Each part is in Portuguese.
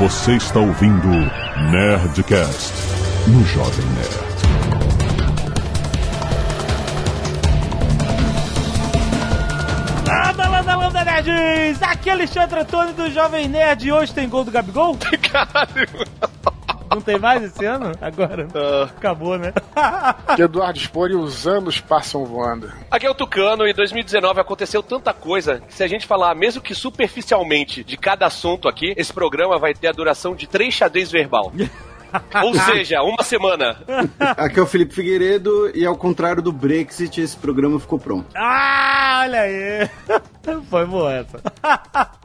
Você está ouvindo Nerdcast no Jovem Nerd. Landa, landa, landa, nerds! Aqui é Alexandre Antônio do Jovem Nerd e hoje tem gol do Gabigol? Caralho. Não tem mais esse ano? Agora? Acabou, né? Que Eduardo Spor e os anos passam voando. Aqui é o Tucano e em 2019 aconteceu tanta coisa que se a gente falar, mesmo que superficialmente, de cada assunto aqui, esse programa vai ter a duração de três xadrez verbal. Ou seja, uma semana. Aqui é o Felipe Figueiredo e ao contrário do Brexit, esse programa ficou pronto. Ah, olha aí! Foi boa essa.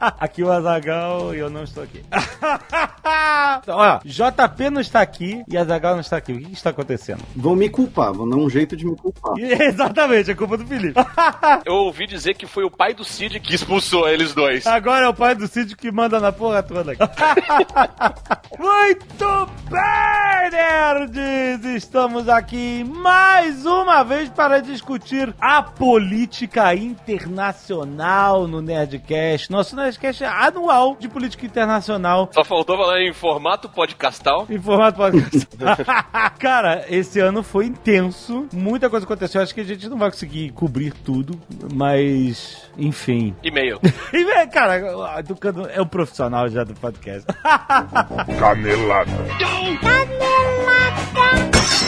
Aqui o Azagal e eu não estou aqui. Então, ó, JP não está aqui e Azagal não está aqui. O que, que está acontecendo? Vão me culpar, vão dar um jeito de me culpar. Exatamente, é culpa do Felipe. Eu ouvi dizer que foi o pai do Cid que expulsou eles dois. Agora é o pai do Cid que manda na porra toda. Muito bem, nerds! Estamos aqui mais uma vez para discutir a política internacional no Nerdcast. Nosso Nerdcast é anual de política internacional. Só faltou falar em formato podcastal. Em formato podcast. Cara, esse ano foi intenso. Muita coisa aconteceu. Acho que a gente não vai conseguir cobrir tudo, mas enfim. E-mail. E, vem, cara, o Tucano é um profissional já do podcast. Canelada. sentadme en la cama.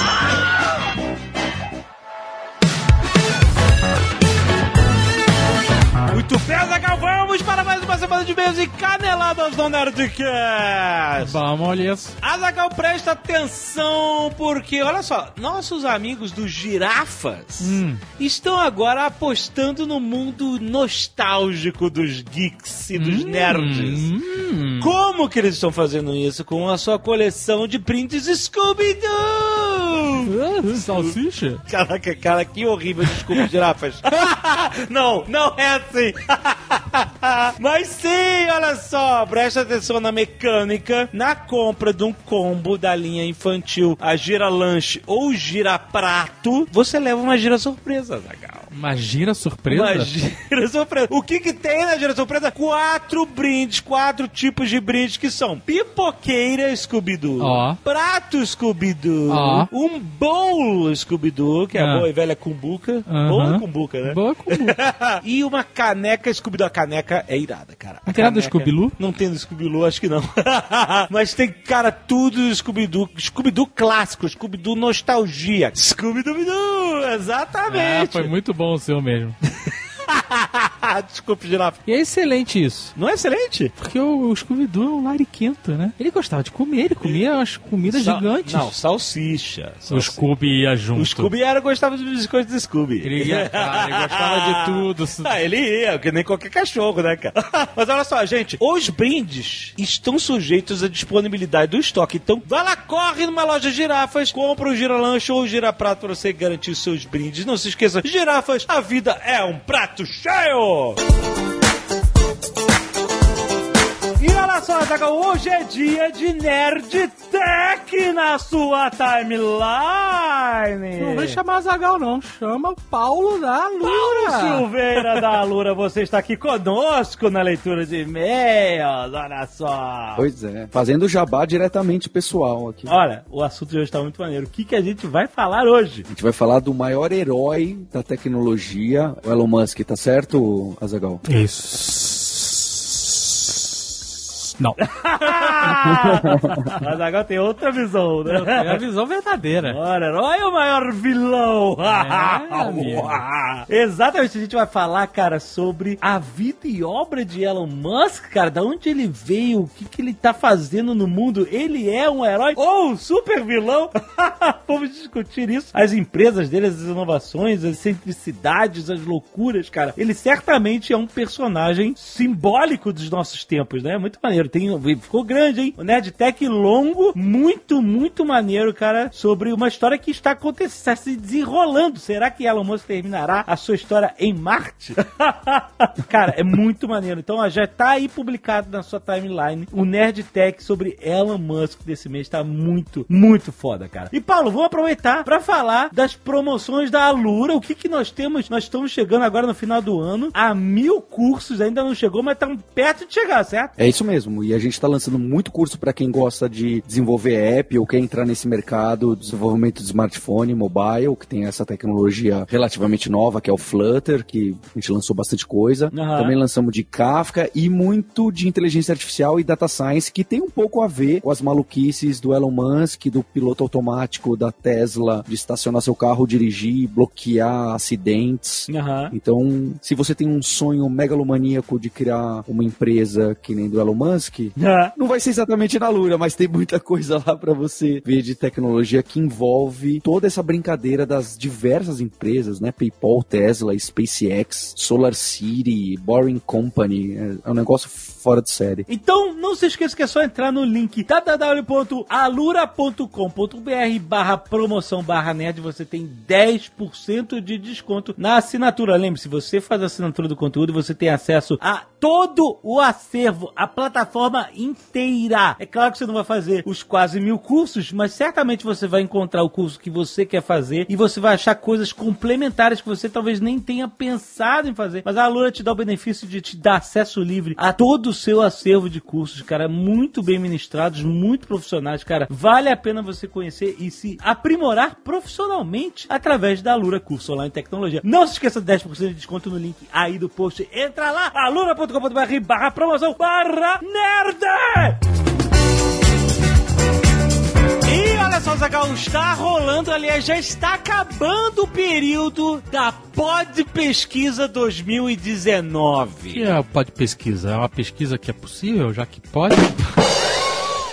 Muito bem, Zagal, vamos para mais uma semana de e-mails e caneladas do Nerdcast. Vamos, Elias. Azagal, presta atenção, porque, olha só, nossos amigos dos girafas estão agora apostando no mundo nostálgico dos geeks e dos nerds. Hum. Como que eles estão fazendo isso? Com a sua coleção de prints Scooby-Doo! Ah, Salsicha? Caraca, cara, que horrível, desculpa, girafas. não, não é assim. Mas sim, olha só, presta atenção na mecânica. Na compra de um combo da linha infantil, a gira lanche ou gira prato, você leva uma gira surpresa, Zagal. Uma gira surpresa? Uma gira surpresa. O que que tem na gira surpresa? Quatro brindes, quatro tipos de brindes que são pipoqueira Scooby-Doo, Ó. prato Scooby-Doo, Ó. um bowl Scooby-Doo, que é a Ah. boa e velha cumbuca. Aham. Bowl cumbuca, né? Boa com e uma caneca Scooby-Doo. A caneca é irada, cara. A Não tem nada do Scooby-Doo? Não tem do Scooby-Doo, acho que não. Mas tem, cara, tudo do Scooby-Doo. Scooby-Doo clássico, Scooby-Doo nostalgia. Scooby-Doo, Ah, exatamente. foi muito bom o seu mesmo. Desculpe, girafa. E é excelente isso. Não é excelente? Porque o, o Scooby-Doo é um lariquento, né? Ele gostava de comer, ele comia umas comidas Sal- gigantes. Não, salsicha. o Salsicha. Scooby ia junto. O Scooby era gostava dos biscoitos do Scooby. Ele, ia, cara, ele gostava de tudo. Ah, ele ia, que nem qualquer cachorro, né, cara? Mas olha só, gente, os brindes estão sujeitos à disponibilidade do estoque. Então, vai lá, corre numa loja girafas, compra o giralanche ou o giraprato pra você garantir os seus brindes. Não se esqueça, girafas, a vida é um prato cheio! Olha só, Zagal, hoje é dia de Nerd Tech na sua timeline. Não vem chamar Zagal, não. Chama Paulo da Paulo Lura. Silveira da Lura, você está aqui conosco na leitura de e-mails, olha só. Pois é, fazendo jabá diretamente pessoal aqui. Olha, o assunto de hoje está muito maneiro. O que, que a gente vai falar hoje? A gente vai falar do maior herói da tecnologia, o Elon Musk, tá certo, Azagal? Isso. Não. Mas agora tem outra visão, né? É a visão verdadeira. Ora, herói ou o maior vilão? É. Exatamente, a gente vai falar, cara, sobre a vida e obra de Elon Musk, cara, da onde ele veio, o que, que ele tá fazendo no mundo. Ele é um herói ou um super vilão? Vamos discutir isso. As empresas dele, as inovações, as excentricidades, as loucuras, cara. Ele certamente é um personagem simbólico dos nossos tempos, né? Muito maneiro. Tem, ficou grande, hein? O Nerd Tech longo, muito, muito maneiro, cara, sobre uma história que está acontecendo, está se desenrolando. Será que Elon Musk terminará a sua história em Marte? cara, é muito maneiro. Então, ó, já tá aí publicado na sua timeline o Nerd Tech sobre Elon Musk desse mês. Tá muito, muito foda, cara. E, Paulo, vamos aproveitar para falar das promoções da Alura. O que que nós temos? Nós estamos chegando agora no final do ano a mil cursos. Ainda não chegou, mas estamos perto de chegar, certo? É isso mesmo, mesmo. E a gente tá lançando muito curso para quem gosta de desenvolver app ou quer entrar nesse mercado de desenvolvimento de smartphone, mobile, que tem essa tecnologia relativamente nova, que é o Flutter, que a gente lançou bastante coisa. Aham. Também lançamos de Kafka e muito de inteligência artificial e data science, que tem um pouco a ver com as maluquices do Elon Musk, do piloto automático da Tesla, de estacionar seu carro, dirigir, bloquear acidentes. Aham. Então, se você tem um sonho megalomaníaco de criar uma empresa que nem do Elon Musk, Ah, não vai ser exatamente na Lura, mas tem muita coisa lá pra você ver de tecnologia que envolve toda essa brincadeira das diversas empresas, né? PayPal, Tesla, SpaceX, Solar City, Boring Company. É é um negócio fora de série. Então, não se esqueça que é só entrar no link www.alura.com.br barra promoção barra nerd. Você tem 10% de desconto na assinatura. Lembre-se, você faz a assinatura do conteúdo, você tem acesso a todo o acervo, a plataforma inteira. É claro que você não vai fazer os quase mil cursos, mas certamente você vai encontrar o curso que você quer fazer e você vai achar coisas complementares que você talvez nem tenha pensado em fazer. Mas a Alura te dá o benefício de te dar acesso livre a todo o seu acervo de cursos, cara, muito bem ministrados, muito profissionais, cara. Vale a pena você conhecer e se aprimorar profissionalmente através da Alura Curso Online Tecnologia. Não se esqueça de 10% de desconto no link aí do post. Entra lá, alura.com.br barra promoção barra nerd! Só, Zagal, está rolando, aliás, já está acabando o período da Pod Pesquisa 2019. que é o Pod Pesquisa? É uma pesquisa que é possível, já que pode?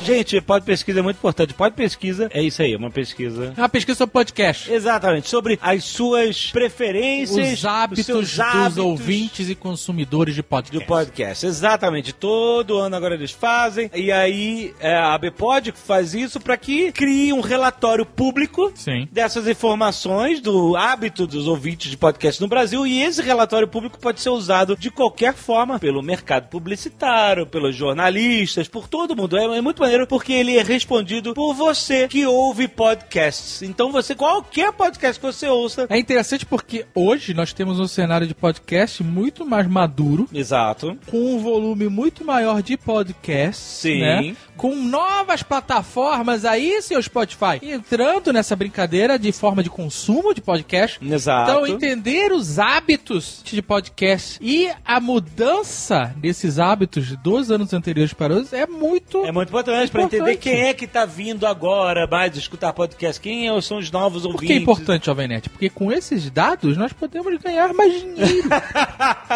Gente, Pod Pesquisa é muito importante. Pod Pesquisa é isso aí, uma pesquisa. É uma pesquisa sobre podcast. Exatamente, sobre as suas preferências, Os hábitos, dos hábitos ouvintes e consumidores de podcast. do podcast. Exatamente, todo ano agora eles fazem. E aí é, a Bpod faz isso para que crie um relatório público Sim. dessas informações do hábito dos ouvintes de podcast no Brasil e esse relatório público pode ser usado de qualquer forma pelo mercado publicitário, pelos jornalistas, por todo mundo. É, é muito maneiro porque ele é respondido por você que ouve podcasts. Então você qualquer podcast que você ouça, É interessante porque hoje nós temos um cenário de podcast muito mais maduro, exato. com um volume muito maior de podcasts, Sim. né? Com novas plataformas aí, seu Spotify, entrando nessa brincadeira de forma de consumo de podcast. Exato. Então, entender os hábitos de podcast e a mudança desses hábitos dos anos anteriores para hoje é muito. É muito importante para Importante. entender quem é que tá vindo agora mais escutar podcast, quem é- são os novos Por ouvintes. que é importante, Jovem Nerd? Porque com esses dados nós podemos ganhar mais dinheiro.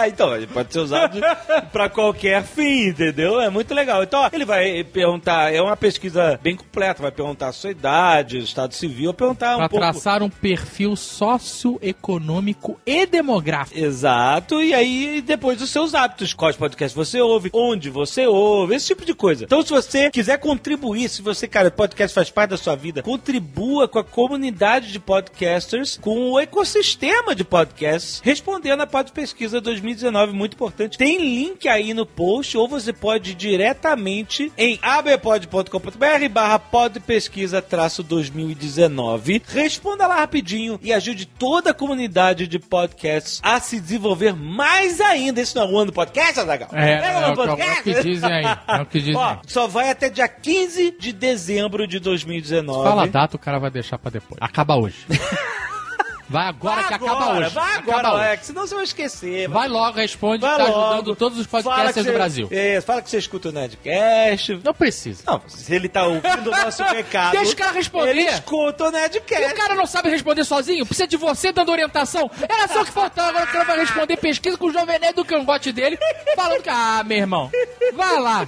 Então, ele pode ser usado pra qualquer fim, entendeu? É muito legal. Então, ó, ele vai perguntar, é uma pesquisa bem completa, vai perguntar a sua idade, estado civil, perguntar um para pouco... traçar um perfil socioeconômico e demográfico. Exato, e aí depois os seus hábitos, quais podcasts você ouve, onde você ouve, esse tipo de coisa. Então, se você quiser contribuir, se você, cara, podcast faz parte da sua vida, contribua com a comunidade de podcasters, com o ecossistema de podcasts, respondendo a Pod Pesquisa 2019, muito importante. Tem link aí no post, ou você pode ir diretamente em abpod.com.br barra podpesquisa traço 2019. Responda lá rapidinho e ajude toda a comunidade de podcasts a se desenvolver mais ainda. Esse não é o ano do podcast, Azaghal? É, é, do o que- é o que dizem aí, é o que dizem Ó, só vai até dia 15 de dezembro de 2019. Fala a data, o cara vai deixar pra depois. Acaba hoje. Vai agora Vai que agora, acaba hoje. Vai agora, acaba hoje. Alex, senão você vai esquecer. Vai logo, responde, Vai tá logo. ajudando todos os que do Brasil. Fala que você escuta o Nerdcast. Não precisa. Não, se ele tá ouvindo o nosso recado. Deixa o cara responder. Ele escuta o Nerdcast. E o cara não sabe responder sozinho? Precisa de você dando orientação? Era só o que faltava. Agora o cara vai responder pesquisa com o Jovem Nerd do cangote dele, falando que, ah, meu irmão, vai lá.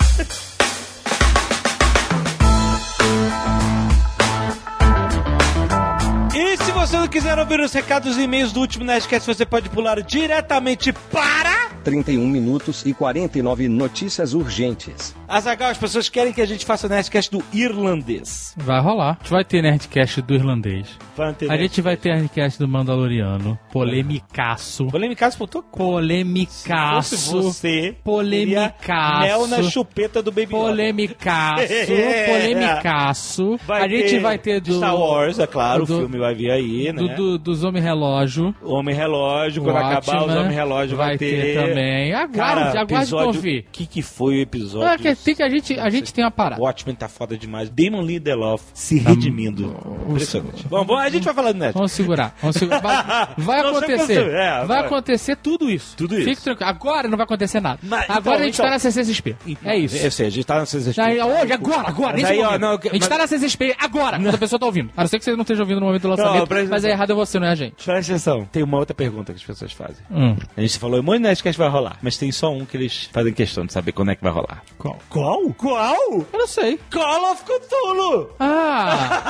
E se você não quiser ouvir os recados e e-mails do último Nerdcast, você pode pular diretamente para... 31 minutos e 49 notícias urgentes. Azagal, as pessoas querem que a gente faça o Nerdcast do irlandês. Vai rolar. A gente vai ter Nerdcast do irlandês. Vai ter A gente vai ter Nerdcast do Mandaloriano. Polemicaço. Polemicaço tua conta. Polemicaço. Se fosse você, Polemicaço. Mel na chupeta do Baby. Polemicaço, É. polemicaço. Vai a gente ter vai ter do Star Wars, é claro, do- o filme vai vir aí, né? do, do- dos Homem Relógio. Homem Relógio, quando acabar os Homem Relógio vai, vai ter também. Aguarde, Cara, aguarde. O que, que foi o episódio? Ah, que tem que a gente, a gente tem uma parada. O Watchmen tá foda demais. Damon Lindelof se redimindo. Impressionante. A gente vai falando nessa. Vamos segurar. Vamos segurar. Vai, vai Não acontecer. é, vai acontecer tudo isso. Tudo isso. Fique tranquilo. Agora não vai acontecer nada. Mas, agora então, a gente então- tá na CCXP. É isso. Eu sei, a gente tá na CCXP. Já, hoje, agora, agora, nesse ó, não, a gente mas- tá na CCXP agora, quando a pessoa tá ouvindo. A não ser que você não esteja ouvindo no momento do lançamento, presta mas é errado é você, não é a gente. Presta atenção. Tem uma outra pergunta que as pessoas fazem. Hum. A gente falou, um monte de Nerdcast vai rolar. Mas tem só um que eles fazem questão de saber quando é que vai rolar. Qual? Qual? Qual? Eu não sei. Call of Cthulhu! Ah!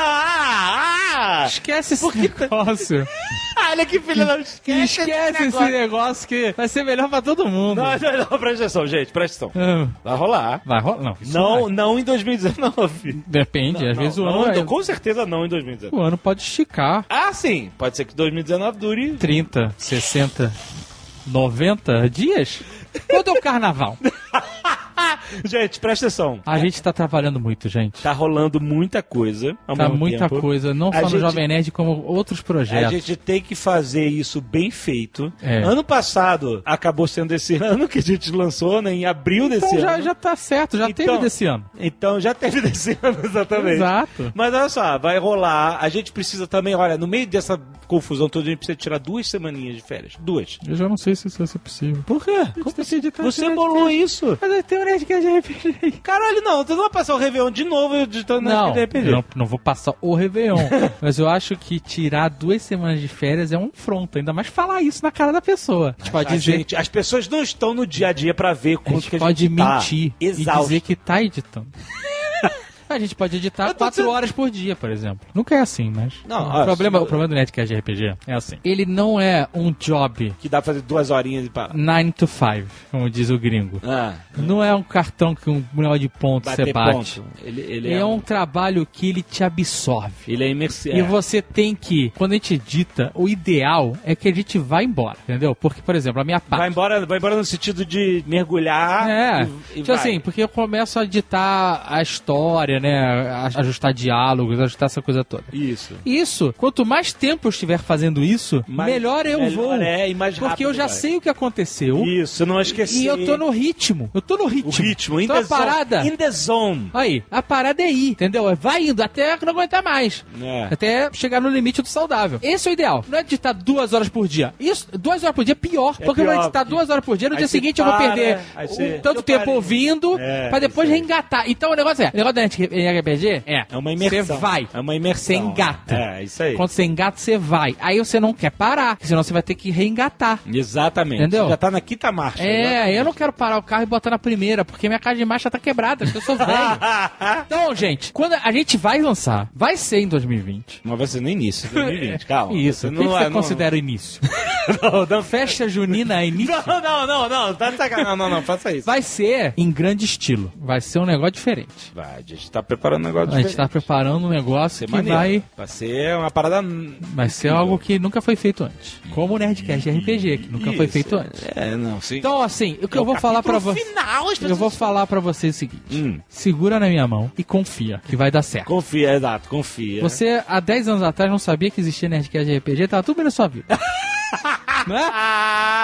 Ah! Esquece esse negócio. Olha que filha da... Esquece esse negócio que vai ser melhor pra todo mundo. Não, não, não, presta atenção, gente, presta atenção. Ah, Vai rolar. Vai rolar? Não. Não, vai. não em 2019. Depende, às vezes o não, ano, não, é- com certeza não em 2019. o ano pode esticar. Ah, sim. Pode ser que 2019 dure 30, 60, 90 dias? Quando é o carnaval? Gente, presta atenção. A gente tá trabalhando muito, gente. Tá rolando muita coisa. Tá muita tempo. coisa, não A só no gente- Jovem Nerd, como outros A projetos. gente tem que fazer isso bem feito. É. Ano passado acabou sendo esse ano que a gente lançou, né? Em abril desse Então já, ano. já tá certo, já Então- teve desse ano. Então já teve desse ano, exatamente. Exato. Mas olha só, vai rolar. A gente precisa também, olha, no meio dessa confusão toda, a gente precisa tirar duas semaninhas de férias. Duas. Eu já não sei se isso vai ser possível. Por quê? Como você editar Você esse bolou isso. Mas tem um Nerdcast RPG. Caralho, não, tu não vai passar o Réveillon de novo editando Não, na RPG. não, não vou passar o Réveillon. mas eu acho que tirar duas semanas de férias é um fronto. Ainda mais falar isso na cara da pessoa. A gente pode A dizer. gente- as pessoas não estão no dia a dia pra ver a quanto gente que a pode gente tá mentir e exausto. dizer que tá editando. A gente pode editar quatro dizendo- horas por dia, por exemplo. Nunca é assim, mas. Não, o, problema, o problema do Netcast RPG é assim. Ele não é um job Que dá pra fazer duas horinhas e parar. 9 to 5, como diz o gringo. Ah, Não é um cartão que um grau de ponto você bater bate. ponto. Ele, ele É um trabalho que ele te absorve. Ele é imersivo. E você tem que, quando a gente edita, o ideal é que a gente vá embora, entendeu? Porque, por exemplo, a minha parte. Vai embora, vai embora no sentido de mergulhar. É, e, e tipo vai. assim, porque eu começo a editar a história, né? Ajustar diálogos, ajustar essa coisa toda. Isso. Isso, quanto mais tempo eu estiver fazendo isso, Mais- melhor eu melhor vou. é, e mais porque eu rápido já vai. sei o que aconteceu Isso, não esquecer. e eu tô no ritmo. Eu tô no o ritmo. ritmo. In Então the a parada. In the zone. Aí, a parada é ir, entendeu? Vai indo até não aguentar mais. É. Até chegar no limite do saudável. Esse é o ideal. Não é editar duas horas por dia. Isso, duas horas por dia é pior. É porque eu vou pior, editar duas horas por dia, no Aí dia seguinte eu vou para, perder o- você- tanto tempo parei. ouvindo É, pra depois reengatar. Então o negócio é, o negócio da RPG é, É uma imersão. Você vai. É uma imersão. Você engata. É, isso aí. Quando você engata, você vai. Aí você não quer parar, senão você vai ter que reengatar. Exatamente. Entendeu? Você já tá na quinta marcha. É, eu não quero parar o carro e botar na primeira, porque minha caixa de marcha tá quebrada, porque eu sou velho. Então, gente, quando a gente vai lançar, vai ser em 2020. Mas vai ser no início de 2020, calma. Isso, o que, que não você é- não- considera início? Não, não, Festa junina é início? não, não, não, não, tá de sacanagem. Não, não, não, faça isso. Vai ser em grande estilo. Vai ser um negócio diferente. Vai, tá preparando um negócio A gente tá preparando um negócio que maneiro. vai, Vai ser uma parada... vai ser algo que nunca foi feito antes. Como o Nerdcast RPG, que nunca foi Isso, feito antes. É, não, sim. Então, assim, o que eu vou falar pra você. Eu vou falar pra você o seguinte: Hum. segura na minha mão e confia que vai dar certo. Confia, exato, confia. Você, há 10 anos atrás, não sabia que existia Nerdcast RPG, tava tudo bem na sua vida. Não é?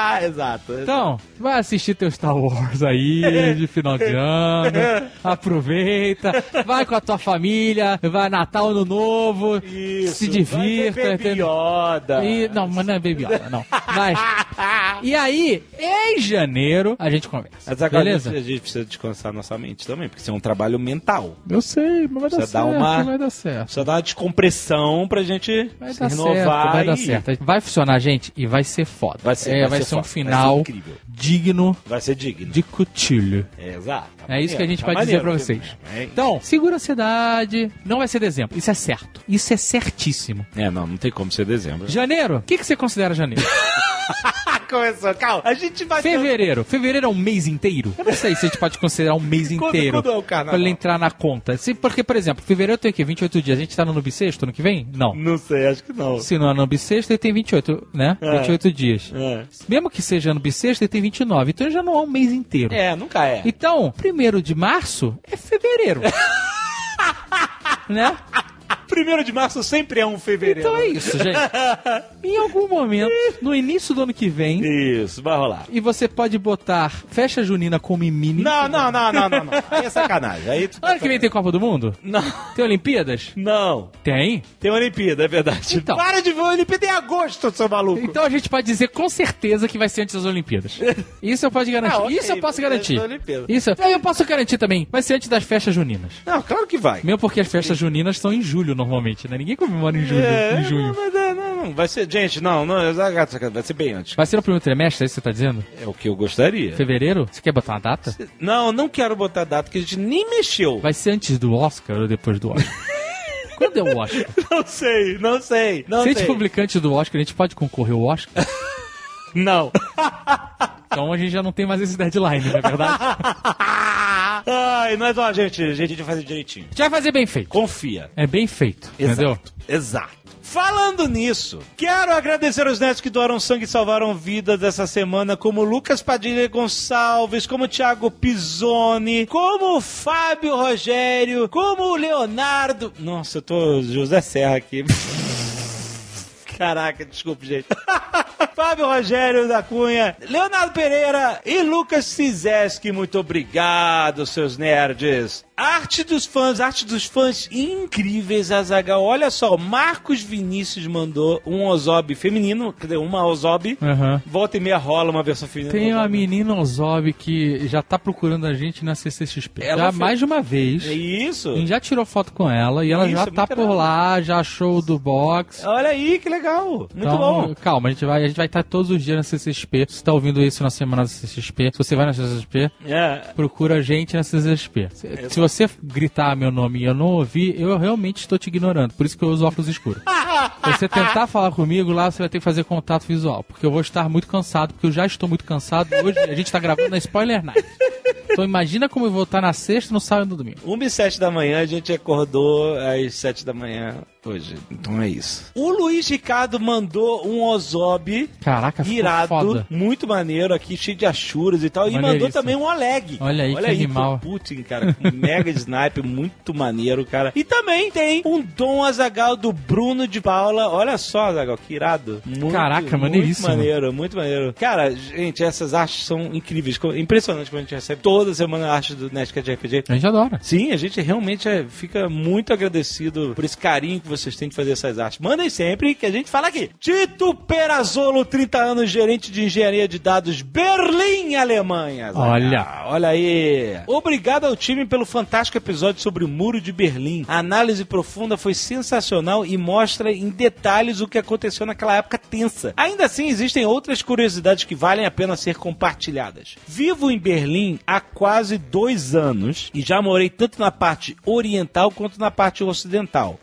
Ah, exato. Então, vai assistir teu Star Wars aí, de final de ano, aproveita, vai com a tua família, vai Natal, Ano Novo, Isso, se divirta, vai? Yoda. E, não, mas não é Baby Yoda, não. Mas, e aí, em janeiro, a gente conversa. Mas agora Beleza? a gente precisa descansar nossa mente também, porque isso é um trabalho mental. Eu sei, mas vai dar Precisa dar certo, uma- vai dar certo. Precisa dar uma descompressão pra gente Vai se dar renovar. certo, vai dar e- certo. Vai funcionar, gente, e vai ser foda. Vai ser, É, vai vai ser ser um final incrível. Digno Vai ser digno. de cutilho. É, exato. Tá É isso que a gente tá pode dizer maneiro, pra vocês. É, Então, segura a ansiedade. Não vai ser dezembro. Isso é certo. Isso é certíssimo. é, não, não tem como ser dezembro. Janeiro? O que, que você considera janeiro? Começou, calma. A gente vai Fevereiro. Fevereiro é um mês inteiro? Eu não sei se a gente pode considerar um mês Quando- inteiro. quando é o carnaval? Pra ele entrar na conta. Se, porque, por exemplo, fevereiro tem o quê? 28 dias. A gente tá no bissexto ano que vem? Não. Não sei, acho que não. Se no ano bissexto, ele tem 28, né? É. 28 dias. É. Mesmo que seja ano bissexto, ele tem 29. Então já não é um mês inteiro. É, nunca é. Então, primeiro de março é fevereiro. né? Primeiro de março sempre é um fevereiro. Então é isso, gente. em algum momento, no início do ano que vem, Isso, vai rolar. e você pode botar festa junina como mini. Não, não, não, não, não, não. Aí é sacanagem. Aí tu... Ano que vem tem Copa do Mundo? Não, Tem Olimpíadas? não. Tem. Tem Olimpíada, é verdade. Então. Para de ver Olimpíada em agosto, seu maluco. Então a gente pode dizer com certeza que vai ser antes das Olimpíadas. Isso eu posso garantir. Ah, ok, Isso eu posso garantir. Isso eu posso garantir também. Vai ser antes das festas juninas. Não, claro que vai. Mesmo porque as festas juninas são em julho normalmente, né? Ninguém comemora em julho, É, em junho. Não, mas é, não, não, vai ser, gente, não, não, vai ser bem antes. Vai ser no primeiro trimestre, é isso que você tá dizendo? É o que eu gostaria. Fevereiro? Você quer botar uma data? Não, não quero botar data que a gente nem mexeu. Vai ser antes do Oscar ou depois do Oscar? Quando é o Oscar? Não sei, não sei, não Se a sei. gente publicar antes do Oscar, a gente pode concorrer ao Oscar? Não. Então a gente já não tem mais esse deadline, não é verdade? A Ai, mas ó, gente, a gente vai fazer direitinho. gente vai fazer bem feito. Confia. É bem feito, entendeu? Exato. Exato. Falando nisso, quero agradecer os netos que doaram sangue e salvaram vidas essa semana, como Lucas Padilha Gonçalves, como Thiago Pisoni, como Fábio Rogério, como Leonardo. Nossa, eu tô José Serra aqui. Caraca, desculpe, gente. Fábio Rogério da Cunha, Leonardo Pereira e Lucas Cizeski, muito obrigado, seus nerds. Arte dos fãs, arte dos fãs incríveis, Azagal. Olha só, Marcos Vinícius mandou um Ozob feminino, quer dizer, uma Ozob. Aham. Volta e meia rola uma versão feminina. Tem uma menina Ozob que já tá procurando a gente na CCXP. Ela já foi- mais de uma vez. É isso? A gente já tirou foto com ela e ela Isso, já é tá por lá, já achou do box. Olha aí, que legal. Muito Então, bom. Calma, a gente vai a gente vai estar todos os dias na CCXP. Se você tá ouvindo isso na semana da CCXP, se você vai na CCXP, É. procura a gente na CCXP. Se, se você gritar meu nome e eu não ouvir, eu realmente estou te ignorando. Por isso que eu uso óculos escuros. Se você tentar falar comigo lá, você vai ter que fazer contato visual. Porque eu vou estar muito cansado, porque eu já estou muito cansado. Hoje a gente tá gravando na Spoiler Night. Então imagina como eu vou estar na sexta, no sábado e no domingo. 1 e 7 da manhã, a gente acordou às 7 da manhã hoje. Então é isso. O Luiz Ricardo mandou um Ozob Caraca, irado, foda. muito maneiro aqui, cheio de achuras e tal. E mandou também um Oleg. Olha aí, que animal. pro Putin, cara, com mega sniper, muito maneiro, cara. E também tem um Dom Azagal do Bruno de Paula. Olha só, Azagal, que irado. Muito, Caraca, maneiríssimo. Muito maneiro, muito maneiro. Cara, gente, essas artes são incríveis. Impressionante quando a gente recebe toda semana artes do Nerdcast RPG. A gente adora. Sim, a gente realmente é- fica muito agradecido por esse carinho que vocês têm de fazer essas artes. Mandem sempre que a gente fala aqui. Tito Perazolo, 30 anos, gerente de engenharia de dados, Berlim, Alemanha. Olha. Olha aí. Obrigado ao time pelo fantástico episódio sobre o Muro de Berlim. A análise profunda foi sensacional e mostra em detalhes o que aconteceu naquela época tensa. Ainda assim, existem outras curiosidades que valem a pena ser compartilhadas. Vivo em Berlim há quase dois anos e já morei tanto na parte oriental quanto na parte ocidental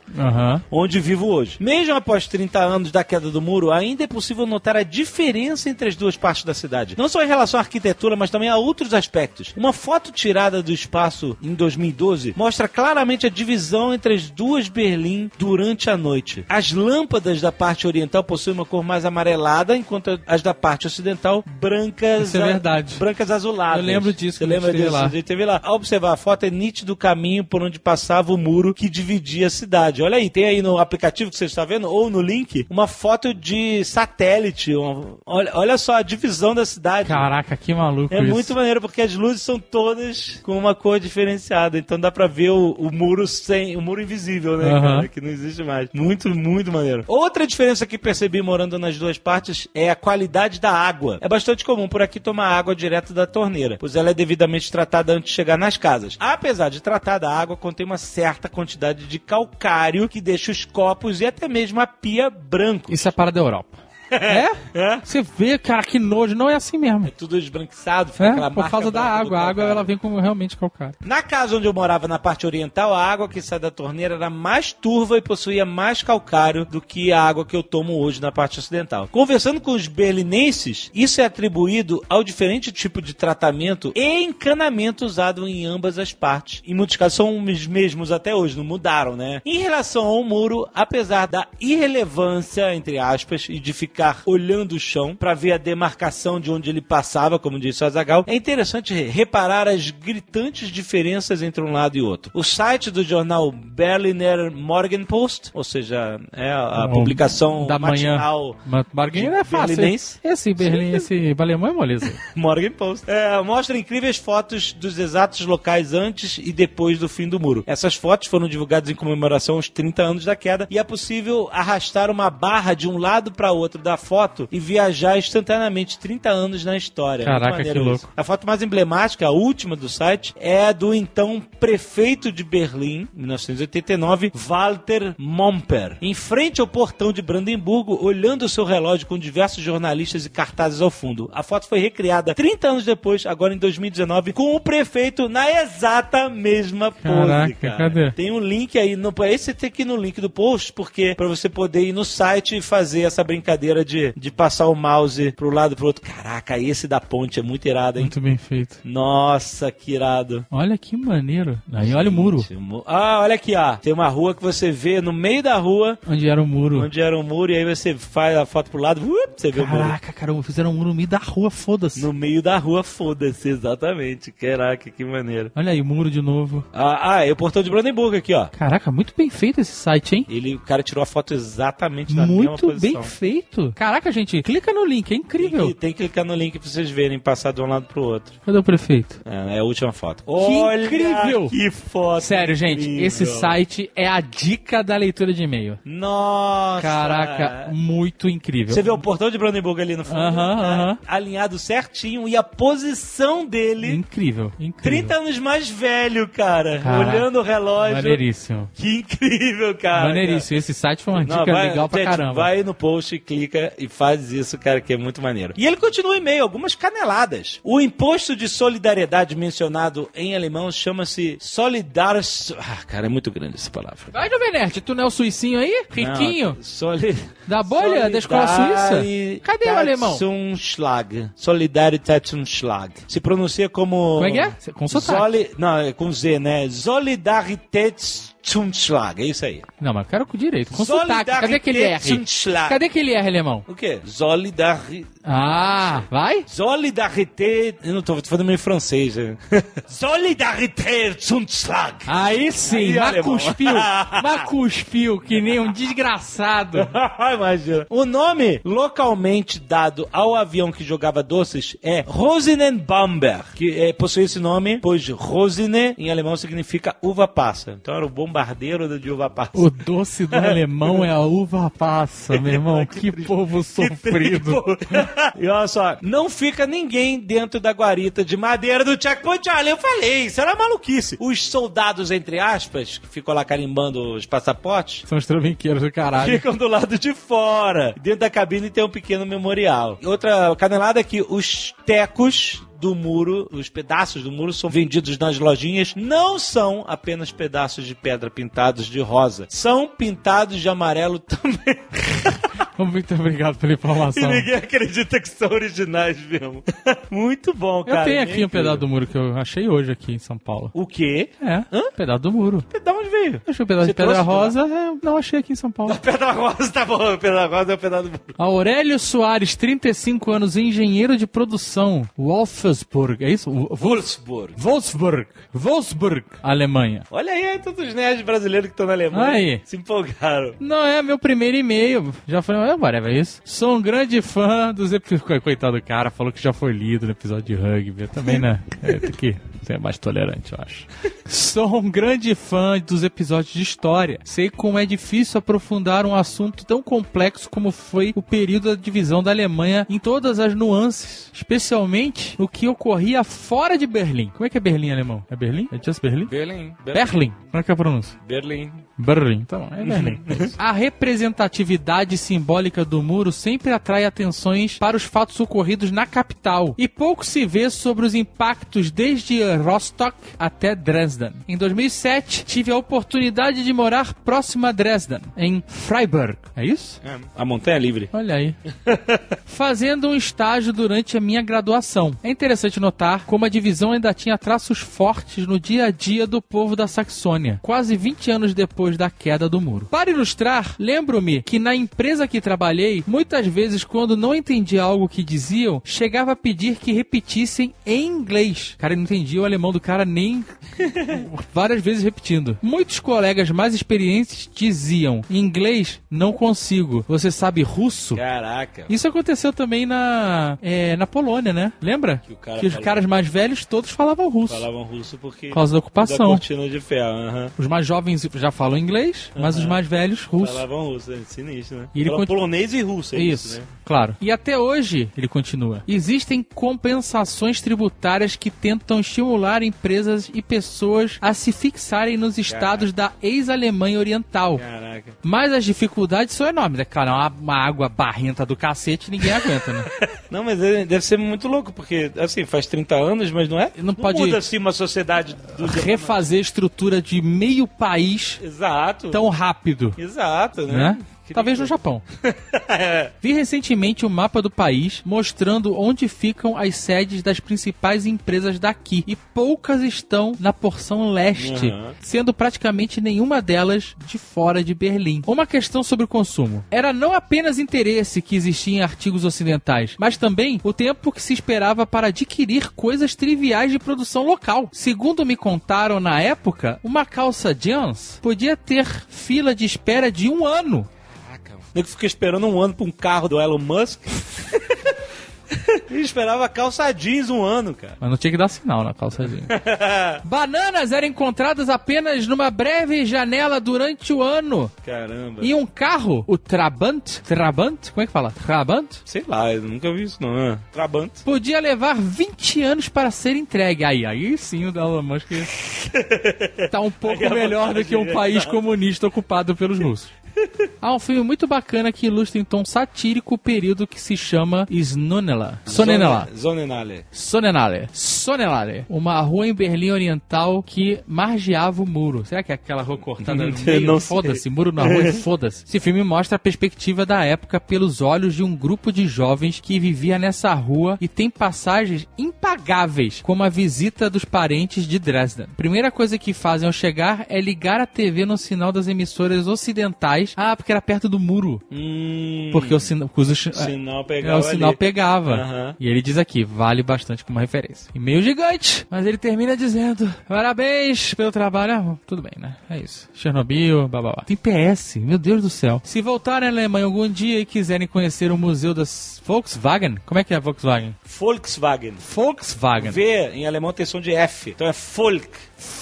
Onde vivo hoje. Mesmo após 30 anos da queda do muro, ainda é possível notar a diferença entre as duas partes da cidade. Não só em relação à arquitetura, mas também a outros aspectos. Uma foto tirada do espaço em 2012 mostra claramente a divisão entre as duas Berlim durante a noite. As lâmpadas da parte oriental possuem uma cor mais amarelada, enquanto as da parte ocidental brancas. Isso é verdade. Brancas azuladas. Eu lembro disso, Você lembra disso? lá. A gente teve lá. Ao observar a foto, é nítido o caminho por onde passava o muro que dividia a cidade. Olha aí, tem aí no aplicativo que você está vendo, ou no link, uma foto de satélite. uma- Olha, olha só a divisão da cidade. Caraca, que maluco É isso. muito maneiro, porque as luzes são todas com uma cor diferenciada. Então dá pra ver o, o muro sem. o muro invisível, né, cara? Que não existe mais. Muito, muito maneiro. Outra diferença que percebi morando nas duas partes é a qualidade da água. É bastante comum por aqui tomar água direto da torneira, pois ela é devidamente tratada antes de chegar nas casas. Apesar de tratada, a água contém uma certa quantidade de calcário que deixa os copos e até mesmo a pia branco. Isso é para da Europa. É? É? Você vê, cara, que nojo. Não é assim mesmo. Tudo esbranquiçado, fica É, aquela por causa da água. A água ela vem como realmente calcário. Na casa onde eu morava, na parte oriental, a água que sai da torneira era mais turva e possuía mais calcário do que a água que eu tomo hoje na parte ocidental. Conversando com os berlinenses, isso é atribuído ao diferente tipo de tratamento e encanamento usado em ambas as partes. Em muitos casos são os mesmos até hoje, não mudaram, né? Em relação ao muro, apesar da irrelevância, entre aspas, e de ficar ficar olhando o chão para ver a demarcação de onde ele passava, como disse o Azagal. É interessante reparar as gritantes diferenças entre um lado e outro. O site do jornal Berliner Morgenpost, ou seja, é a, publicação da manhã. matinal Barguinho é fácil. berlinense. Esse Berlim, esse alemão é moleza. Morgan Post. É, mostra incríveis fotos dos exatos locais antes e depois do fim do muro. Essas fotos foram divulgadas em comemoração aos 30 anos da queda e é possível arrastar uma barra de um lado para outro da foto e viajar instantaneamente 30 anos na história. Caraca, que isso. louco. A foto mais emblemática, a última do site, é do então prefeito de Berlim, 1989, Walter Momper, em frente ao portão de Brandemburgo, olhando o seu relógio com diversos jornalistas e cartazes ao fundo. A foto foi recriada 30 anos depois, agora em 2019, com o prefeito na exata mesma pose, Caraca, cara. cadê? Tem um link aí, no, esse tem que ir no link do post, porque pra você poder ir no site e fazer essa brincadeira de, de passar o mouse pro lado e pro outro. Caraca, esse da ponte é muito irado, hein? Muito bem feito. Nossa, que irado. Olha que maneiro. Aí olha o muro. Ah, olha aqui, ó. Tem uma rua que você vê no meio da rua, Onde era o muro. onde era um muro, e aí você faz a foto pro lado, uh, você vê o muro. Caraca, cara, fizeram um muro no meio da rua, foda-se. No meio da rua, foda-se, exatamente. Caraca, que maneiro. Olha aí, o muro de novo. Ah, ah, é o portão de Brandenburg aqui, ó. Caraca, muito bem feito esse site, hein? Ele, o cara tirou a foto exatamente na mesma Muito posição. bem feito. Caraca, gente, clica no link, é Tem incrível. que, tem que clicar no link pra vocês verem passar de um lado pro outro. Cadê o prefeito? É, é a última foto. incrível! Que foto! Sério, gente, incrível. esse site é a dica da leitura de e-mail. Nossa! Caraca, muito incrível. Você vê o portão de Brandenburg ali no fundo? Aham, tá aham. Alinhado certinho e a posição dele. Incrível, incrível. 30 anos mais velho, cara. Caraca, olhando o relógio. Maneiríssimo. Que incrível, cara. Maneiríssimo. Esse site foi uma Não, dica vai, legal pra gente, caramba. Vai no post, clica e faz isso, cara, que é muito maneiro. E ele continua o e-mail, algumas caneladas. O imposto de solidariedade mencionado em alemão chama-se Solidars... Ah, cara, é muito grande essa palavra. Vai, Jovem Nerd, tu não é o suicinho aí? Riquinho? Não, soli... Da bolha da escola suíça? Cadê o alemão? Solidaritätsumschlag. Solidaritätsumschlag. Se pronuncia como... Como é que é? Com sotaque. Soli... Não, é com Z, né? Solidaritätsumschlag. É isso aí. Não, mas eu quero com direito. Com sotaque. Cadê aquele R? Solidaritätsumschlag. Cadê aquele R, alemão? O quê? Solidari... Ah, vai? Solidarité. Eu não tô, tô falando meio francês. né? Solidaritätsumschlag. Aí sim, Aí, mas alemão. cuspiu. mas cuspiu, que nem um desgraçado. Imagina. O nome localmente dado ao avião que jogava doces é Rosinenbomber, que é, possui esse nome, pois Rosine em alemão significa uva passa. Então era o bombardeiro de uva passa. O doce do alemão é a uva passa, meu irmão. Que, povo sofrido. E olha só, não fica ninguém dentro da guarita de madeira do checkpoint. Olha, eu falei, isso era maluquice. Os soldados, entre aspas, que ficam lá carimbando os passaportes, São os trambiqueiros do caralho. ficam do lado de fora. Dentro da cabine tem um pequeno memorial. Outra canelada é que os tecos do muro, os pedaços do muro são vendidos nas lojinhas, não são apenas pedaços de pedra pintados de rosa, são pintados de amarelo também. Muito obrigado pela E informação. ninguém acredita que são originais mesmo. Muito bom, Eu cara. tenho É aqui um pedaço do muro que eu achei hoje aqui em São Paulo. O quê? É, um pedaço do muro. Da onde veio? Eu achei um pedaço Você de pedra rosa, eu não achei aqui em São Paulo. Pedra rosa, tá bom. Pedra rosa é o pedaço do muro. Aurélio Soares, 35 anos, engenheiro de produção, Wolfsburg, é isso? Wo- Wolfsburg. Wolfsburg, Wolfsburg, Alemanha. Olha aí, aí todos os nerds brasileiros que estão na Alemanha Aí. se empolgaram. Não é meu primeiro e-mail, já falei, é, whatever, é isso. Sou um grande fã dos episódios, coitado do cara, falou que já foi lido no episódio de rugby, eu também, né, é, tem que ser mais tolerante, eu acho. Sou um grande fã dos episódios de história. Sei como é difícil aprofundar um assunto tão complexo como foi o período da divisão da Alemanha em todas as nuances, especialmente no que ocorria fora de Berlim. Como é que é Berlim em alemão? É Berlim? É just Berlim? Berlim. Berlim. Como é que é a pronúncia? Berlim. Berlim. Tá bom, é Berlim. a representatividade simbólica do muro sempre atrai atenções para os fatos ocorridos na capital. E pouco se vê sobre os impactos desde Rostock até Dresden. Dresden. Em 2007, tive a oportunidade de morar próximo a Dresden, em Freiburg. É isso? É, a montanha livre. Olha aí. Fazendo um estágio durante a minha graduação. É interessante notar como a divisão ainda tinha traços fortes no dia a dia do povo da Saxônia, quase 20 anos depois da queda do muro. Para ilustrar, lembro-me que na empresa que trabalhei, muitas vezes quando não entendia algo que diziam, chegava a pedir que repetissem em inglês. Cara, eu não entendia o alemão do cara nem várias vezes repetindo. Muitos colegas mais experientes diziam: em inglês não consigo. Você sabe russo? Caraca. Isso aconteceu também na, é, na Polônia, né? Lembra? Que o cara os falou- caras mais velhos todos falavam russo. Falavam russo porque. Por causa da da ocupação. cortina de ferro. aham. Os mais jovens já falam inglês, mas os mais velhos russo. Falavam russo, é sinistro, né? E ele Fala conti- polonês e russo, é isso, Isso, né? claro. E até hoje, ele continua, existem compensações tributárias que tentam estimular empresas e pessoas a se fixarem nos estados da ex-Alemanha Oriental. Caraca. Mas as dificuldades são enormes. É claro, uma, uma água barrenta do cacete ninguém aguenta, né? Não, mas ele deve ser muito louco, porque, assim, faz 30 anos, mas não é? Não pode- muda, assim, uma sociedade do... Refazer a estrutura de meio país Exato. tão rápido. Exato, né? Né? Talvez no Japão. Vi recentemente um mapa do país mostrando onde ficam as sedes das principais empresas daqui. E poucas estão na porção leste, Uhum. sendo praticamente nenhuma delas de fora de Berlim. Uma questão sobre o consumo. Era não apenas interesse que existia em artigos ocidentais, mas também o tempo que se esperava para adquirir coisas triviais de produção local. Segundo me contaram na época, uma calça jeans podia ter fila de espera de um ano. Nego fica esperando um ano pra um carro do Elon Musk. Ele esperava calça jeans um ano, cara. Mas não tinha que dar sinal na calça jeans. Bananas eram encontradas apenas numa breve janela durante o ano. Caramba. E um carro, o Trabant, Trabant, como é que fala? Trabant? Sei lá, eu nunca vi isso não. né? Trabante. Podia levar 20 anos para ser entregue. Aí, aí sim o Elon Musk tá um pouco melhor do que um é país comunista ocupado pelos russos. Há um filme muito bacana que ilustra em tom satírico o período que se chama Snunela. Sonenela. Zonenale. Sonnenallee. Sonnenallee. Uma rua em Berlim Oriental que margeava o muro. Será que é aquela rua cortada no meio? Foda-se, muro na rua foda-se. Esse filme mostra a perspectiva da época pelos olhos de um grupo de jovens que vivia nessa rua e tem passagens impagáveis, como a visita dos parentes de Dresden. Primeira coisa que fazem ao chegar é ligar a TV no sinal das emissoras ocidentais. Ah, porque era perto do muro. Hum. Porque o sinal... o sinal É, pegava o sinal ali. pegava. Aham. E ele diz aqui, vale bastante como referência. E-mail gigante, mas ele termina dizendo: Parabéns pelo trabalho. Ah, tudo bem, né? É isso. Chernobyl, babá. Tem PS, meu Deus do céu. Se voltarem à Alemanha algum dia e quiserem conhecer o museu das Volkswagen, como é que é Volkswagen? Volkswagen. Volkswagen. V em alemão tem som de F. Então é Volk.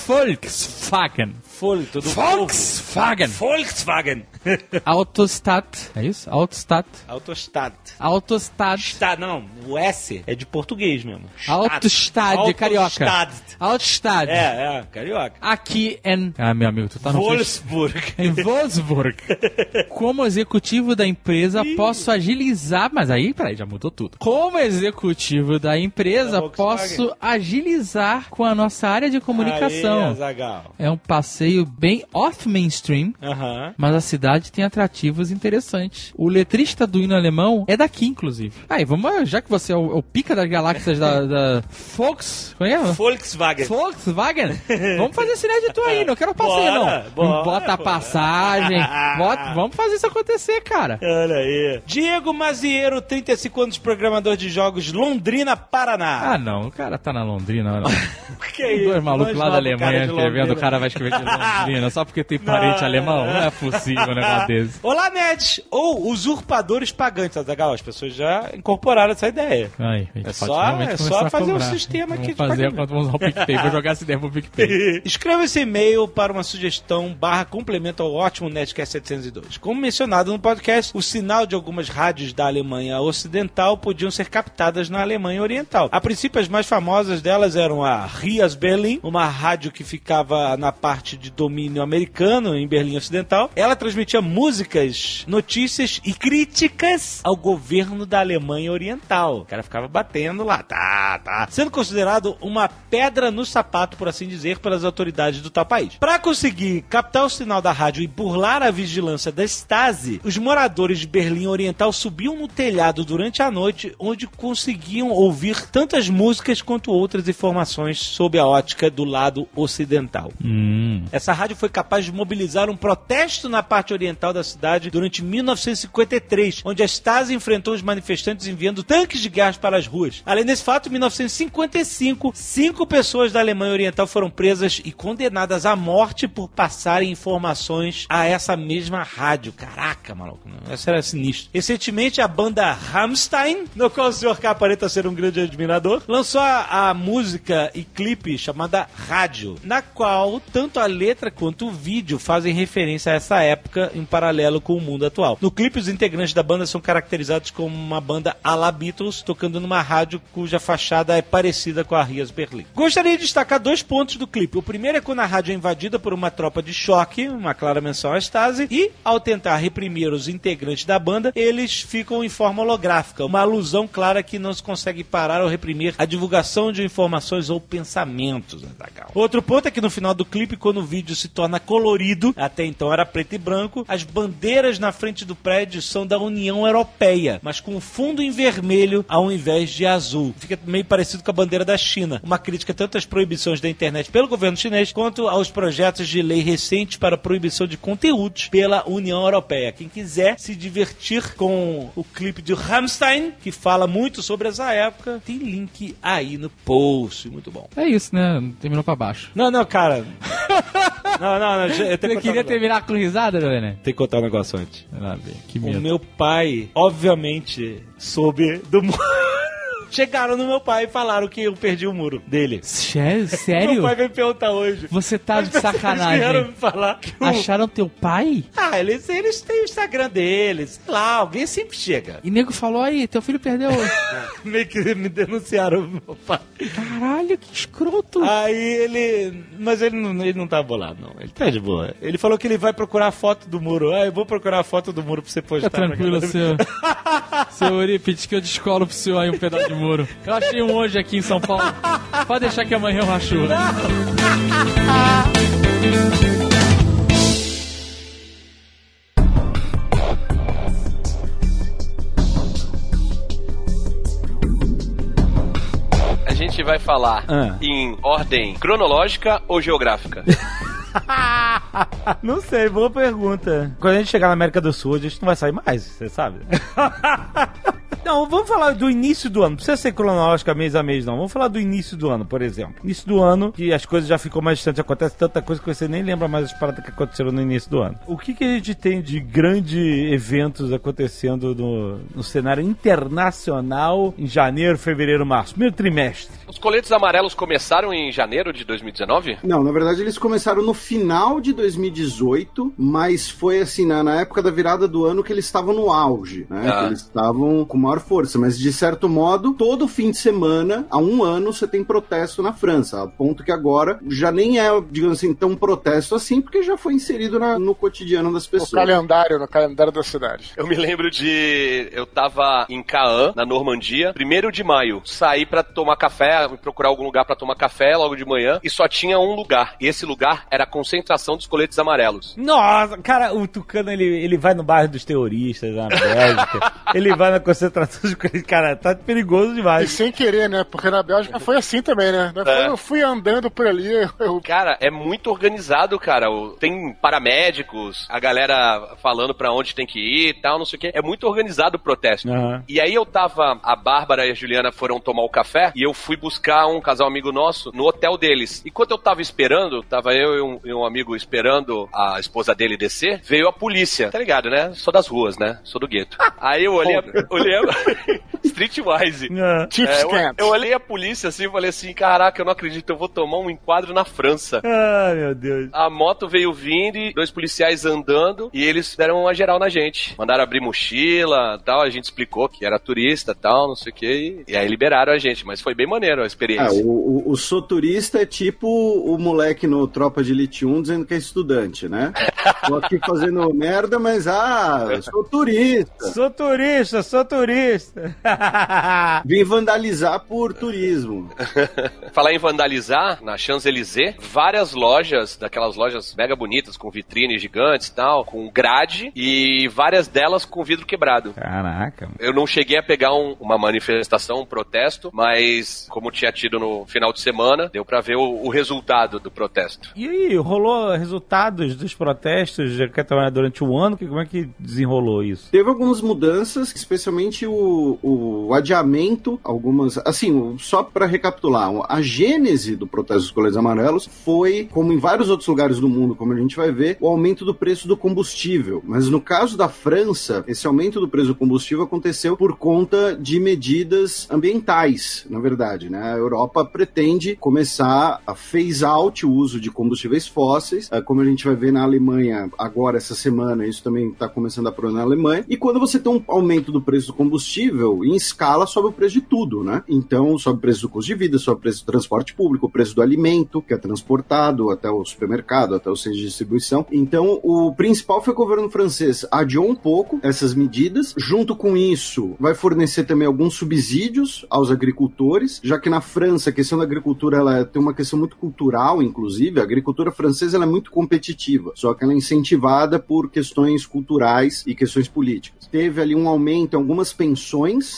Volkswagen. Volk, tudo Volkswagen. Volkswagen. Autostadt. É isso? Autostadt. Autostad. Autostadt. Está, não, o S é de português mesmo. Autostadt, é carioca. Autostad. Autostadt. É, é, carioca. Aqui em... Ah, meu amigo, tu tá no... Wolfsburg. Em Wolfsburg. Como executivo da empresa, posso agilizar. Mas aí, peraí, já mudou tudo. Como executivo da empresa, Da posso agilizar com a nossa área de Aê, comunicação. Azaghal. É um passeio bem off-mainstream. Aham. Mas a cidade tem atrativos interessantes. O letrista do hino alemão é daqui, inclusive. Aí, vamos, já que você é o, o pica das galáxias da, da como é? é? Volkswagen. Volkswagen? Vamos fazer esse nerd tour aí, não quero passeio, não. bora, Bota a passagem, bota- vamos fazer isso acontecer, cara. Olha aí. Diego Mazieiro, 35 anos, programador de jogos, Londrina, Paraná. Ah, não, o cara tá na Londrina, não. que é isso? Dois malucos lá da Alemanha de escrevendo, o cara vai escrever de Londrina só porque tem parente Não, alemão? é. Não é possível um negócio desse. Olá, nerds! Ou usurpadores pagantes, Azaghal. As pessoas já incorporaram essa ideia. É pode só- é só fazer um sistema aqui Vamos fazer quando vamos usar o PicPay. Vou jogar essa ideia pro PicPay. Escreva esse e-mail para uma sugestão barra complemento ao ótimo Netcast 702. Como mencionado no podcast, o sinal de algumas rádios da Alemanha Ocidental podiam ser captadas na Alemanha Oriental. A princípio, as mais famosas delas eram a Rias Berlin, uma rádio que ficava na parte de domínio americano, em Berlim Ocidental. Ela transmitia músicas, notícias e críticas ao governo da Alemanha Oriental. O cara ficava batendo lá, tá, tá. Sendo considerado uma pedra no sapato, por assim dizer, pelas autoridades do tal país. Para conseguir captar o sinal da rádio e burlar a vigilância da Stasi, os moradores de Berlim Oriental subiam no telhado durante a noite, onde conseguiam ouvir tantas músicas quanto outras informações sob a ótica do lado ocidental. Hum. Essa rádio foi capaz de mobilizar um protesto na parte oriental da cidade durante 1953, onde a Stasi enfrentou os manifestantes enviando tanques de guerra para as ruas. Além desse fato, em 1955, cinco pessoas da Alemanha Oriental foram presas e condenadas à morte por passarem informações a essa mesma rádio. Caraca, maluco, essa era sinistro. Recentemente, a banda Rammstein, no qual o senhor K aparenta ser um grande admirador, lançou a, a música e clipe chamada Rádio, na qual tanto a letra quanto o vídeo fazem referência a essa época em paralelo com o mundo atual. No clipe, os integrantes da banda são caracterizados como uma banda à la Beatles, tocando numa rádio cuja fachada é parecida com a Rias Berlim. Gostaria de destacar dois pontos do clipe. O primeiro é quando a rádio é invadida por uma tropa de choque, uma clara menção à Stasi, e ao tentar reprimir os integrantes da banda, eles ficam em forma holográfica, uma alusão clara que não se consegue parar ou reprimir a divulgação de informações ou pensamentos. Azaghal. Outro ponto é que no final do clipe, quando o vídeo se torna colorido, até então era preto e branco, as bandeiras na frente do prédio são da União Europeia, mas com fundo em vermelho ao invés de azul. Fica meio parecido com a bandeira da China. Uma crítica tanto às proibições da internet pelo governo chinês, quanto aos projetos de lei recentes para proibição de conteúdos pela União Europeia. Quem quiser se divertir com o clipe de Rammstein, que fala muito sobre essa época, tem link aí no post. Muito bom. É isso, né? Terminou pra baixo. Não, não, cara. não, não, não. Eu contar queria terminar com risada, né? Tem que contar um negócio antes. Lá. Que O medo. meu pai, obviamente, soube do. Chegaram no meu pai e falaram que eu perdi o muro dele. Sério? Meu pai veio me perguntar hoje. Você tá As de pessoas vieram sacanagem. me falar que o... Acharam teu pai? Ah, eles, eles têm o Instagram deles. Sei lá, alguém sempre chega. E nego falou aí, teu filho perdeu. Meio que me denunciaram meu pai. Caralho, que escroto. Aí ele. Mas ele não, ele não tá bolado, não. Ele tá de boa. Ele falou que ele vai procurar a foto do muro. Ah, eu vou procurar a foto do muro pra você postar. Fica tranquilo, pra seu. seu Eurípides, que eu descolo pro senhor aí um pedaço de muro. Eu achei um hoje aqui em São Paulo. Pode deixar que amanhã eu racho. A gente vai falar Ah. em ordem cronológica ou geográfica? Não sei, boa pergunta. Quando a gente chegar na América do Sul, a gente não vai sair mais, você sabe? Não, vamos falar do início do ano. Não precisa ser cronológica mês a mês, não. Vamos falar do início do ano, por exemplo. Início do ano, que as coisas já ficam mais distantes, acontece tanta coisa que você nem lembra mais as paradas que aconteceram no início do ano. O que, que a gente tem de grandes eventos acontecendo no, no cenário internacional em janeiro, fevereiro, março? Primeiro trimestre. Os coletes amarelos começaram em janeiro de 2019? Não, na verdade eles começaram no final de 2018, mas foi assim, na, na época da virada do ano que eles estavam no auge, né? Ah. Que eles estavam com maior força, mas de certo modo, todo fim de semana, há um ano, você tem protesto na França, a ponto que agora já nem é, digamos assim, tão protesto assim, porque já foi inserido na- no cotidiano das No pessoas. calendário, no calendário da cidade. Eu me lembro de. Eu tava em Caen, na Normandia, primeiro de maio. Saí pra tomar café, procurar algum lugar pra tomar café logo de manhã, e só tinha um lugar. E esse lugar era a concentração dos coletes amarelos. Nossa, cara, o Tucano ele, ele vai no bairro dos terroristas na Bélgica, ele vai na concentração coletes. Cara, tá perigoso E demais. sem querer, né? Porque na Bélgica foi assim também, né? Eu fui- É. Eu fui andando por ali, eu Cara, é muito organizado, cara. Tem paramédicos, a galera falando pra onde tem que ir e tal, não sei o quê. É muito organizado o protesto. Aham. E aí eu tava, a Bárbara e a Juliana foram tomar o café e eu fui buscar um casal amigo nosso no hotel deles. E quando eu tava esperando, tava eu e um, e um amigo esperando a esposa dele descer, veio a polícia. Tá ligado, né? Sou das ruas, né? Sou do gueto. Aí eu olhei, olhei, Streetwise. Ah. Chief É, eu, Scamp. eu olhei a polícia assim e falei assim: caraca, eu não acredito, eu vou tomar um enquadro na França. Ai, meu Deus. A moto veio vindo e dois policiais andando e eles deram uma geral na gente. Mandaram abrir mochila tal, a gente explicou que era turista tal, não sei o que. E aí liberaram a gente, mas foi bem maneiro a É, experiência. o, o, o sou turista é tipo o moleque no Tropa de Elite 1 dizendo que é estudante, né? Tô aqui fazendo merda, mas ah, eu sou turista. Sou turista, sou turista. Vim vandalizar por turismo. Falar em vandalizar, na Champs-Élysées, várias lojas, daquelas lojas mega bonitas, com vitrines gigantes e tal, com grade, e várias delas com vidro quebrado. Caraca. Eu não cheguei a pegar um- uma manifestação, um protesto, mas como tinha tido no final de semana, deu pra ver o, o resultado do protesto. E aí, rolou resultados dos protestos já que trabalhar durante o ano? Que- Como é que desenrolou isso? Teve algumas mudanças, especialmente o, o adiamento, algumas. Assim, só para recapitular, a gênese do protesto dos coletes amarelos foi, como em vários outros lugares do mundo, como a gente vai ver, o aumento do preço do combustível. Mas no caso da França, esse aumento do preço do combustível aconteceu por conta de medidas ambientais, na verdade. Né? A Europa pretende começar a phase out o uso de combustíveis fósseis, eh, como a gente vai ver na Alemanha agora, essa semana, isso também está começando a provar na Alemanha. E quando você tem um aumento do preço do combustível, em escala sobe o preço de tudo, né? Então sobe o preço do custo de vida, sobe o preço do transporte público, o preço do alimento que é transportado até o supermercado, até o centro de distribuição. Então o principal foi o governo francês adiou um pouco essas medidas. Junto com isso, vai fornecer também alguns subsídios aos agricultores, já que na França a questão da agricultura ela tem uma questão muito cultural, inclusive. A agricultura francesa ela é muito competitiva, só que ela é incentivada por questões culturais e questões políticas. Teve ali um aumento em algumas pensões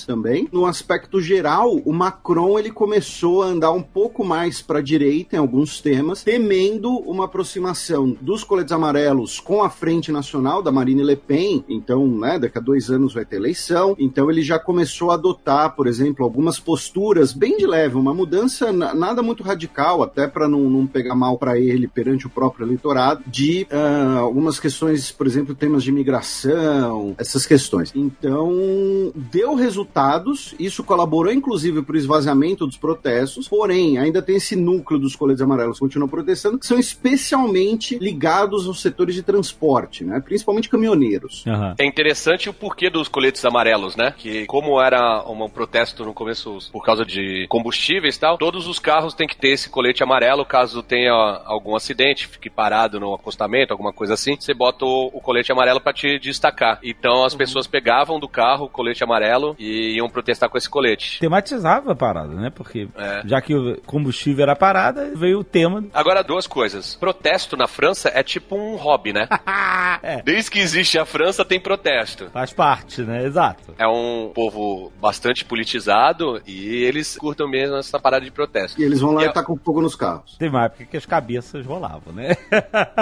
também. No aspecto geral, o Macron ele começou a andar um pouco mais para a direita em alguns temas, temendo uma aproximação dos coletes amarelos com a Frente Nacional da Marine Le Pen. Então, né, daqui a dois anos vai ter eleição. Então, ele já começou a adotar, por exemplo, algumas posturas bem de leve, uma mudança na- nada muito radical, até para não, não pegar mal para ele perante o próprio eleitorado, de ah, algumas questões, por exemplo, temas de imigração, essas questões. Então, deu resultados, isso colaborou inclusive para o esvaziamento dos protestos, porém, ainda tem esse núcleo dos coletes amarelos que continuam protestando, que são especialmente ligados aos setores de transporte, né? principalmente caminhoneiros. Aham. É interessante o porquê dos coletes amarelos, né? Que como era um protesto no começo por causa de combustíveis e tal, todos os carros têm que ter esse colete amarelo caso tenha algum acidente, fique parado no acostamento, alguma coisa assim. Você bota o, o colete amarelo pra te destacar. Então as pessoas pegavam do carro o colete amarelo e iam protestar com esse colete. Tematizava a parada, né? Porque É. já que o combustível era parada, veio o tema. Agora, duas coisas. Protesto na França é tipo um hobby, né? É. Desde que existe a França, tem protesto. Faz parte, né? Exato. É um povo bastante politizado e eles curtam mesmo essa parada de protesto. E eles vão lá E e a- tacam fogo nos carros. Tem uma época que as cabeças rolavam, né?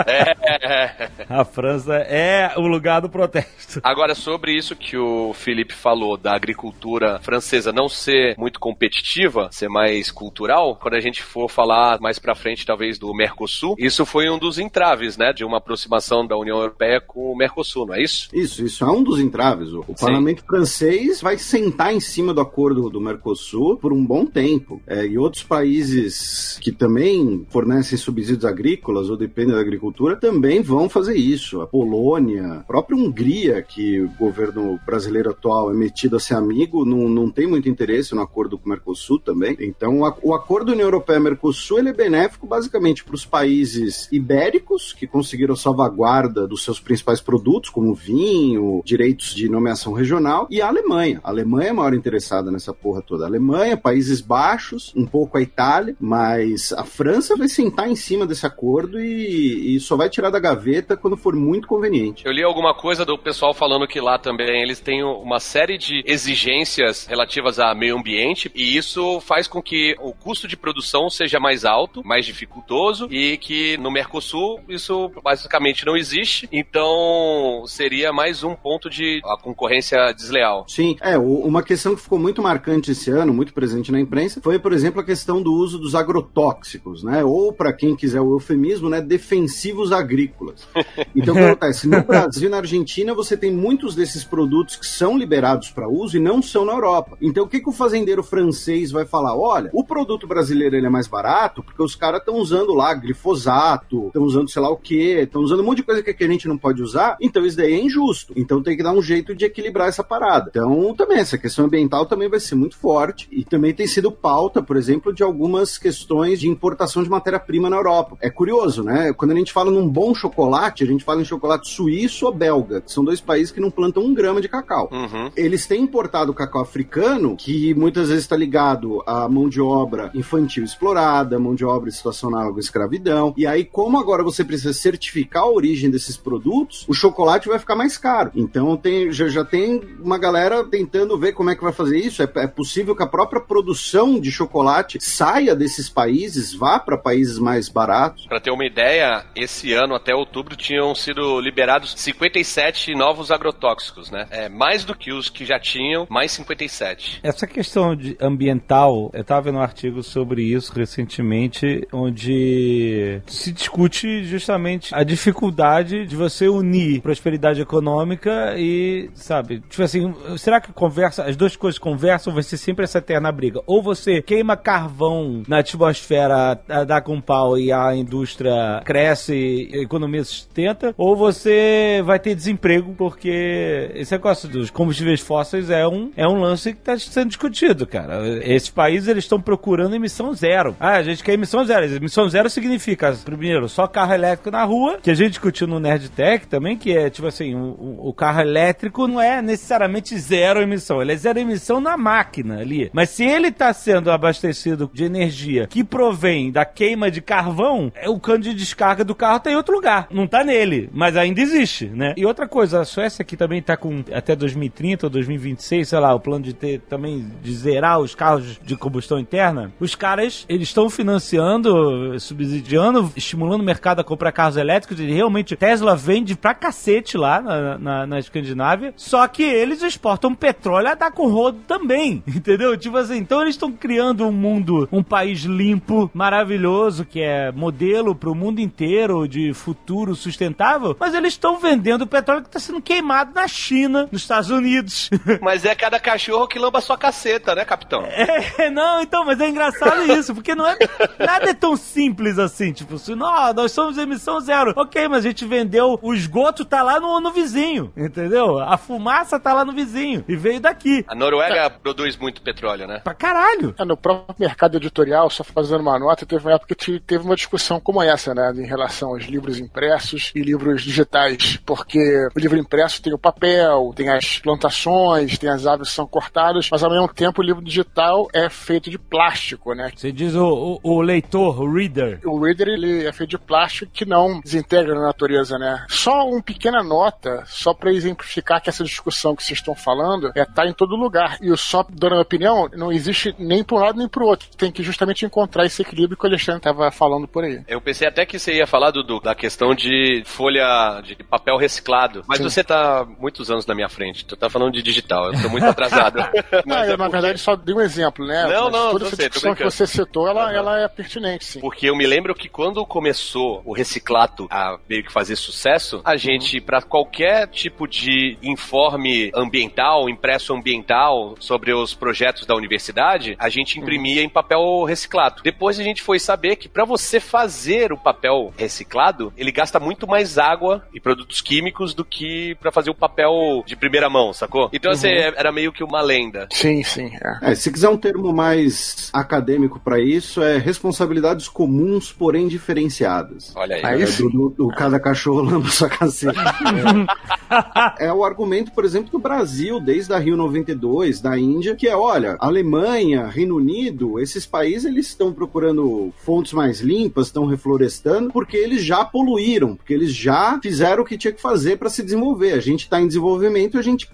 É. A França é o lugar do protesto. Agora, sobre isso que o Felipe falou da agricultura francesa não ser muito competitiva, ser mais cultural, quando a gente for falar mais pra frente, talvez, do Mercosul, isso foi um dos entraves, né, de uma aproximação da União Europeia com o Mercosul, não é isso? Isso, isso é um dos entraves. O, o parlamento francês vai sentar em cima do acordo do Mercosul por um bom tempo. É, e outros países que também fornecem subsídios agrícolas ou dependem da agricultura também vão fazer isso. A Polônia, a própria Hungria, que o governo brasileiro atual é metido a ser amigo, não, não tem muito interesse no acordo com o Mercosul também. Então, o, a- o acordo União Europeia-Mercosul ele é benéfico basicamente para os países ibéricos, que conseguiram salvaguarda dos seus principais produtos, como vinho, direitos de nomeação regional, e a Alemanha. A Alemanha é a maior interessada nessa porra toda. A Alemanha, Países Baixos, um pouco a Itália, mas a França vai sentar em cima desse acordo e, e só vai tirar da gaveta quando for muito conveniente. Eu li alguma coisa do pessoal falando que lá também eles têm uma série de exigências relativas a meio ambiente e isso faz com que o custo de produção seja mais alto, mais dificultoso e que no Mercosul isso basicamente não existe, então seria mais um ponto de a concorrência desleal. Sim, é, uma questão que ficou muito marcante esse ano, muito presente na imprensa, foi, por exemplo, a questão do uso dos agrotóxicos, né? Ou, para quem quiser o eufemismo, né, defensivos agrícolas. Então, o que acontece? No Brasil e na Argentina, você tem muitos desses produtos que são liberados para uso e não são na Europa. Então o que, que o fazendeiro francês vai falar? Olha, o produto brasileiro ele é mais barato porque os caras estão usando lá glifosato, estão usando sei lá o que, estão usando um monte de coisa que a gente não pode usar, então isso daí é injusto. Então tem que dar um jeito de equilibrar essa parada. Então também essa questão ambiental também vai ser muito forte e também tem sido pauta, por exemplo, de algumas questões de importação de matéria-prima na Europa. É curioso, né? Quando a gente fala num bom chocolate, a gente fala em chocolate suíço ou belga, que são dois países que não plantam um grama de cacau. Uhum. Eles têm importado cacau africano, que muitas vezes está ligado à mão de obra infantil explorada, mão de obra situacional com escravidão. E aí, como agora você precisa certificar a origem desses produtos, o chocolate vai ficar mais caro. Então tem, já, já tem uma galera tentando ver como é que vai fazer isso. É, é possível que a própria produção de chocolate saia desses países, vá para países mais baratos. Pra ter uma ideia, esse ano até outubro tinham sido liberados 57 novos agrotóxicos, né? É mais do que os que já tinham, mais 57. Essa questão de ambiental, eu estava vendo um artigo sobre isso recentemente, onde se discute justamente a dificuldade de você unir prosperidade econômica e, sabe, tipo assim, será que conversa, as duas coisas conversam, vai ser sempre essa eterna briga. Ou você queima carvão na atmosfera, dá com pau e a indústria cresce e a economia sustenta, ou você vai ter desemprego, porque esse negócio dos combustíveis é um, é um lance que está sendo discutido, cara. Esses países eles estão procurando emissão zero. Ah, a gente quer emissão zero. Emissão zero significa, primeiro, só carro elétrico na rua, que a gente discutiu no Nerdtech também, que é tipo assim, o, o- carro elétrico não é necessariamente zero emissão, ele é zero emissão na máquina ali. Mas se ele está sendo abastecido de energia que provém da queima de carvão, é o cano de descarga do carro tá em outro lugar. Não tá nele, mas ainda existe, né? E outra coisa, a Suécia aqui também tá com até 2030 ou 2026, sei lá, o plano de ter também de zerar os carros de combustão interna. Os caras, eles estão financiando, subsidiando, estimulando o mercado a comprar carros elétricos. E realmente, Tesla vende pra cacete lá na, na, na Escandinávia. Só que eles exportam petróleo a dar com rodo também, entendeu? Tipo assim, então eles estão criando um mundo, um país limpo, maravilhoso, que é modelo pro mundo inteiro de futuro sustentável, mas eles estão vendendo petróleo que está sendo queimado na China, nos Estados Unidos. Mas é cada cachorro que lamba sua caceta, né, capitão? É, não, então, mas é engraçado isso, porque não é nada é tão simples assim, tipo, assim, não, nós somos emissão zero. Ok, mas a gente vendeu, o esgoto tá lá no, no vizinho, entendeu? A fumaça tá lá no vizinho e veio daqui. A Noruega produz muito petróleo, né? Pra caralho. É, no próprio mercado editorial, só fazendo uma nota, teve uma época que teve uma discussão como essa, né, em relação aos livros impressos e livros digitais, porque o livro impresso tem o papel, tem as plantações, tem as árvores que são cortadas, mas ao mesmo tempo o livro digital é feito de plástico, né? Você diz o, o, o leitor, o reader. O reader ele é feito de plástico que não desintegra na natureza, né? Só uma pequena nota, só para exemplificar que essa discussão que vocês estão falando é tá em todo lugar. E eu só dando a minha opinião, não existe nem para um lado nem para o outro. Tem que justamente encontrar esse equilíbrio que o Alexandre estava falando por aí. Eu pensei até que você ia falar, Dudu, da questão de folha de papel reciclado. Mas Sim. você tá muitos anos na minha frente. Tu tá falando de digital. Eu tô muito atrasado. Não, Mas eu, é na porque- verdade, só dei um exemplo, né? Não, Mas não, toda eu essa sei, discussão que você citou, ela, Aham. ela é pertinente, sim. Porque eu me lembro que quando começou o reciclato a meio que fazer sucesso, a gente, pra qualquer tipo de informe ambiental, impresso ambiental sobre os projetos da universidade, a gente imprimia em papel reciclado. Depois a gente foi saber que pra você fazer o papel reciclado, ele gasta muito mais água e produtos químicos do que pra fazer o papel de primeira mão, sacou? Então assim, era meio que uma lenda. Sim, sim. É. É, se quiser um termo mais acadêmico para isso, é responsabilidades comuns, porém diferenciadas. Olha aí. É, sim. do, do- do cada cachorro lamba sua caceta. é. É o argumento, por exemplo, do Brasil, desde a Rio 92, da Índia, que é, olha, Alemanha, Reino Unido, esses países eles estão procurando fontes mais limpas, estão reflorestando, porque eles já poluíram, porque eles já fizeram o que tinha que fazer para se desenvolver. A gente está em desenvolvimento e a gente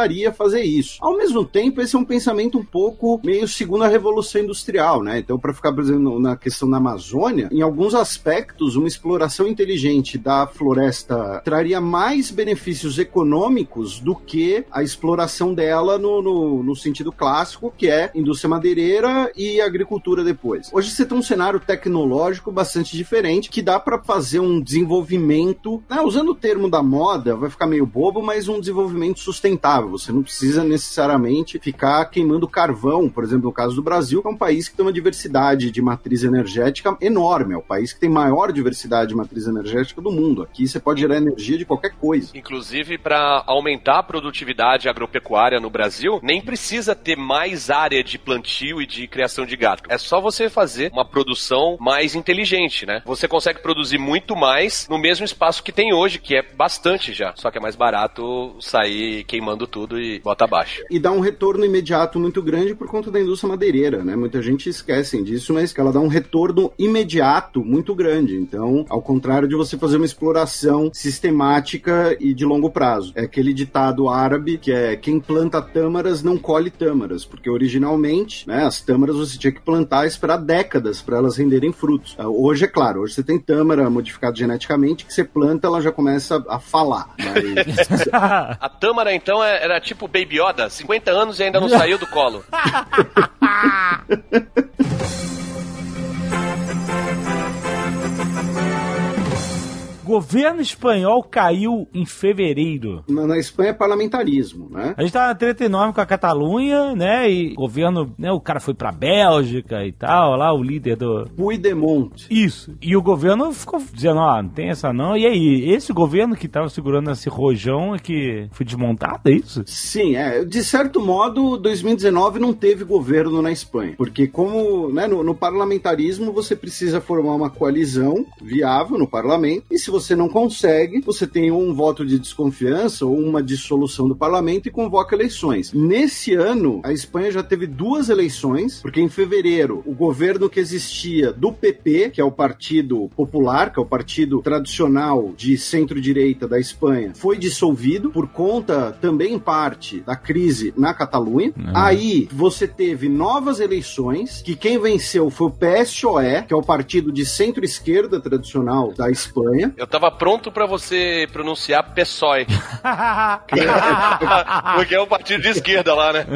precisaria fazer isso. Ao mesmo tempo, esse é um pensamento um pouco meio segundo a Revolução Industrial, né? Então, para ficar, por exemplo, na questão da Amazônia, em alguns aspectos, uma exploração inteligente da floresta traria mais benefícios econômicos do que a exploração dela no, no, no sentido clássico, que é indústria madeireira e agricultura depois. Hoje você tem um cenário tecnológico bastante diferente que dá para fazer um desenvolvimento, né, usando o termo da moda, vai ficar meio bobo, mas um desenvolvimento sustentável. Você não precisa necessariamente ficar queimando carvão, por exemplo, no caso do Brasil, que é um país que tem uma diversidade de matriz energética enorme, é o país que tem maior diversidade de matriz energética do mundo. Aqui você pode gerar energia de qualquer coisa. Inclusive, para aumentar a produtividade agropecuária no Brasil, nem precisa ter mais área de plantio e de criação de gado. É só você fazer uma produção mais inteligente, né? Você consegue produzir muito mais no mesmo espaço que tem hoje, que é bastante já. Só que é mais barato sair queimando tudo e bota abaixo. E dá um retorno imediato muito grande por conta da indústria madeireira, né? Muita gente esquece disso, mas que ela dá um retorno imediato muito grande. Então, ao contrário de você fazer uma exploração sistemática e de longo prazo. É aquele ditado árabe que é quem planta tâmaras não colhe tâmaras, porque originalmente, né, as tâmaras você tinha que plantar e esperar décadas para elas renderem frutos. Ah, Hoje, é claro, hoje você tem tâmara modificada geneticamente que você planta, ela já começa a falar. Mas A Tâmara, então, é- era tipo Baby Yoda, 50 anos e ainda não saiu do colo. Governo espanhol caiu em fevereiro. na, na Espanha é parlamentarismo, né? A gente tá na treta enorme com a Catalunha, né? E o governo, né? O cara foi pra Bélgica e tal, lá o líder do. Puigdemont. Isso. E o governo ficou dizendo, ó, não tem essa não. E aí, esse governo que tava segurando esse rojão é que foi desmontado, é isso? Sim, é. De certo modo, 2019 não teve governo na Espanha. Porque, como né, no, no parlamentarismo, você precisa formar uma coalizão viável no parlamento. E se você não consegue, você tem um voto de desconfiança ou uma dissolução do parlamento e convoca eleições. Nesse ano, a Espanha já teve duas eleições, porque em fevereiro, o governo que existia do PP, que é o Partido Popular, que é o partido tradicional de centro-direita da Espanha, foi dissolvido por conta também em parte da crise na Catalunha. Aí você teve novas eleições, que quem venceu foi o PSOE, que é o partido de centro-esquerda tradicional da Espanha. Eu tava pronto pra você pronunciar PSOE. Porque é um partido de esquerda lá, né?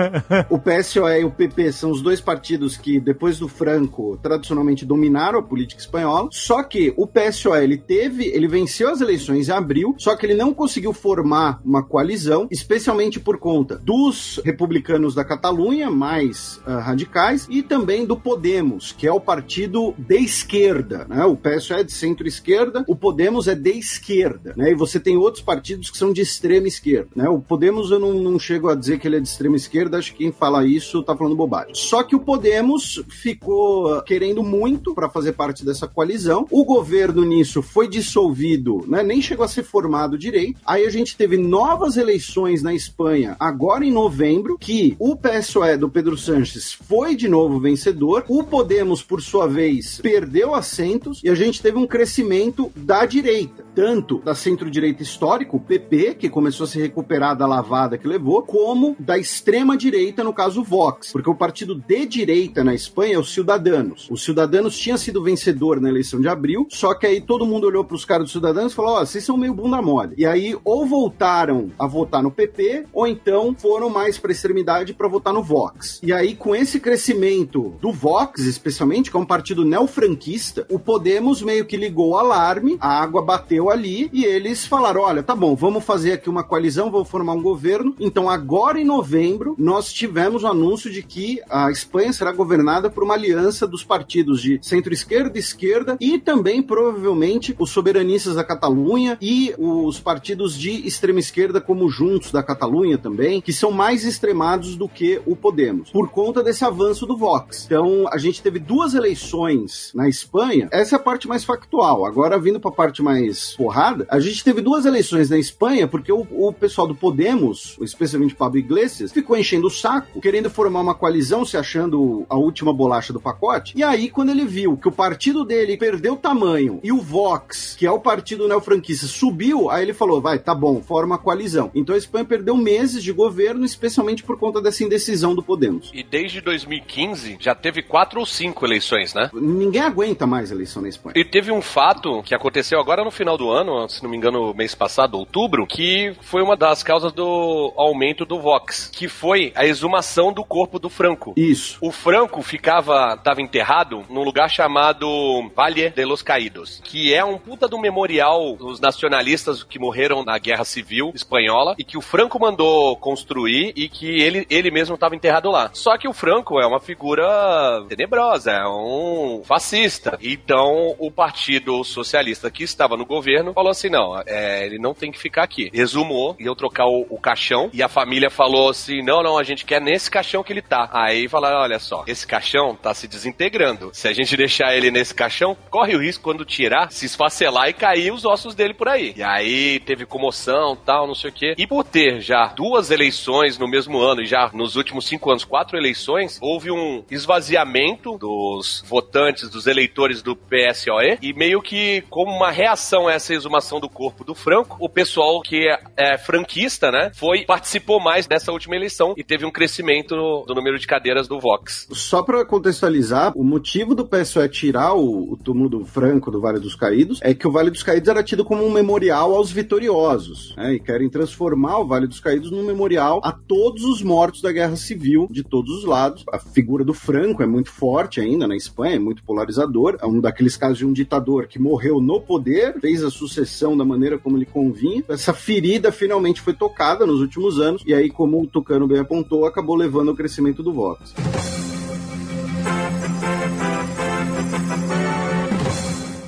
O PSOE e o PP são os dois partidos que, depois do Franco, tradicionalmente dominaram a política espanhola. Só que o PSOE, ele teve, ele venceu as eleições em abril, só que ele não conseguiu formar uma coalizão, especialmente por conta dos republicanos da Catalunha, mais ah, radicais, e também do Podemos, que é o partido de esquerda, né? O PSOE é de centro-esquerda, o Podemos é de esquerda, né? E você tem outros partidos que são de extrema esquerda, né? O Podemos eu não, não chego a dizer que ele é de extrema esquerda, acho que quem fala isso tá falando bobagem. Só que o Podemos ficou querendo muito para fazer parte dessa coalizão. O governo nisso foi dissolvido, né? Nem chegou a ser formado direito. Aí a gente teve novas eleições na Espanha agora em novembro, que o PSOE do Pedro Sanches foi de novo vencedor. O Podemos, por sua vez, perdeu assentos e a gente teve um crescimento da direita, tanto da centro-direita histórico, o PP, que começou a se recuperar da lavada que levou, como da extrema direita, no caso o Vox, porque o partido de direita na Espanha é o Ciudadanos. O Ciudadanos tinha sido vencedor na eleição de abril, só que aí todo mundo olhou para os caras do Ciudadanos e falou: ó, vocês são meio bunda mole. E aí ou voltaram a votar no PP, ou então foram mais para extremidade para votar no Vox. E aí, com esse crescimento do Vox, especialmente, que é um partido neofranquista, o Podemos meio que ligou o alarme, a água bateu ali e eles falaram: olha, tá bom, vamos fazer aqui uma coalizão, vamos formar um governo. Então, agora em novembro, nós tivemos o anúncio de que a Espanha será governada por uma aliança dos partidos de centro-esquerda, esquerda e também, provavelmente, os soberanistas da Catalunha e os partidos de extrema esquerda, como Juntos da Catalunha também, que são mais extremados do que o Podemos, por conta desse avanço do Vox. Então, a gente teve duas eleições na Espanha, essa é a parte mais factual. Agora, vindo para a parte mais porrada, a gente teve duas eleições na Espanha porque o, o pessoal do Podemos, especialmente Pablo Iglesias, ficou enchendo o saco, querendo formar uma coalizão, se achando a última bolacha do pacote. E aí, quando ele viu que o partido dele perdeu tamanho e o Vox, que é o partido neofranquista, subiu, aí ele falou: vai, tá bom, forma a coalizão. Então a Espanha perdeu meses de governo, especialmente por conta dessa indecisão do Podemos. E desde 2015 já teve quatro ou cinco eleições, né? Ninguém aguenta mais a eleição na Espanha. E teve um fato que aconteceu agora no final do do ano, se não me engano, mês passado, outubro, que foi uma das causas do aumento do Vox, que foi a exumação do corpo do Franco. Isso. O Franco ficava, estava enterrado num lugar chamado Valle de los Caídos, que é um puta do memorial dos nacionalistas que morreram na Guerra Civil Espanhola e que o Franco mandou construir e que ele, ele mesmo estava enterrado lá. Só que o Franco é uma figura tenebrosa, é um fascista. Então o Partido Socialista que estava no governo falou assim: não, é, ele não tem que ficar aqui. Resumou, iam trocar o, o caixão e a família falou assim: não, não, a gente quer nesse caixão que ele tá. Aí falaram: olha só, esse caixão tá se desintegrando. Se a gente deixar ele nesse caixão, corre o risco quando tirar, se esfacelar e cair os ossos dele por aí. E aí teve comoção, tal, não sei o quê. E por ter já duas eleições no mesmo ano e já nos últimos cinco anos quatro eleições, houve um esvaziamento dos votantes, dos eleitores do PSOE e meio que como uma reação a essa exumação do corpo do Franco, o pessoal que é, é franquista, né, foi participou mais dessa última eleição e teve um crescimento do número de cadeiras do Vox. Só pra contextualizar, o motivo do PSOE tirar o, o túmulo do Franco do Vale dos Caídos é que o Vale dos Caídos era tido como um memorial aos vitoriosos, né? E querem transformar o Vale dos Caídos num memorial a todos os mortos da Guerra Civil de todos os lados. A figura do Franco é muito forte ainda na Espanha, é muito polarizador. É um daqueles casos de um ditador que morreu no poder, fez a sucessão da maneira como lhe convinha. Essa ferida finalmente foi tocada nos últimos anos, e aí, como o Tucano bem apontou, acabou levando ao crescimento do Vox.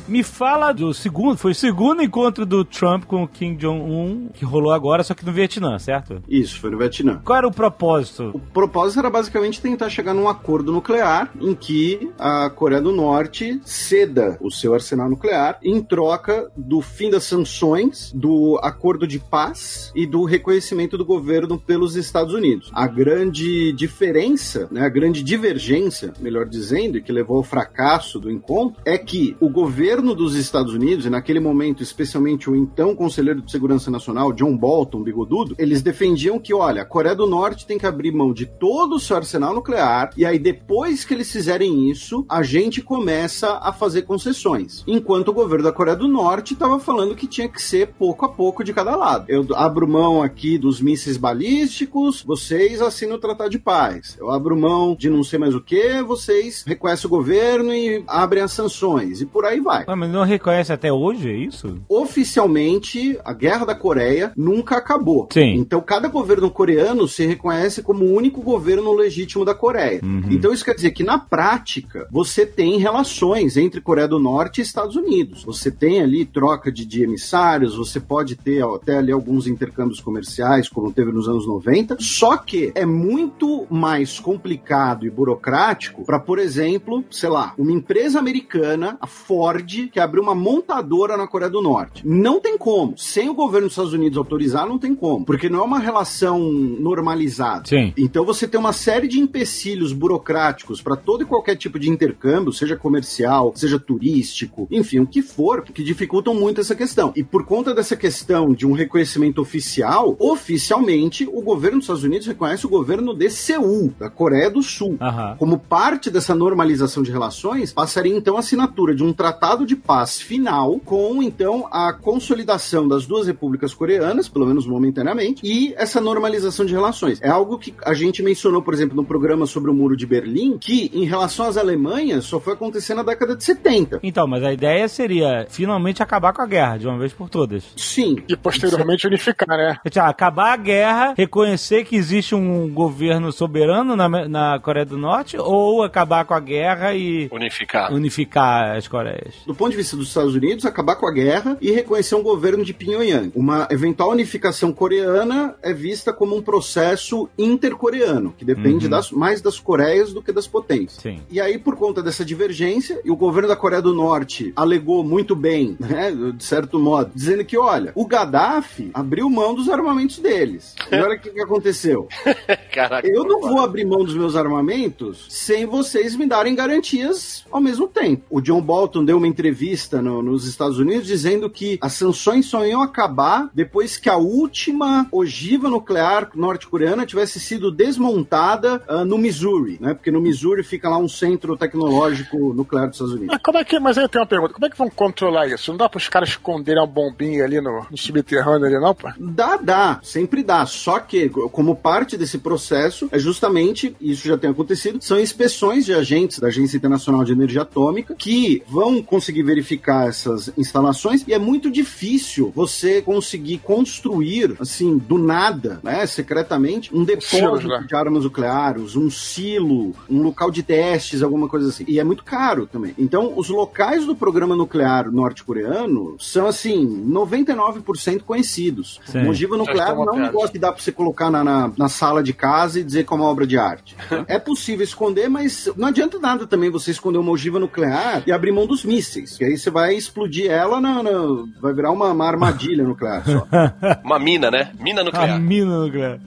Me fala do segundo, foi o segundo encontro do Trump com o Kim Jong-un, que rolou agora, só que no Vietnã, certo? Isso, foi no Vietnã. Qual era o propósito? O propósito era basicamente tentar chegar num acordo nuclear em que a Coreia do Norte ceda o seu arsenal nuclear em troca do fim das sanções, do acordo de paz e do reconhecimento do governo pelos Estados Unidos. A grande diferença, né, a grande divergência, melhor dizendo, e que levou ao fracasso do encontro, é que o governo dos Estados Unidos, e naquele momento especialmente o então conselheiro de segurança nacional, John Bolton, bigodudo, eles defendiam que, olha, a Coreia do Norte tem que abrir mão de todo o seu arsenal nuclear, e aí depois que eles fizerem isso, a gente começa a fazer concessões. Enquanto o governo da Coreia do Norte estava falando que tinha que ser pouco a pouco de cada lado. Eu abro mão aqui dos mísseis balísticos, vocês assinam o Tratado de Paz. Eu abro mão de não sei mais o que, vocês reconhecem o governo e abrem as sanções. E por aí vai. Ah, mas não reconhece até hoje, é isso? Oficialmente, a Guerra da Coreia nunca acabou. Sim. Então, cada governo coreano se reconhece como o único governo legítimo da Coreia. Então, isso quer dizer que, na prática, você tem relações entre Coreia do Norte e Estados Unidos. Você tem ali troca de, de emissários, você pode ter até ali alguns intercâmbios comerciais, como teve nos anos 90. Só que é muito mais complicado e burocrático para, por exemplo, sei lá, uma empresa americana, a Ford, que abriu uma montadora na Coreia do Norte. Não tem como. Sem o governo dos Estados Unidos autorizar, não tem como. Porque não é uma relação normalizada. Sim. Então você tem uma série de empecilhos burocráticos para todo e qualquer tipo de intercâmbio, seja comercial, seja turístico, enfim, o que for, que dificultam muito essa questão. E por conta dessa questão de um reconhecimento oficial, oficialmente o governo dos Estados Unidos reconhece o governo de Seul, da Coreia do Sul. Aham. Como parte dessa normalização de relações, passaria então a assinatura de um tratado de paz final com então a consolidação das duas repúblicas coreanas, pelo menos momentaneamente, e essa normalização de relações. É algo que a gente mencionou, por exemplo, no programa sobre o Muro de Berlim, que em relação às Alemanhas só foi acontecer na década de 70. Então, mas a ideia seria finalmente acabar com a guerra, de uma vez por todas. Sim. E posteriormente unificar, né? Acabar a guerra, reconhecer que existe um governo soberano na, na Coreia do Norte, ou acabar com a guerra e Unificar. unificar as Coreias? do ponto de vista dos Estados Unidos, acabar com a guerra e reconhecer um governo de Pyongyang. Uma eventual unificação coreana é vista como um processo intercoreano, que depende das, mais das Coreias do que das potências. Sim. E aí, por conta dessa divergência, e o governo da Coreia do Norte alegou muito bem, né, de certo modo, dizendo que, olha, o Gaddafi abriu mão dos armamentos deles. E olha o que, que aconteceu. Caraca. Eu não vou abrir mão dos meus armamentos sem vocês me darem garantias ao mesmo tempo. O John Bolton deu uma entrevista entrevista no- nos Estados Unidos dizendo que as sanções só iam acabar depois que a última ogiva nuclear norte-coreana tivesse sido desmontada ah, no Missouri, né? Porque no Missouri fica lá um centro tecnológico nuclear dos Estados Unidos. Mas como é que. Mas aí eu tenho uma pergunta: como é que vão controlar isso? Não dá para os caras esconderem uma bombinha ali no, no subterrâneo ali, não, pô? Dá, dá, sempre dá. Só que, como parte desse processo, é justamente, isso já tem acontecido, são inspeções de agentes da Agência Internacional de Energia Atômica que vão conseguir verificar essas instalações e é muito difícil você conseguir construir, assim, do nada, né, secretamente, um depósito né? de armas nucleares, um silo, um local de testes, alguma coisa assim. E é muito caro também. Então, os locais do programa nuclear norte-coreano são, assim, 99% conhecidos. Sim. Uma ogiva nuclear não é um negócio que dá pra você colocar na, na, na sala de casa e dizer que é uma obra de arte. é possível esconder, mas não adianta nada também você esconder uma ogiva nuclear e abrir mão dos mísseis. Que aí você vai explodir ela, na, na- vai virar uma, uma armadilha nuclear só. Uma mina, né? Mina A nuclear. mina nuclear.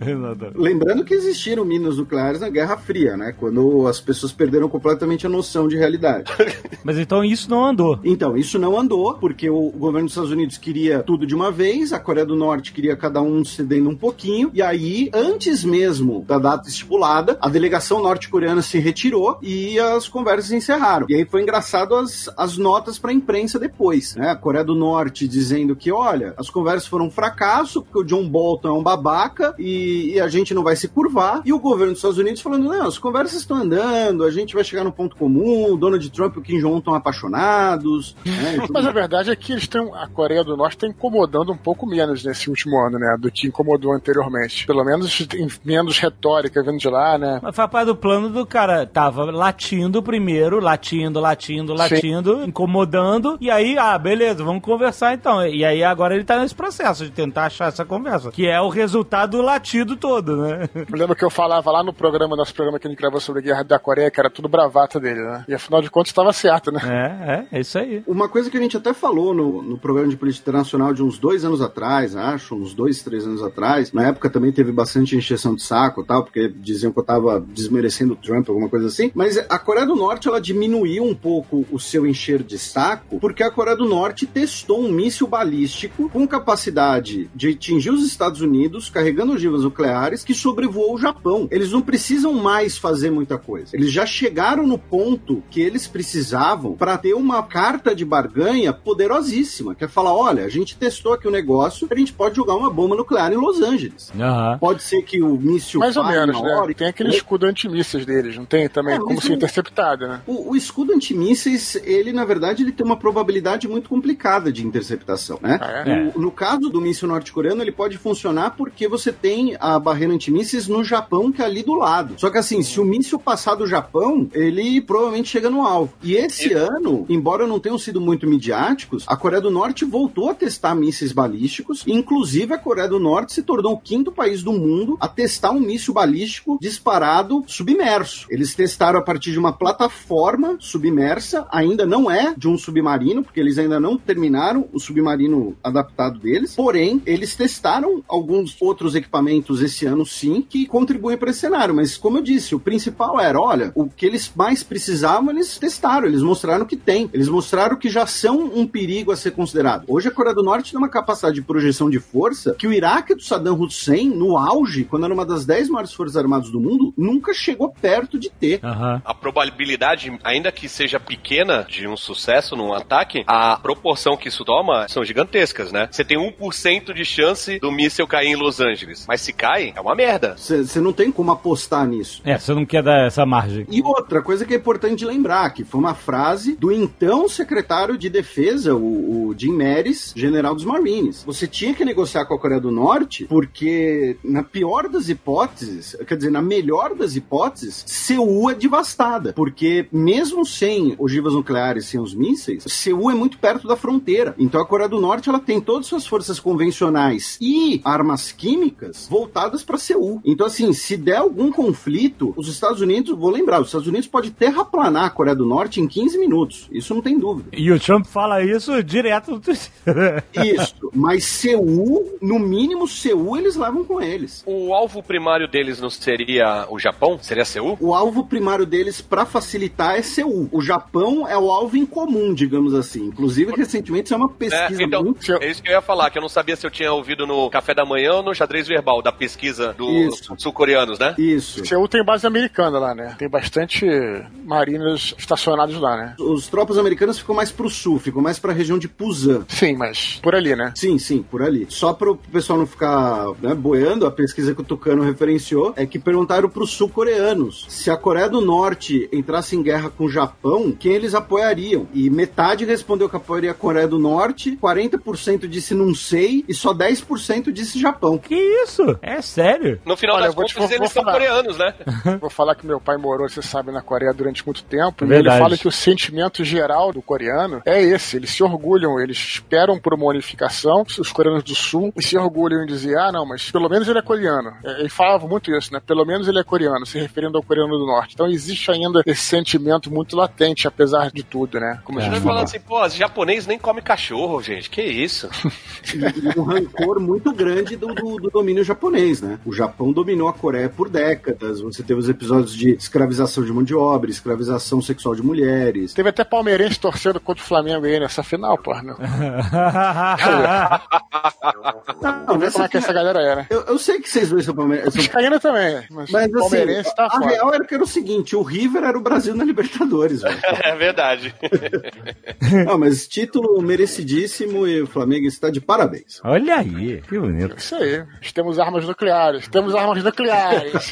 Lembrando que existiram minas nucleares na Guerra Fria, né? Quando as pessoas perderam completamente a noção de realidade. Mas então isso não andou. Então, isso não andou, porque o governo dos Estados Unidos queria tudo de uma vez, a Coreia do Norte queria cada um cedendo um pouquinho, e aí, antes mesmo da data estipulada, a delegação norte-coreana se retirou e as conversas se encerraram. E aí foi engraçado as, as notas para a imprensa depois, né? A Coreia do Norte dizendo que, olha, as conversas foram um fracasso, porque o John Bolton é um babaca e, e a gente não vai se curvar, e o governo dos Estados Unidos falando, não, as conversas estão andando, a gente vai chegar no ponto comum, o Donald Trump e o Kim Jong-un estão apaixonados, né? Mas a verdade é que eles têm, a Coreia do Norte está incomodando um pouco menos nesse último ano, né? Do que incomodou anteriormente. Pelo menos menos retórica vindo de lá, né? Mas faz parte do plano do cara. Tava latindo primeiro, latindo, latindo, latindo, incomodando. E aí, ah, beleza, vamos conversar então. E aí agora ele tá nesse processo de tentar achar essa conversa. Que é o resultado do latido todo, né? Eu lembro que eu falava lá no programa, nosso programa que a gente gravou sobre a Guerra da Coreia, que era tudo bravata dele, né? E afinal de contas estava certo, né? É, é, é isso aí. Uma coisa que a gente até falou no, no programa de política internacional de uns dois anos atrás, acho, uns dois, três anos atrás. Na época também teve bastante encheção de saco e tal, porque diziam que eu tava desmerecendo o Trump, alguma coisa assim. Mas a Coreia do Norte, ela diminuiu um pouco o seu encher de saco, porque a Coreia do Norte testou um míssil balístico com capacidade de atingir os Estados Unidos, carregando ogivas nucleares, que sobrevoou o Japão. Eles não precisam mais fazer muita coisa. Eles já chegaram no ponto que eles precisavam para ter uma carta de barganha poderosíssima, que é falar, olha, a gente testou aqui o negócio, a gente pode jogar uma bomba nuclear em Los Angeles. Aham. Pode ser que o míssil Mais ou menos, né? hora e- Tem aquele escudo antimísseis deles, não tem também? É, como se não- interceptado, né? O, o escudo antimísseis, ele, na verdade, ele tem uma probabilidade muito complicada de interceptação, né? Ah, é? O- no caso do míssil norte-coreano, ele pode funcionar porque você tem a barreira antimísseis no Japão, que é ali do lado. Só que assim, se o míssil passar do Japão, ele provavelmente chega no alvo. E esse ano, embora não tenham sido muito midiáticos, a Coreia do Norte voltou a testar mísseis balísticos. Inclusive, a Coreia do Norte se tornou o quinto país do mundo a testar um míssil balístico disparado submerso. Eles testaram a partir de uma plataforma submersa, ainda não é de um submarino, porque eles ainda não terminaram o submarino adaptado deles. Porém, eles testaram alguns outros equipamentos esse ano, sim, que contribuem para esse cenário. Mas, como eu disse, o principal era: olha, o que eles mais precisavam, eles testaram, eles mostraram que tem. Eles mostraram que já são um perigo a ser considerado. Hoje, a Coreia do Norte tem uma capacidade de projeção de força que o Iraque do Saddam Hussein, no auge, quando era uma das 10 maiores forças armadas do mundo, nunca chegou perto de ter. Aham. A probabilidade, ainda que seja pequena, de um sucesso num ataque, a proporção que isso toma são gigantescas, né? Você tem 1% de chance do míssil cair em Los Angeles. Mas se cai, é uma merda. Você não tem como apostar nisso. É, você não quer dar essa margem. E outra coisa que é importante lembrar, que foi uma frase do então secretário de defesa, o, o Jim Mattis, general dos Marines. Você tinha que negociar com a Coreia do Norte, porque na pior das hipóteses, quer dizer, na melhor das hipóteses, Seul é devastada. Porque mesmo sem ogivas nucleares, sem os mísseis, Seul é muito perto da fronteira. Então a Coreia do Norte ela tem todas as suas forças convencionais e armas químicas voltadas para Seul. Então, assim, se der algum conflito, os Estados Unidos, vou lembrar, os Estados Unidos pode terraplanar a Coreia do Norte em 15 minutos. Isso não tem dúvida. E o Trump fala isso direto no Twitter. Isso. Mas Seul, no mínimo, Seul eles levam com eles. O alvo primário deles não seria o Japão? Seria Seul? O alvo primário deles, para facilitar, é Seul. O Japão é o alvo em comum. Comum, digamos assim. Inclusive, recentemente, isso é uma É, pesquisa então, muito. é isso que eu ia falar, que eu não sabia se eu tinha ouvido no café da manhã ou no xadrez verbal da pesquisa dos sul-coreanos, né? Isso. Seul tem base americana lá, né? Tem bastante marinas estacionadas lá, né? Os tropas americanas ficam mais pro sul, ficam mais pra região de Pusan. Sim, mas por ali, né? Sim, sim, por ali. Só pro pessoal não ficar né, boiando, a pesquisa que o Tucano referenciou é que perguntaram pros sul-coreanos se a Coreia do Norte entrasse em guerra com o Japão, quem eles apoiariam. E metade respondeu que apoiaria a Coreia do Norte, 40% disse não sei, e só 10% disse Japão. Que isso? É sério? No final Olha, das contas, vou- eles vou são coreanos, né? Vou falar que meu pai morou, você sabe, na Coreia durante muito tempo. E ele fala que o sentimento geral do coreano é esse. Eles se orgulham, eles esperam por uma unificação, os coreanos do sul, e se orgulham em dizer, ah, não, mas pelo menos ele é coreano. É, Ele falava muito isso, né? Pelo menos ele é coreano, se referindo ao coreano do norte. Então existe ainda esse sentimento muito latente, apesar de tudo, né? Como a A gente gente vai falou. falando assim, pô, os japonês nem comem cachorro, gente. Que isso? E, e um rancor muito grande do, do- do domínio japonês, né? O Japão dominou a Coreia por décadas. Você teve os episódios de escravização de mão de obra, escravização sexual de mulheres. Teve até palmeirense torcendo contra o Flamengo aí nessa final, pô. Não, Não, não vê nessa como é que essa galera é, né? Eu, eu sei que vocês dois são palmeirenses. são- Vascaína também, mas, Mas o assim, palmeirense tá a fora. real era que era o seguinte: o River era o Brasil na Libertadores, velho. É verdade. Não, mas título merecidíssimo e o Flamengo está de parabéns. Olha aí, que bonito. Isso aí. Temos armas nucleares. Temos armas nucleares.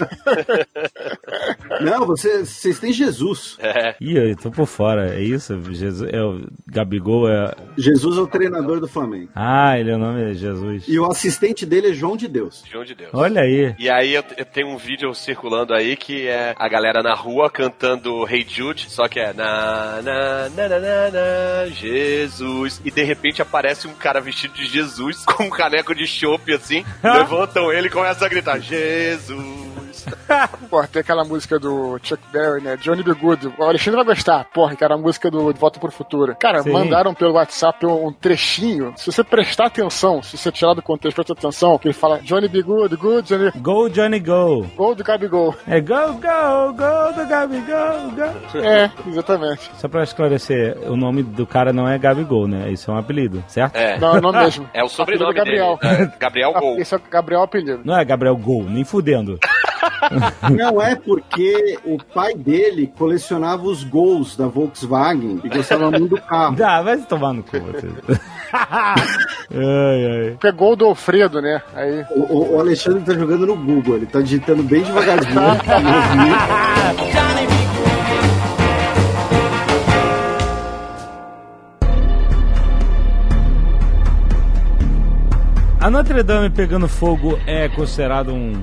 Não, você- vocês têm Jesus. É. Ih, eu tô por fora, é isso? Jesus, é o Gabigol é... Jesus é o treinador do Flamengo. Ah, ele é o nome de Jesus. E o assistente dele é João de Deus. João de Deus. Olha aí. E aí eu, eu tenho um vídeo circulando aí que é a galera na rua cantando Hey Jude, só que é na na na na na, na Jesus. E de repente aparece um cara vestido de Jesus com um caneco de chopp assim, levantam ele e começam a gritar Jesus. Pô, tem aquela música do Chuck Berry, né? Johnny B. Good. O Alexandre vai gostar. Porra, que era a música do De Volta pro Futuro. Cara, Sim. mandaram pelo WhatsApp um, trechinho. Se você prestar atenção, se você tirar do contexto, prestar atenção, que ele fala Johnny B. Good, Good, Johnny... Go, Johnny, go. Gol do Gabigol. É go, go, go do Gabigol, go. É, exatamente. Só pra esclarecer, o nome do cara não é Gabigol, né? Isso é um apelido, certo? É. Não, não mesmo. É o sobrenome Apelido Gabriel. dele. É, Gabriel Ah, Gol. Esse é o Gabriel apelido. Não é Gabriel Gol, nem fudendo. Não é porque o pai dele colecionava os gols da Volkswagen e gostava muito do carro. Dá, vai se tomar no cu você. ai, ai. Pegou o do Alfredo, né? Aí. O, o- o Alexandre tá jogando no Google, ele tá digitando bem devagarzinho. A Notre Dame pegando fogo é considerado um,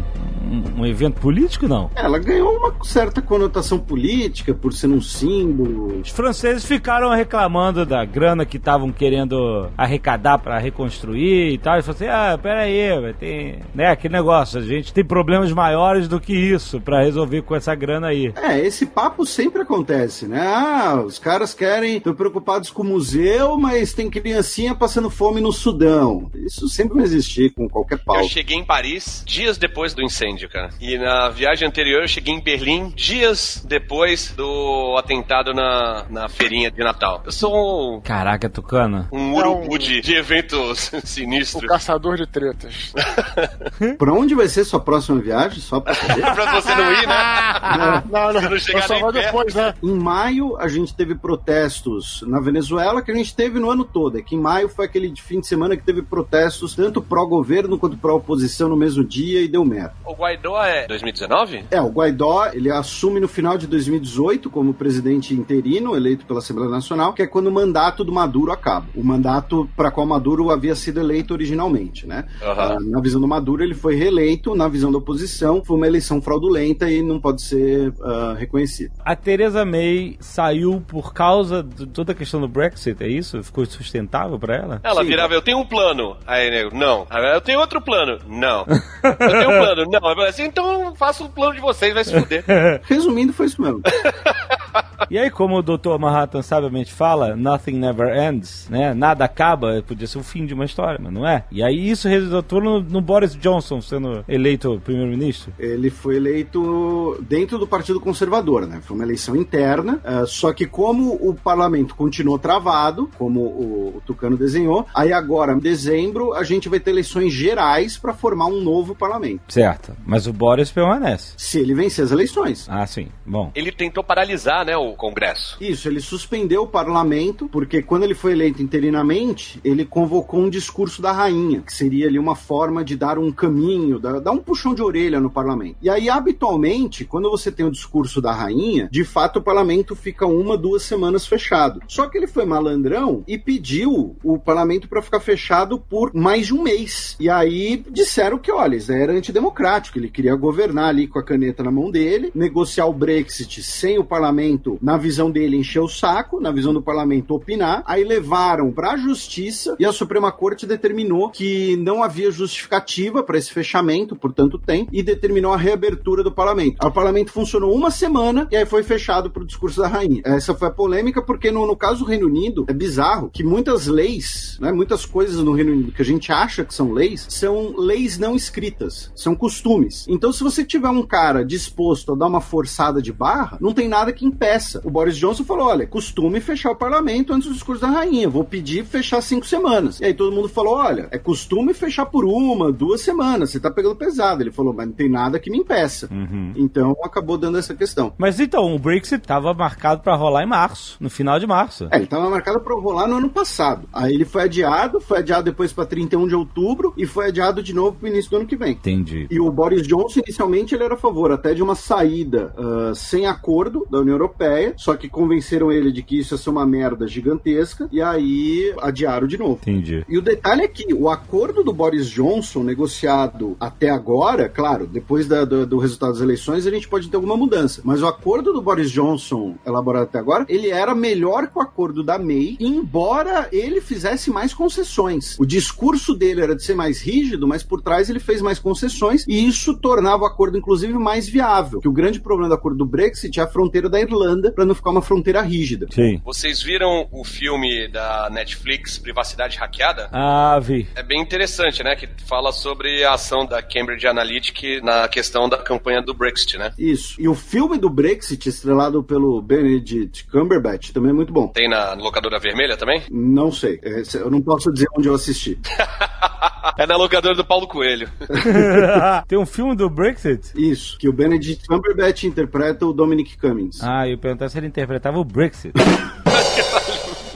um, um evento político, não? Ela ganhou uma certa conotação política por ser um símbolo. Os franceses ficaram reclamando da grana que estavam querendo arrecadar pra reconstruir e tal. E falaram assim: ah, peraí, ter. Né, aquele negócio, a gente tem problemas maiores do que isso pra resolver com essa grana aí. É, esse papo sempre acontece, né? Ah, os caras querem, estão preocupados com o museu, mas tem criancinha passando fome no Sudão. Isso sempre vai existir com qualquer Eu pauta. cheguei em Paris dias depois do incêndio, cara. E na viagem anterior eu cheguei em Berlim dias depois do atentado na, na feirinha de Natal. Eu sou um, Caraca, Tucano. um É um- urubu de, de eventos O sinistros. caçador de tretas. Pra onde vai ser sua próxima viagem? Só pra saber. pra você não ir, né? Não, não, Você não chegar eu só nem depois, né? Em maio, a gente teve protestos na Venezuela que a gente teve no ano todo. É que em maio foi aquele fim de semana que teve protestos tanto pró-governo quanto pró-oposição no mesmo dia e deu merda. O Guaidó é 2019? É, o Guaidó, ele assume no final de 2018 como presidente interino, eleito pela Assembleia Nacional, que é quando o mandato do Maduro acaba. O mandato para qual Maduro havia sido eleito originalmente, né? Ah, na visão do Maduro, ele foi reeleito, na visão da oposição, foi uma eleição fraudulenta e não pode ser ah, reconhecido. A Theresa May saiu por causa de toda a questão do Brexit, é isso? Ficou sustentável pra ela? Ela Sim. virava, eu tenho um plano. Aí, nego, não. Aí, eu tenho outro plano. Não. Eu tenho um plano. Não. Eu assim, então faça o plano de vocês, vai se fuder. Resumindo, foi isso mesmo. E aí, como o Dr. Manhattan sabiamente fala, nothing never ends, né? Nada acaba, podia ser o fim de uma história, mas não é. E aí isso resultou no, no Boris Johnson sendo eleito primeiro-ministro. Ele foi eleito dentro do Partido Conservador, né? Foi uma eleição interna, uh, só que como o parlamento continuou travado, como o, o, Tucano desenhou, aí agora, em dezembro, a gente vai ter eleições gerais para formar um novo parlamento. Certo, mas o Boris permanece. Se ele vencer as eleições. Ah, sim. Bom. Ele tentou paralisar, né, o Congresso. Isso, ele suspendeu o parlamento, porque quando ele foi eleito interinamente, ele convocou um discurso da rainha, que seria ali uma forma de dar um caminho, dar, um puxão de orelha no parlamento. E aí, habitualmente, quando você tem o discurso da rainha, de fato o parlamento fica uma, duas semanas fechado. Só que ele foi malandrão e pediu o parlamento para ficar fechado por mais de um mês. E aí disseram que, olha, isso era antidemocrático, ele queria governar ali com a caneta na mão dele, negociar o Brexit sem o parlamento, na visão dele, encher o saco, na visão do parlamento, opinar. Aí levaram para a justiça e a Suprema Corte determinou que não havia justificativa para esse fechamento por tanto tempo e determinou a reabertura do parlamento. O parlamento funcionou uma semana e aí foi fechado pro discurso da rainha. Essa foi a polêmica porque no, no caso do Reino Unido é bizarro que muitas leis, né, muitas coisas no Reino Unido que a gente acha que são leis, são leis não escritas, são costumes. Então se você tiver um cara disposto a dar uma forçada de barra, não tem nada que impeça. O Boris Johnson falou, olha, costume fechar o parlamento antes do discurso da rainha, vou pedir fechar cinco semanas. E aí todo mundo falou, olha, é costume fechar por uma, duas semanas, você tá pegando pesado. Ele falou, mas não tem nada que me impeça. Uhum. Então acabou dando essa questão. Mas então, o Brexit estava marcado para rolar em março, no final de março. É, ele estava marcado para rolar no ano passado. Aí ele foi adiado, foi adiado depois para 31 de outubro e foi adiado de novo para o início do ano que vem. Entendi. E o Boris Johnson, inicialmente, ele era a favor até de uma saída uh, sem acordo da União Europeia, só que convenceram ele de que isso ia ser uma merda gigantesca e aí adiaram de novo. Entendi. E o detalhe é que o acordo do Boris Johnson, negociado até agora, claro, depois da, do, do resultado das eleições, a gente pode ter alguma mudança. Mas o acordo do Boris Johnson, elaborado até agora, ele era melhor que o acordo da May, embora ele fizesse mais concessões. O discurso dele era de ser mais rígido, mas por trás ele fez mais concessões e isso tornava o acordo, inclusive, mais viável. Que o grande problema do acordo do Brexit é a fronteira da Irlanda, para não ficar uma fronteira rígida. Sim. Vocês viram o filme da Netflix, Privacidade Hackeada? Ah, vi. É bem interessante, né? Que fala sobre a ação da Cambridge Analytica na questão da campanha do Brexit, né? Isso. E o filme do Brexit, estrelado pelo Benedict Cumberbatch, também é muito bom. Tem na locadora vermelha também? Não sei. É, Eu não posso dizer onde eu assisti. é na locadora do Paulo Coelho. Tem um filme do Brexit? Isso. Que o Benedict Cumberbatch interpreta o Dominic Cummings. Ah, eu perguntava se ele interpretava o Brexit.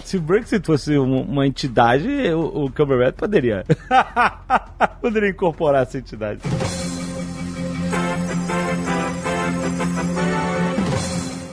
Se o Brexit fosse um- uma entidade, o, o Cumberbatch poderia. poderia incorporar essa entidade.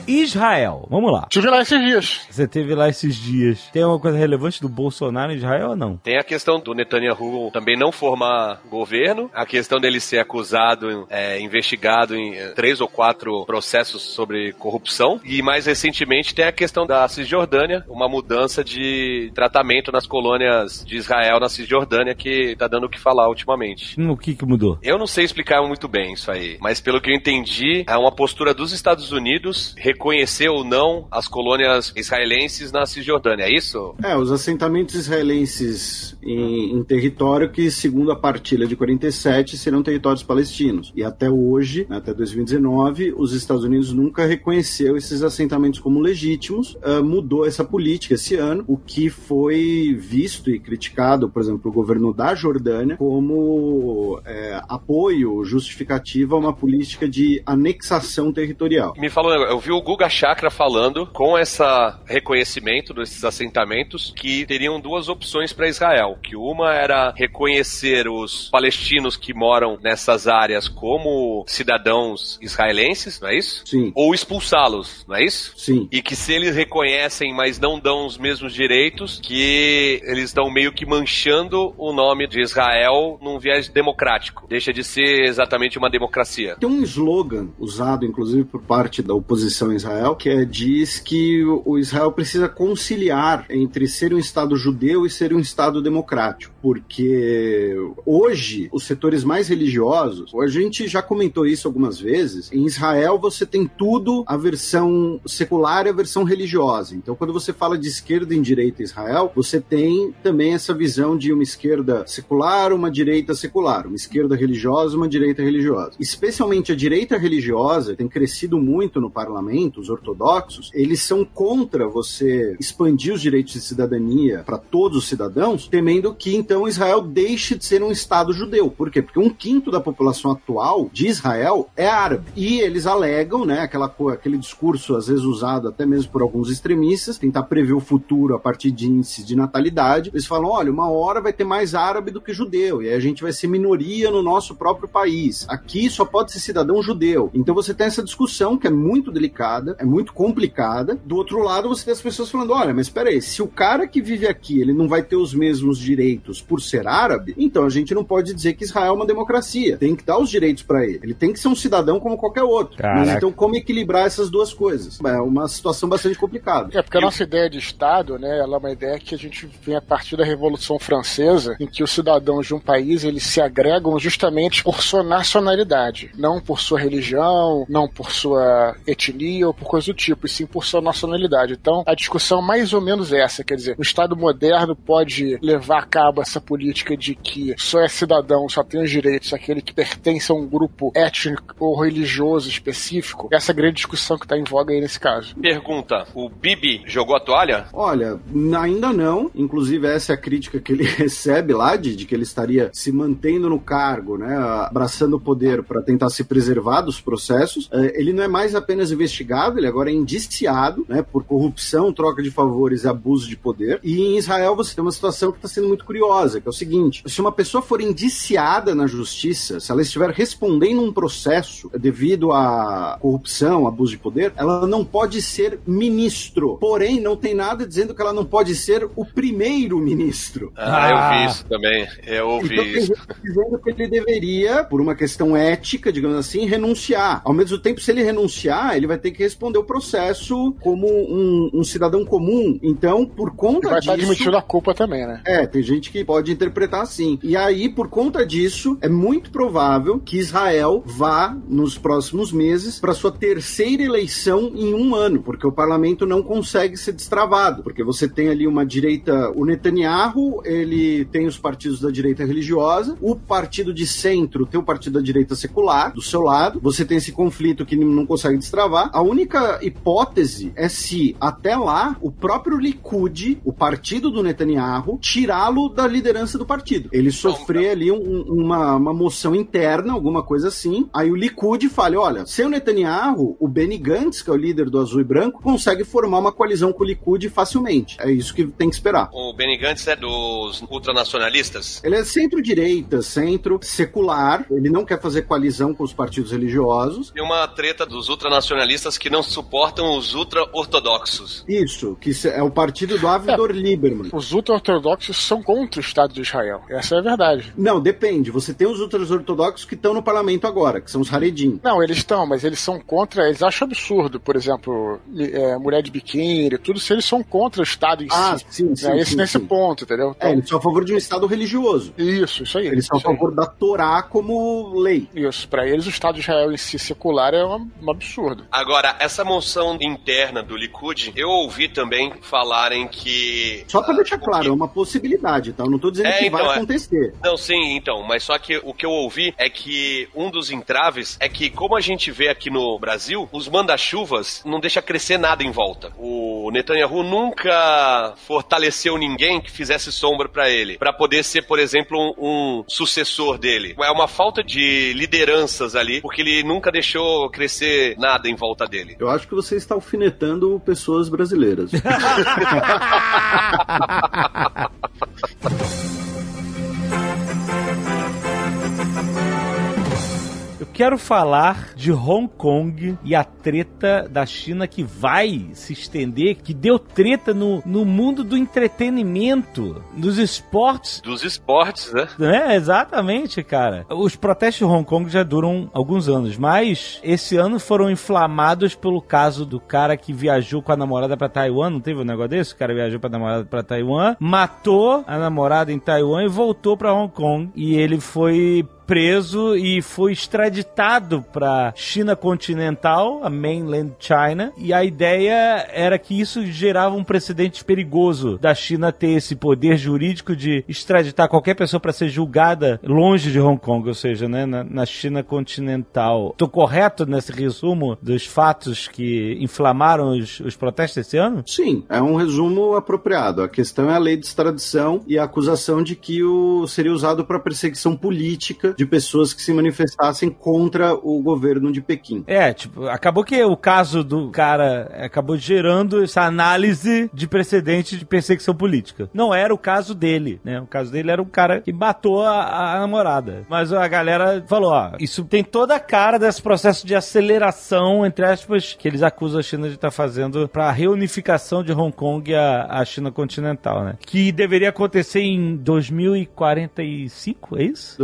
Israel, vamos lá. Tive lá esses dias. Você teve lá esses dias. Tem alguma coisa relevante do Bolsonaro em Israel ou não? Tem a questão do Netanyahu também não formar governo, a questão dele ser acusado, é, investigado em é, três ou quatro processos sobre corrupção, e mais recentemente tem a questão da Cisjordânia, uma mudança de tratamento nas colônias de Israel na Cisjordânia que tá dando o que falar ultimamente. Hum, O que que mudou? Eu não sei explicar muito bem isso aí, mas pelo que eu entendi, é uma postura dos Estados Unidos reconhecer ou não as colônias israelenses na Cisjordânia, é isso? É, os assentamentos israelenses em, em território que, segundo a partilha de 47, serão territórios palestinos. E até hoje, né, até 2019, os Estados Unidos nunca reconheceu esses assentamentos como legítimos. Ah, mudou essa política esse ano, o que foi visto e criticado, por exemplo, o governo da Jordânia, como é, apoio justificativo a uma política de anexação territorial. Me falou, eu vi o Guga Chakra falando com esse reconhecimento desses assentamentos que teriam duas opções para Israel, que uma era reconhecer os palestinos que moram nessas áreas como cidadãos israelenses, não é isso? Sim. Ou expulsá-los, não é isso? Sim. E que se eles reconhecem, mas não dão os mesmos direitos, que eles estão meio que manchando o nome de Israel num viés democrático. Deixa de ser exatamente uma democracia. Tem um slogan usado, inclusive, por parte da oposição Israel, que é, diz que o Israel precisa conciliar entre ser um Estado judeu e ser um Estado democrático, porque hoje os setores mais religiosos, a gente já comentou isso algumas vezes, em Israel você tem tudo a versão secular e a versão religiosa. Então, quando você fala de esquerda e direita em Israel, você tem também essa visão de uma esquerda secular, uma direita secular, uma esquerda religiosa, uma direita religiosa. Especialmente a direita religiosa tem crescido muito no parlamento, os ortodoxos, eles são contra você expandir os direitos de cidadania para todos os cidadãos, temendo que então Israel deixe de ser um Estado judeu. Por quê? Porque um quinto da população atual de Israel é árabe. E eles alegam, né, aquela, aquele discurso às vezes usado até mesmo por alguns extremistas, tentar prever o futuro a partir de índices de natalidade. Eles falam: olha, uma hora vai ter mais árabe do que judeu, e aí a gente vai ser minoria no nosso próprio país. Aqui só pode ser cidadão judeu. Então você tem essa discussão que é muito delicada, é muito complicada. Do outro lado, você tem as pessoas falando: olha, mas espera aí, se o cara que vive aqui ele não vai ter os mesmos direitos por ser árabe, então a gente não pode dizer que Israel é uma democracia. Tem que dar os direitos para ele. Ele tem que ser um cidadão como qualquer outro. Caraca. Mas então, como equilibrar essas duas coisas? É uma situação bastante complicada. É, porque a nossa ideia de Estado, né, ela é uma ideia que a gente vem a partir da Revolução Francesa, em que os cidadãos de um país, eles se agregam justamente por sua nacionalidade, não por sua religião, não por sua etnia ou por coisa do tipo, e sim por sua nacionalidade. Então, a discussão é mais ou menos essa, quer dizer, o Estado moderno pode levar a cabo essa política de que só é cidadão, só tem os direitos aquele que pertence a um grupo étnico ou religioso específico. Essa é a grande discussão que está em voga aí nesse caso. Pergunta: o Bibi jogou a toalha? Olha, ainda não. Inclusive, essa é a crítica que ele recebe lá, de, de que ele estaria se mantendo no cargo, né? Abraçando o poder para tentar se preservar dos processos. É, ele não é mais apenas investigado, ele agora é indiciado, né? Por corrupção, troca de favores e abuso de poder. E em Israel você tem uma situação que está sendo muito curiosa, que é o seguinte: se uma pessoa for indiciada na justiça, se ela estiver respondendo um processo devido a corrupção, abuso de poder, ela não pode ser ministro. Porém, não tem nada dizendo que ela não pode ser o primeiro ministro. Ah, eu vi isso também. Eu ouvi então, isso. gente dizendo que ele deveria, por uma questão ética, digamos assim, renunciar. Ao mesmo tempo, se ele renunciar, ele vai ter que responder o processo como um, um cidadão comum. Então, por conta E vai disso. estar admitindo a culpa também, né? É, tem gente que pode interpretar assim. E aí, por conta disso, é muito provável que Israel vá, nos próximos meses, para sua terceira eleição em um ano, porque o parlamento não consegue ser destravado, porque você tem ali uma direita, o Netanyahu, ele tem os partidos da direita religiosa, o partido de centro tem o partido da direita secular, do seu lado, você tem esse conflito que não consegue destravar. A única hipótese é se, até lá, o próprio Likud, o partido do Netanyahu, tirá-lo da liderança do partido. Ele sofrer ali um- uma, uma moção interna, alguma coisa assim, aí o Likud fala, olha, sem o Netanyahu, o Benny Gantz, que é o líder do Azul e Branco, consegue formar uma coalizão com o Likud facilmente. É isso que tem que esperar. O Benny Gantz é dos ultranacionalistas? Ele é centro-direita, centro secular, ele não quer fazer coalizão com os partidos religiosos. Tem uma treta dos ultranacionalistas que não suportam os ultra-ortodoxos. Isso, que é o partido do Avigdor Lieberman. Os ultra-ortodoxos são contra o Estado de Israel. Essa é a verdade. Não, depende. Você tem os ultra-ortodoxos que estão no parlamento agora, que são os Haredim. Não, eles estão, mas eles são contra. Eles acham absurdo, por exemplo, é, mulher de biquíni, tudo isso, eles são contra o Estado em Ah, si. sim, sim, É, esse sim, nesse sim. ponto, entendeu? Então, É, eles são a favor de um Estado religioso. Isso, isso aí. Eles são a isso aí. favor da Torá como lei. Isso, pra eles o Estado de Israel em si secular é um, um absurdo. Agora, essa moção interna do Likud, eu ouvi também falarem que. Só pra deixar claro, que- é uma possibilidade, tá? Eu não tô dizendo É, que então, vai é. acontecer. Não, sim, então, mas só que o que eu ouvi é que um dos entraves é que, como a gente vê aqui no Brasil, os manda-chuvas não deixa crescer nada em volta. O Netanyahu nunca fortaleceu ninguém que fizesse sombra pra ele, Pra poder ser, por exemplo, um, um sucessor dele. É uma falta de lideranças ali, porque ele nunca deixou crescer nada em volta dele. Eu acho que você está alfinetando pessoas brasileiras. quero falar de Hong Kong e a treta da China que vai se estender, que deu treta no, no mundo do entretenimento, dos esportes. Dos esportes, né? É, exatamente, cara. Os protestos de Hong Kong já duram alguns anos, mas esse ano foram inflamados pelo caso do cara que viajou com a namorada pra Taiwan. Não teve um negócio desse? O cara viajou com a namorada pra Taiwan, matou a namorada em Taiwan e voltou pra Hong Kong. E ele foi preso e foi extraditado para China continental, a mainland China, e a ideia era que isso gerava um precedente perigoso da China ter esse poder jurídico de extraditar qualquer pessoa para ser julgada longe de Hong Kong, ou seja, né, na, na China continental. Estou correto nesse resumo dos fatos que inflamaram os, os protestos esse ano? Sim, é um resumo apropriado. A questão é a lei de extradição e a acusação de que o seria usado para perseguição política de pessoas que se manifestassem contra o governo de Pequim. É, tipo, acabou que o caso do cara acabou gerando essa análise de precedente de perseguição política. Não era o caso dele, né? O caso dele era um cara que matou a, a namorada. Mas a galera falou, ó, isso tem toda a cara desse processo de aceleração, entre aspas, que eles acusam a China de estar tá fazendo para a reunificação de Hong Kong e a, China continental, né? Que deveria acontecer em 2045, é isso?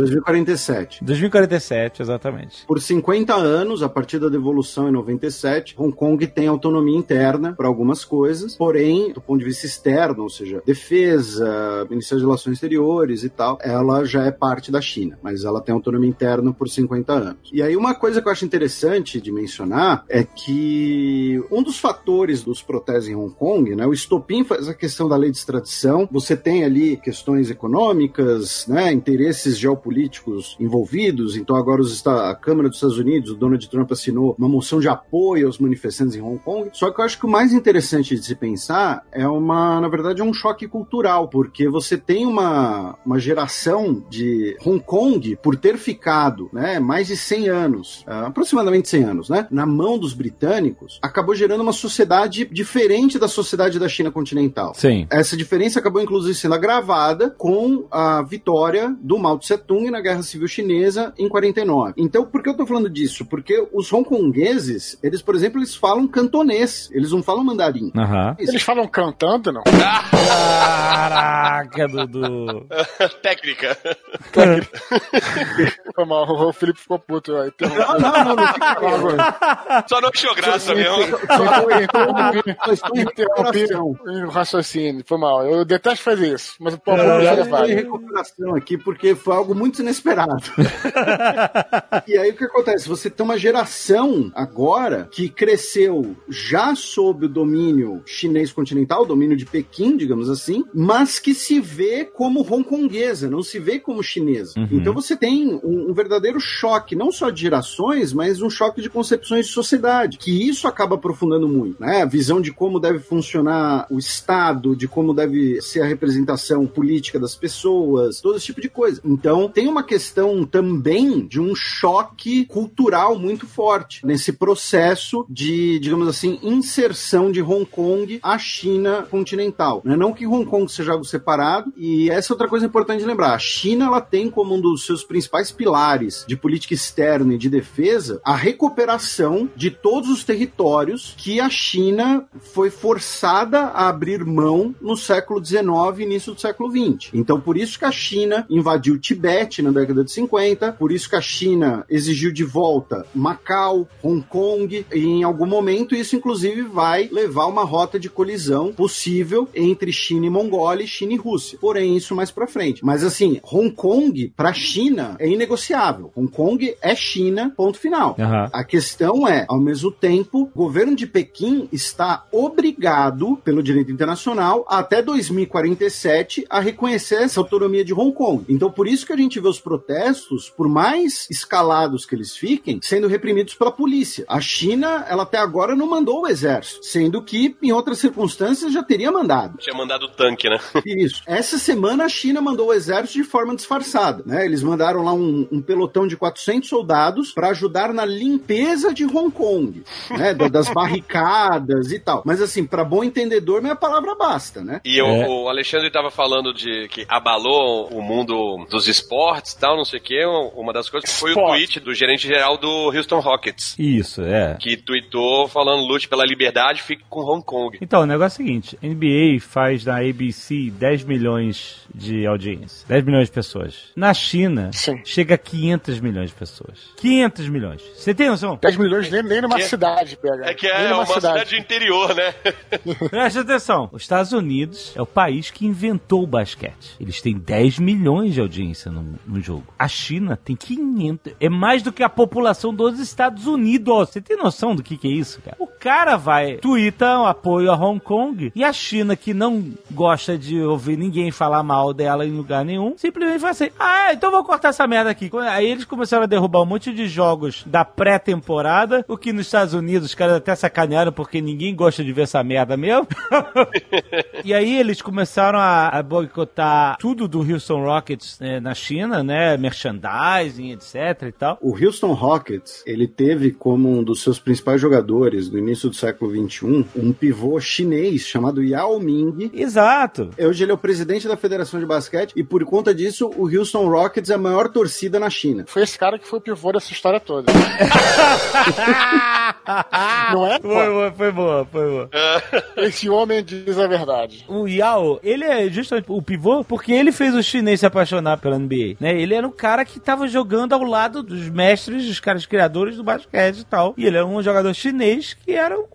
2047. 2047, exatamente. Por 50 anos, a partir da devolução em 97, Hong Kong tem autonomia interna para algumas coisas, porém, do ponto de vista externo, ou seja, defesa, Ministério de Relações Exteriores e tal, ela já é parte da China, mas ela tem autonomia interna por 50 anos. E aí, uma coisa que eu acho interessante de mencionar é que um dos fatores dos protestos em Hong Kong, né, o estopim faz a questão da lei de extradição, você tem ali questões econômicas, né, interesses geopolíticos envolvidos, então agora os, a Câmara dos Estados Unidos, o Donald Trump assinou uma moção de apoio aos manifestantes em Hong Kong. Só que eu acho que o mais interessante de se pensar é uma, na verdade, é um choque cultural, porque você tem uma, uma geração de Hong Kong por ter ficado, né, mais de 100 anos, uh, aproximadamente 100 anos, né, na mão dos britânicos, acabou gerando uma sociedade diferente da sociedade da China continental. Sim. Essa diferença acabou inclusive sendo agravada com a vitória do Mao Tse Tung na Guerra Civil Chinesa em 49. Então, por que eu tô falando disso? Porque os hongkongueses, eles, por exemplo, eles falam cantonês, eles não falam mandarim. Eles falam cantando, não? Caraca, Dudu. Técnica. Foi mal, o Felipe ficou puto. Aí. Não, não, não, não fica bravo. Só não achou graça mesmo. Interrompi o raciocínio, foi mal. Eu detesto fazer isso, mas o povo Eu já já vai. em recuperação aqui porque foi algo muito inesperado. e aí o que acontece? Você tem uma geração agora que cresceu já sob o domínio chinês continental, o domínio de Pequim, digamos assim, mas que se vê como hongkonguesa, não se vê como chinesa. Uhum. Então você tem um, um verdadeiro choque, não só de gerações, mas um choque de concepções de sociedade, que isso acaba aprofundando muito, né? A visão de como deve funcionar o Estado, de como deve ser a representação política das pessoas, todo esse tipo de coisa. Então, tem uma questão também de um choque cultural muito forte nesse processo de, digamos assim, inserção de Hong Kong à China continental. Né? Não que Hong Kong seja algo separado, e essa é outra coisa importante lembrar. A China ela tem como um dos seus principais pilares de política externa e de defesa a recuperação de todos os territórios que a China foi forçada a abrir mão no século XIX e início do século XX. Então, por isso que a China invadiu o Tibete na década de 50, por isso que a China exigiu de volta Macau, Hong Kong, e em algum momento isso, inclusive, vai levar uma rota de colisão possível entre China e Mongólia e China e Rússia. Porém, isso mais pra frente. Mas assim, Hong Kong pra China é inegociável. Hong Kong é China, ponto final. Aham. A questão é, ao mesmo tempo, o governo de Pequim está obrigado, pelo direito internacional, até 2047, a reconhecer essa autonomia de Hong Kong. Então, por isso que a gente vê os protestos, por mais escalados que eles fiquem, sendo reprimidos pela polícia. A China, ela até agora não mandou o exército, sendo que, em outras circunstâncias, já teria mandado. Tinha mandado o tanque, né? Isso. Essa semana a China mandou o exército de forma disfarçada, né? Eles mandaram lá um, um pelotão de 400 soldados para ajudar na limpeza de Hong Kong, né? da- Das barricadas e tal. Mas assim, para bom entendedor, minha palavra basta, né? E o, É. o Alexandre estava falando de que abalou o mundo dos esportes e tal, não sei o quê. Uma das coisas foi o Esporte. tweet do gerente geral do Houston Rockets. Isso, é. Que tweetou falando lute pela liberdade, fique com Hong Kong. Então, o negócio é o seguinte: NBA faz na ABC 10 milhões de audiência. 10 milhões de pessoas. Na China, Sim. chega a 500 milhões de pessoas. 500 milhões. Você tem noção? 10 milhões nem, nem numa Que- cidade pega. É que é numa uma cidade do interior, né? Presta atenção. Os Estados Unidos é o país que inventou o basquete. Eles têm 10 milhões de audiência no, no jogo. A China tem 500. É mais do que a população dos Estados Unidos. Você tem noção do que, que é isso, cara? O cara vai, twitta um apoio a Hong Kong e a China, que não gosta de ouvir ninguém falar mal dela em lugar nenhum, simplesmente vai assim: ah, então vou cortar essa merda aqui. Aí eles começaram a derrubar um monte de jogos da pré-temporada, o que nos Estados Unidos os caras até sacanearam porque ninguém gosta de ver essa merda mesmo. e aí eles começaram a, a boicotar tudo do Houston Rockets né, na China, né? Merchandising, etc e tal. O Houston Rockets, ele teve como um dos seus principais jogadores no início do século XXI um pivô chinês chamado Yao Ming. Exato. Hoje ele é o presidente da Federação de Basquete e por conta disso o Houston Rockets é a maior torcida na China. Foi esse cara que foi o pivô dessa história toda. Não é? pô? Foi boa, foi boa, foi boa. Esse homem diz a verdade. O Yao, ele é justamente o pivô porque ele fez o chinês se apaixonar pela NBA, né? Ele era um cara que tava jogando ao lado dos mestres, dos caras criadores do basquete e tal. E ele era um jogador chinês que era um-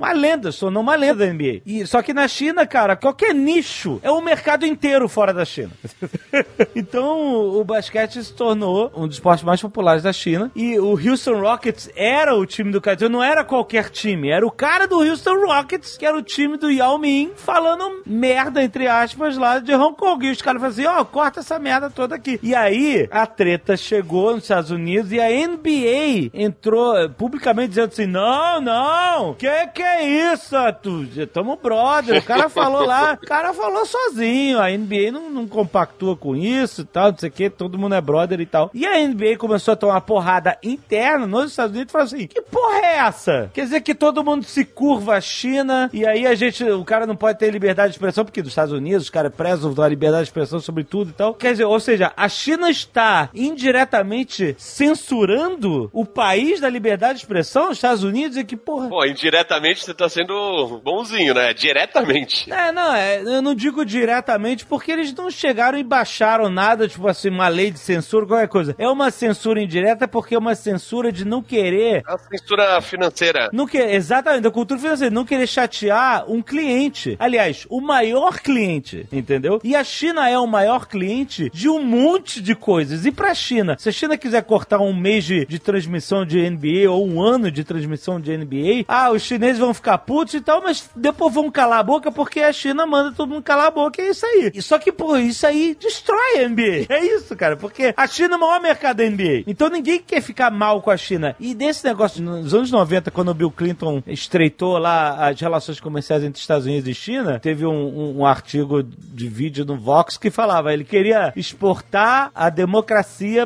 uma lenda, se tornou uma lenda da NBA. E, só que na China, cara, qualquer nicho é o mercado inteiro fora da China. então, o basquete se tornou um dos esportes mais populares da China. E o Houston Rockets era o time do cara. Não era qualquer time, era o cara do Houston Rockets, que era o time do Yao Ming, falando merda, entre aspas, lá de Hong Kong. E os caras falaram assim: ó, corta essa merda toda aqui. E aí, a treta chegou nos Estados Unidos e a NBA entrou eh, publicamente dizendo assim: não, não, que que é isso? Tu, tamo brother. O cara falou lá, o cara falou sozinho. A NBA não, não compactua com isso e tal, não sei o que, todo mundo é brother e tal. E a NBA começou a tomar porrada interna nos Estados Unidos e falou assim: que porra é essa? Quer dizer que todo mundo se curva à China e aí a gente, o cara não pode ter liberdade de expressão, porque dos Estados Unidos os caras prezam a liberdade de expressão sobre tudo e tal. Quer dizer, ou seja, a China está indiretamente censurando o país da liberdade de expressão, os Estados Unidos, e que porra. Pô, indiretamente você tá sendo bonzinho, né? Diretamente. É, não, é, eu não digo diretamente porque eles não chegaram e baixaram nada, tipo assim, uma lei de censura, qualquer coisa. É uma censura indireta porque é uma censura de não querer. A censura financeira. Não que, exatamente, da cultura financeira, não querer chatear um cliente. Aliás, o maior cliente, entendeu? E a China é o maior cliente de um monte de coisas. E pra China, se a China quiser cortar um mês de, de transmissão de NBA ou um ano de transmissão de NBA, ah, os chineses vão ficar putos e tal, mas depois vão calar a boca porque a China manda todo mundo calar a boca, é isso aí. E Só que, pô, isso aí destrói a NBA. É isso, cara, porque a China é o maior mercado da NBA. Então ninguém quer ficar mal com a China. E desse negócio, nos anos 90, quando o Bill Clinton estreitou lá as relações comerciais entre Estados Unidos e China, teve um, um- um artigo de vídeo no Vox que falava, ele queria exportar a democracia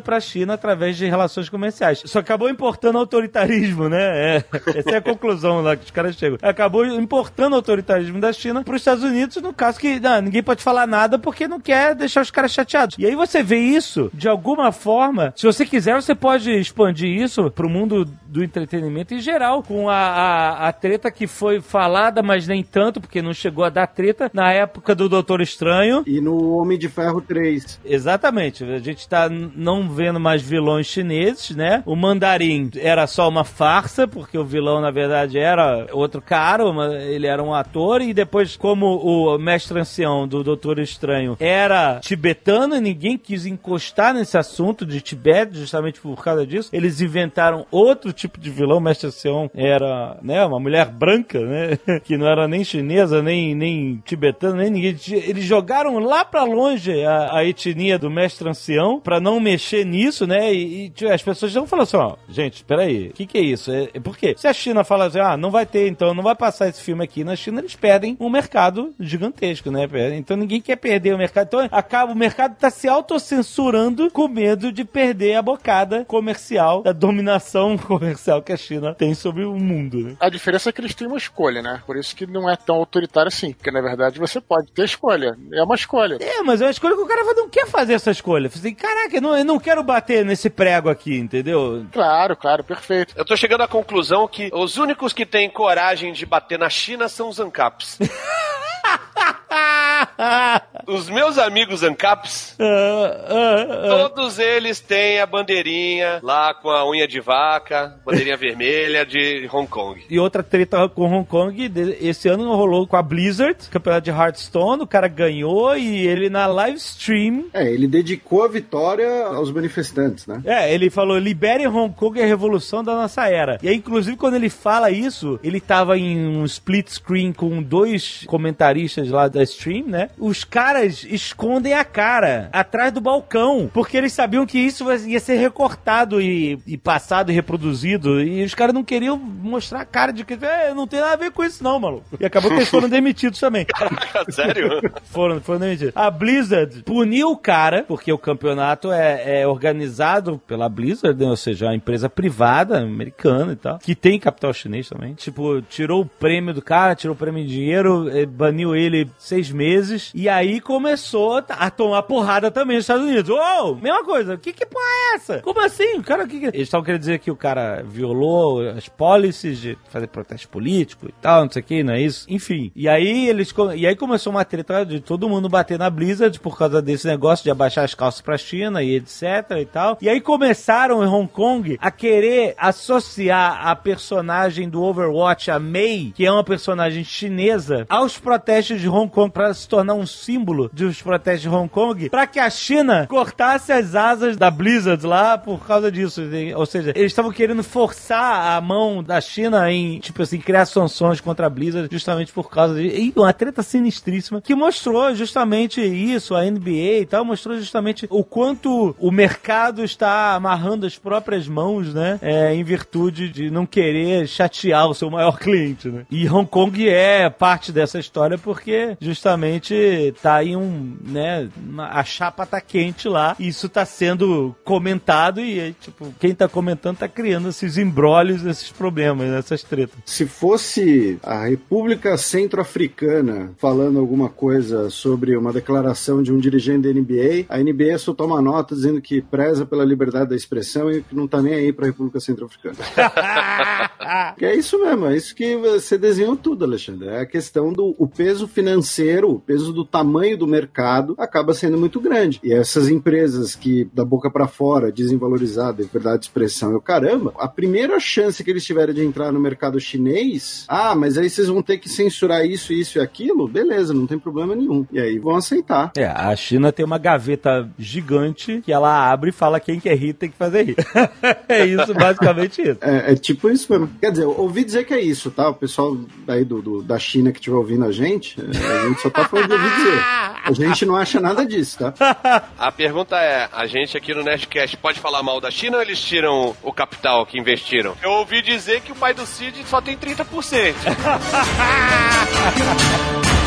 pra China através de relações comerciais. Só acabou importando autoritarismo, né? É, essa é a conclusão lá que os caras chegam. Acabou importando o autoritarismo da China pros Estados Unidos, no caso que não, ninguém pode falar nada porque não quer deixar os caras chateados. E aí você vê isso, de alguma forma, se você quiser, você pode expandir isso pro mundo do entretenimento em geral, com a, a, a treta que foi falada, mas nem tanto, porque não chegou a dar treta, na época do Doutor Estranho. E no Homem de Ferro 3. Exatamente. A gente tá não vendo mais vilões chineses, né? O Mandarim era só uma farsa, porque o vilão, na verdade, era outro cara, uma- ele era um ator, e depois, como o mestre ancião do Doutor Estranho era tibetano, ninguém quis encostar nesse assunto de Tibete, justamente por causa disso, eles inventaram outro tipo de vilão. O mestre ancião era, né, uma mulher branca, né? Que não era nem chinesa, nem, nem tibetana, nem ninguém. Eles jogaram lá pra longe a, a etnia do mestre ancião pra não mexer nisso, né? E, e, as pessoas não falam assim, ó, gente, espera aí, o que que é isso? É, é por quê? Se a China fala assim, ah, não vai ter, então não vai passar esse filme aqui na China, eles perdem um mercado gigantesco, né? Então ninguém quer perder o mercado. Então acaba, o mercado tá se autocensurando com medo de perder a bocada comercial, da dominação comercial que a China tem sobre o mundo, né? A diferença é que eles têm uma escolha, né? Por isso que não é tão autoritário assim. Porque na verdade você pode ter escolha. É uma escolha. É, mas é uma escolha que o cara não quer fazer essa escolha. Você assim, caraca, eu não, eu não quero bater nesse prego aqui, entendeu? Claro, claro, perfeito. Eu tô chegando à conclusão que os únicos que têm coragem de bater na China são os ANCAPs. Os meus amigos ANCAPs, todos eles têm a bandeirinha lá com a unha de vaca, bandeirinha vermelha de Hong Kong. E outra treta com Hong Kong, esse ano rolou com a Blizzard, campeonato de Hearthstone, o cara ganhou e ele na live stream. É, ele dedicou a vitória aos manifestantes, né? É, ele falou: libere Hong Kong é a revolução da nossa era. E aí, inclusive, quando ele fala isso, ele tava em um split screen com dois comentaristas lá da stream, né? Os caras escondem a cara atrás do balcão, porque eles sabiam que isso ia ser recortado e, e passado e reproduzido. E os caras não queriam mostrar a cara de que é, não tem nada a ver com isso, não, maluco. E acabou que eles foram demitidos também. Sério? Foram, foram demitidos. A Blizzard puniu o cara, porque o campeonato é, é organizado pela Blizzard, né? ou seja, uma empresa privada, americana e tal, que tem capital chinês também. Tipo, tirou o prêmio do cara, tirou o prêmio em dinheiro, eh, baniu ele seis meses, e aí começou a tomar porrada também nos Estados Unidos. Uou, mesma coisa, que que porra é essa? Como assim? O cara, que que... Eles estavam querendo dizer que o cara violou as policies de fazer protesto político e tal, não sei o que, não é isso? Enfim, e aí eles, e aí começou uma treta de todo mundo bater na Blizzard por causa desse negócio de abaixar as calças pra China e etc e tal. E aí começaram em Hong Kong a querer associar a personagem do Overwatch, a Mei, que é uma personagem chinesa, aos protestos de Hong Kong para se tornar um símbolo dos protestos de Hong Kong, para que a China cortasse as asas da Blizzard lá por causa disso. Ou seja, eles estavam querendo forçar a mão da China em, tipo assim, criar sanções contra a Blizzard justamente por causa de e uma treta sinistríssima que mostrou justamente isso, a NBA e tal, mostrou justamente o quanto o mercado está amarrando as próprias mãos, né, é, em virtude de não querer chatear o seu maior cliente, né. E Hong Kong é parte dessa história porque justamente tá aí um, né, a chapa tá quente lá isso tá sendo comentado e, aí, tipo, quem tá comentando tá criando esses embrólios, esses problemas, essas tretas. Se fosse a República Centro-Africana falando alguma coisa sobre uma declaração de um dirigente da NBA, a NBA soltar uma nota dizendo que preza pela liberdade da expressão e que não tá nem aí pra República Centro-Africana. É isso mesmo, é isso que você desenhou tudo, Alexandre. É a questão do o peso financeiro, o peso do tamanho do mercado acaba sendo muito grande. E essas empresas que da boca pra fora dizem valorizar a liberdade de expressão, eu caramba, a primeira chance que eles tiverem de entrar no mercado chinês, ah, mas aí vocês vão ter que censurar isso, isso e aquilo, beleza, não tem problema nenhum. E aí vão aceitar. É, a China tem uma gaveta gigante que ela abre e fala quem quer rir tem que fazer rir. é isso, basicamente isso. É, é tipo isso mesmo. Quer dizer, eu ouvi dizer que é isso, tá? O pessoal aí do, do- da China que estiver ouvindo a gente, é, a gente só tá falando de ouvir dizer. A gente não acha nada disso, tá? A pergunta é: a gente aqui no Nerdcast pode falar mal da China ou eles tiram o capital que investiram? Eu ouvi dizer que o pai do Cid só tem 30%.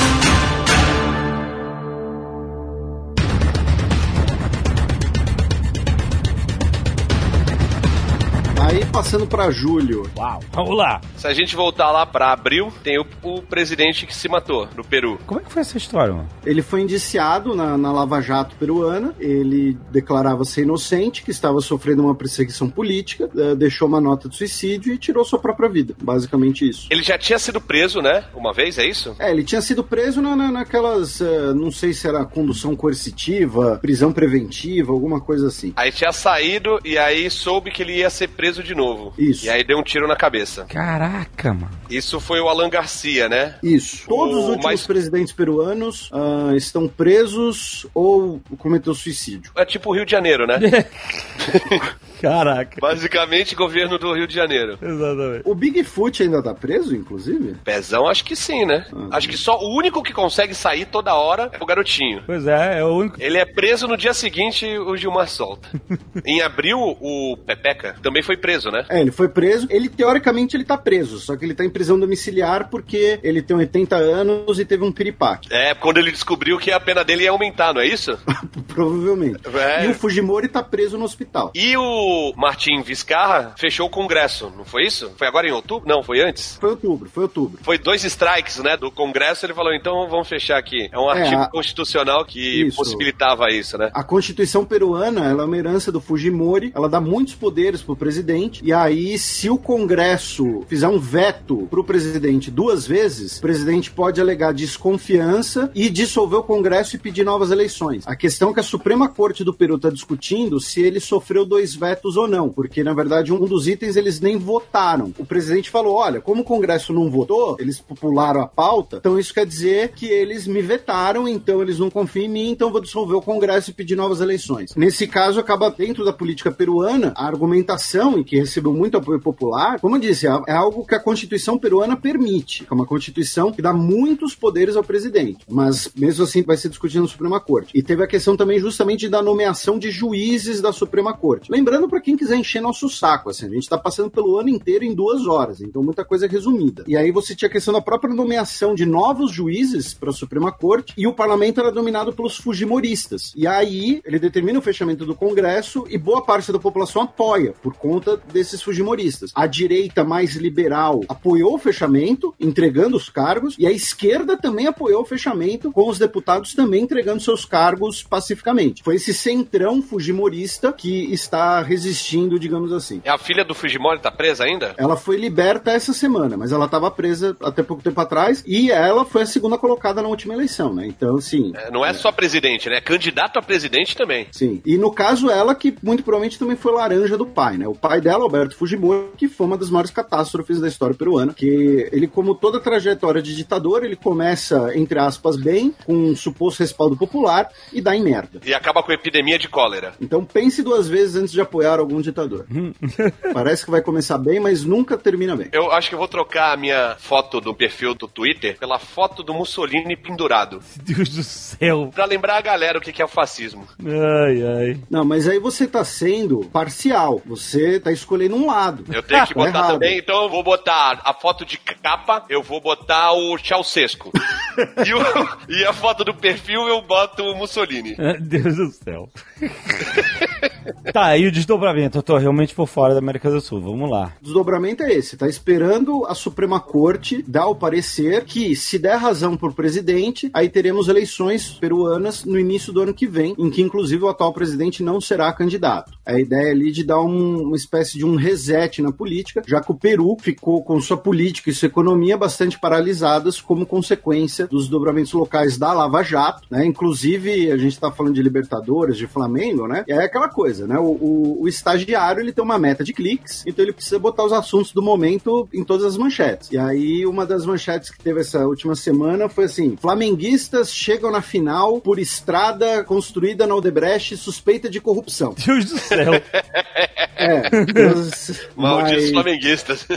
Aí passando pra julho. Uau, vamos lá. Se a gente voltar lá pra abril, tem o, o presidente que se matou no Peru. Como é que foi essa história, mano? Ele foi indiciado na, na Lava Jato peruana. Ele declarava ser inocente, que estava sofrendo uma perseguição política, eh, deixou uma nota de suicídio e tirou sua própria vida. Basicamente isso. Ele já tinha sido preso, né? Uma vez, é isso? É, ele tinha sido preso na, na- naquelas, eh, não sei se era condução coercitiva, prisão preventiva, alguma coisa assim. Aí tinha saído e aí soube que ele ia ser preso de novo. Isso. E aí deu um tiro na cabeça. Caraca, mano. Isso foi o Alan Garcia, né? Isso. Todos os O últimos mais- presidentes peruanos ah, estão presos ou cometeu suicídio. É tipo o Rio de Janeiro, né? Caraca. Basicamente, governo do Rio de Janeiro. Exatamente. O Bigfoot ainda tá preso, inclusive? Pezão, acho que sim, né? Ah. Acho que só o único que consegue sair toda hora é o garotinho. Pois é, é o único. Ele é preso no dia seguinte, o Gilmar solta. em abril, o Pepeca também foi preso, né? É, ele foi preso. Ele, teoricamente, ele tá preso, só que ele tá em prisão domiciliar porque ele tem 80 anos e teve um piripaque. É, quando ele descobriu que a pena dele ia aumentar, não é isso? Provavelmente. É. E o Fujimori tá preso no hospital. E o Martin Vizcarra fechou o Congresso, não foi isso? Foi agora em outubro? Não, foi antes? Foi outubro, foi outubro. Foi dois strikes, né, do Congresso, ele falou, então vamos fechar aqui. É um É, artigo a- constitucional que Isso. possibilitava isso, né? A Constituição peruana, ela é uma herança do Fujimori, ela dá muitos poderes pro presidente, e aí se o Congresso fizer um veto pro presidente duas vezes, o presidente pode alegar desconfiança e dissolver o Congresso e pedir novas eleições. A questão é que a Suprema Corte do Peru está discutindo se ele sofreu dois vetos ou não, porque na verdade um dos itens eles nem votaram. O presidente falou: olha, como o Congresso não votou, eles popularam a pauta, então isso quer dizer que eles me vetaram, então eles não confiam em mim, então vou dissolver o Congresso e pedir novas eleições. Nesse caso, acaba dentro da política peruana, a argumentação, e que recebeu muito apoio popular, como eu disse, é é algo que a Constituição peruana permite, é uma Constituição que dá muitos poderes ao presidente, mas mesmo assim vai ser discutido na Suprema Corte. E teve a questão também justamente da nomeação de juízes da Suprema Corte. Lembrando para quem quiser encher nosso saco, assim, a gente está passando pelo ano inteiro em duas horas, então muita coisa é resumida. E aí você tinha a questão da própria nomeação de novos juízes para a Suprema Corte e o parlamento era dominado pelos fujimoristas. E aí ele determina o fechamento do Congresso e boa parte da população apoia por conta desses fujimoristas. A direita mais liberal apoiou o fechamento, entregando os cargos, e a esquerda também apoiou o fechamento, com os deputados também entregando seus cargos pacificamente. Foi esse centrão fujimorista que está resistindo, digamos assim. E a filha do Fujimori tá presa ainda? Ela foi liberta essa semana, mas ela estava presa até pouco tempo atrás e ela foi a segunda colocada na última eleição, né? Então, sim. É, Não é só presidente, né? É candidato a presidente também. Sim. E no caso, ela que muito provavelmente também foi laranja do pai, né? O pai dela, Alberto Fujimori, que foi uma das maiores catástrofes da história peruana, que ele, como toda trajetória de ditador, ele começa, entre aspas, bem, com um suposto respaldo popular e dá em merda. E acaba com a epidemia de cólera. Então pense duas vezes antes de apoiar algum ditador. Parece que vai começar bem, mas nunca termina bem. Eu acho que eu vou trocar a minha foto do perfil do Twitter pela foto do Mussolini pendurado. Deus do céu. Pra lembrar a galera o que que é o fascismo. Ai, ai. Não, mas aí você tá sendo parcial. Você tá escolhendo um lado. Eu tenho que Tá botar errado. também, então eu vou botar a foto de capa, eu vou botar o Ceausescu. e, o- e a foto do perfil eu boto o Mussolini. Deus do céu. Tá, e o desdobramento? Eu tô realmente por fora da América do Sul. Vamos lá. O desdobramento é esse. Tá esperando a Suprema Corte dar o parecer que, se der razão por presidente, aí teremos eleições peruanas no início do ano que vem, em que, inclusive, o atual presidente não será candidato. A ideia ali de dar um- uma espécie de um reset na política, já que o Peru ficou com sua política e sua economia bastante paralisadas como consequência dos desdobramentos locais da Lava Jato, né? Inclusive, a gente está falando de Libertadores, de Flamengo, né? E é aquela coisa, né? O, o- o estagiário, ele tem uma meta de cliques, então ele precisa botar os assuntos do momento em todas as manchetes. E aí, uma das manchetes que teve essa última semana foi assim, flamenguistas chegam na final por estrada construída na Odebrecht suspeita de corrupção. Deus do céu. É, mas- Malditos mas- flamenguistas.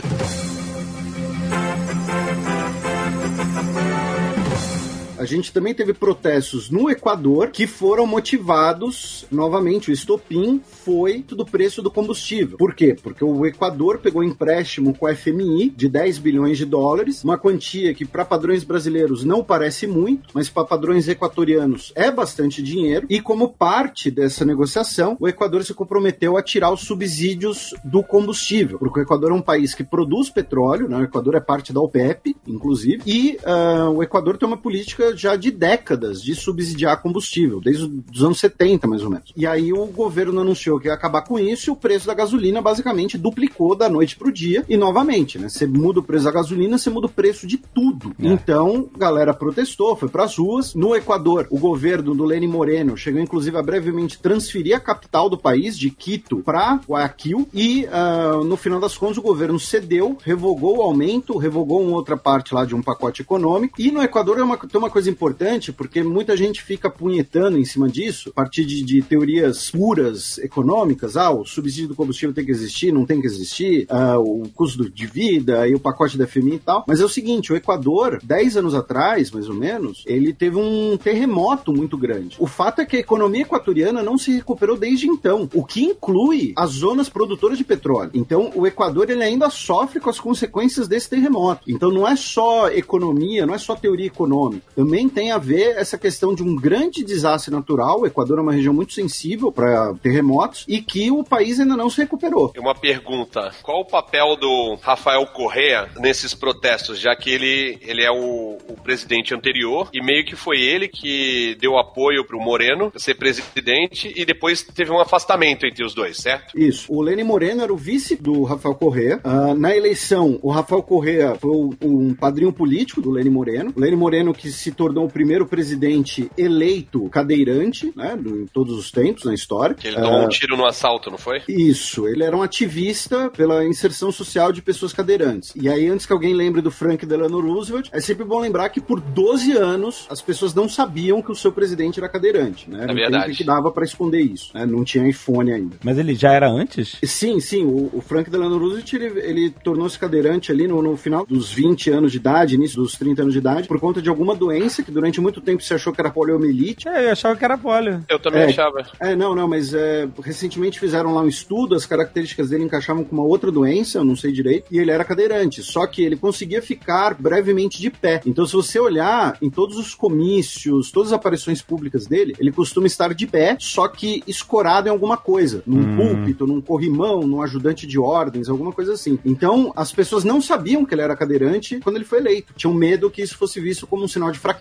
A gente também teve protestos no Equador que foram motivados, novamente, o estopim foi do preço do combustível. Por quê? Porque o Equador pegou empréstimo com a FMI de 10 bilhões de dólares, uma quantia que para padrões brasileiros não parece muito, mas para padrões equatorianos é bastante dinheiro. E como parte dessa negociação, o Equador se comprometeu a tirar os subsídios do combustível, porque o Equador é um país que produz petróleo, né? o Equador é parte da OPEP, inclusive, e ah, o Equador tem uma política já de décadas de subsidiar combustível, desde os anos 70, mais ou menos. E aí o governo anunciou que ia acabar com isso e o preço da gasolina basicamente duplicou da noite pro dia. E novamente, né? Você muda o preço da gasolina, você muda o preço de tudo. Então, a galera protestou, foi pras ruas. No Equador, o governo do Lenin Moreno chegou inclusive a brevemente transferir a capital do país, de Quito, para Guayaquil. E ah, no final das contas, o governo cedeu, revogou o aumento, revogou uma outra parte lá de um pacote econômico. E no Equador é uma, tem uma coisa coisa importante, porque muita gente fica punhetando em cima disso, a partir de, de teorias puras econômicas. Ah, o subsídio do combustível tem que existir, não tem que existir, ah, o custo de vida e o pacote da FMI e tal. Mas é o seguinte, o Equador, 10 anos atrás, mais ou menos, ele teve um terremoto muito grande. O fato é que a economia equatoriana não se recuperou desde então, o que inclui as zonas produtoras de petróleo. Então, o Equador ele ainda sofre com as consequências desse terremoto. Então, não é só economia, não é só teoria econômica. Também tem a ver essa questão de um grande desastre natural. O Equador é uma região muito sensível para terremotos e que o país ainda não se recuperou. Uma pergunta: qual o papel do Rafael Correa nesses protestos, já que ele, ele é o, o presidente anterior e meio que foi ele que deu apoio pro Moreno ser presidente e depois teve um afastamento entre os dois, certo? Isso. O Lênin Moreno era o vice do Rafael Correa. Ah, na eleição, o Rafael Correa foi o- um padrinho político do Lênin Moreno. O Lênin Moreno que se tornou o primeiro presidente eleito cadeirante, né, em todos os tempos na história. Que ele tomou Ah, um tiro no assalto, não foi? Isso, ele era um ativista pela inserção social de pessoas cadeirantes. E aí, antes que alguém lembre do Frank Delano Roosevelt, é sempre bom lembrar que por 12 anos as pessoas não sabiam que o seu presidente era cadeirante, né? Era um verdade. tempo que dava pra esconder isso, né? Não tinha iPhone ainda. Mas ele já era antes? Sim, sim, o, o Frank Delano Roosevelt, ele, ele tornou-se cadeirante ali no, no final dos 20 anos de idade, início dos 30 anos de idade, por conta de alguma doença que durante muito tempo se achou que era poliomielite. É, eu achava que era polio. Eu também É. achava. É, não, não, mas é, recentemente fizeram lá um estudo, as características dele encaixavam com uma outra doença, eu não sei direito, e ele era cadeirante, só que ele conseguia ficar brevemente de pé. Então, se você olhar em todos os comícios, todas as aparições públicas dele, ele costuma estar de pé, só que escorado em alguma coisa, num púlpito, num corrimão, num ajudante de ordens, alguma coisa assim. Então, as pessoas não sabiam que ele era cadeirante quando ele foi eleito. Tinham medo que isso fosse visto como um sinal de fraqueza,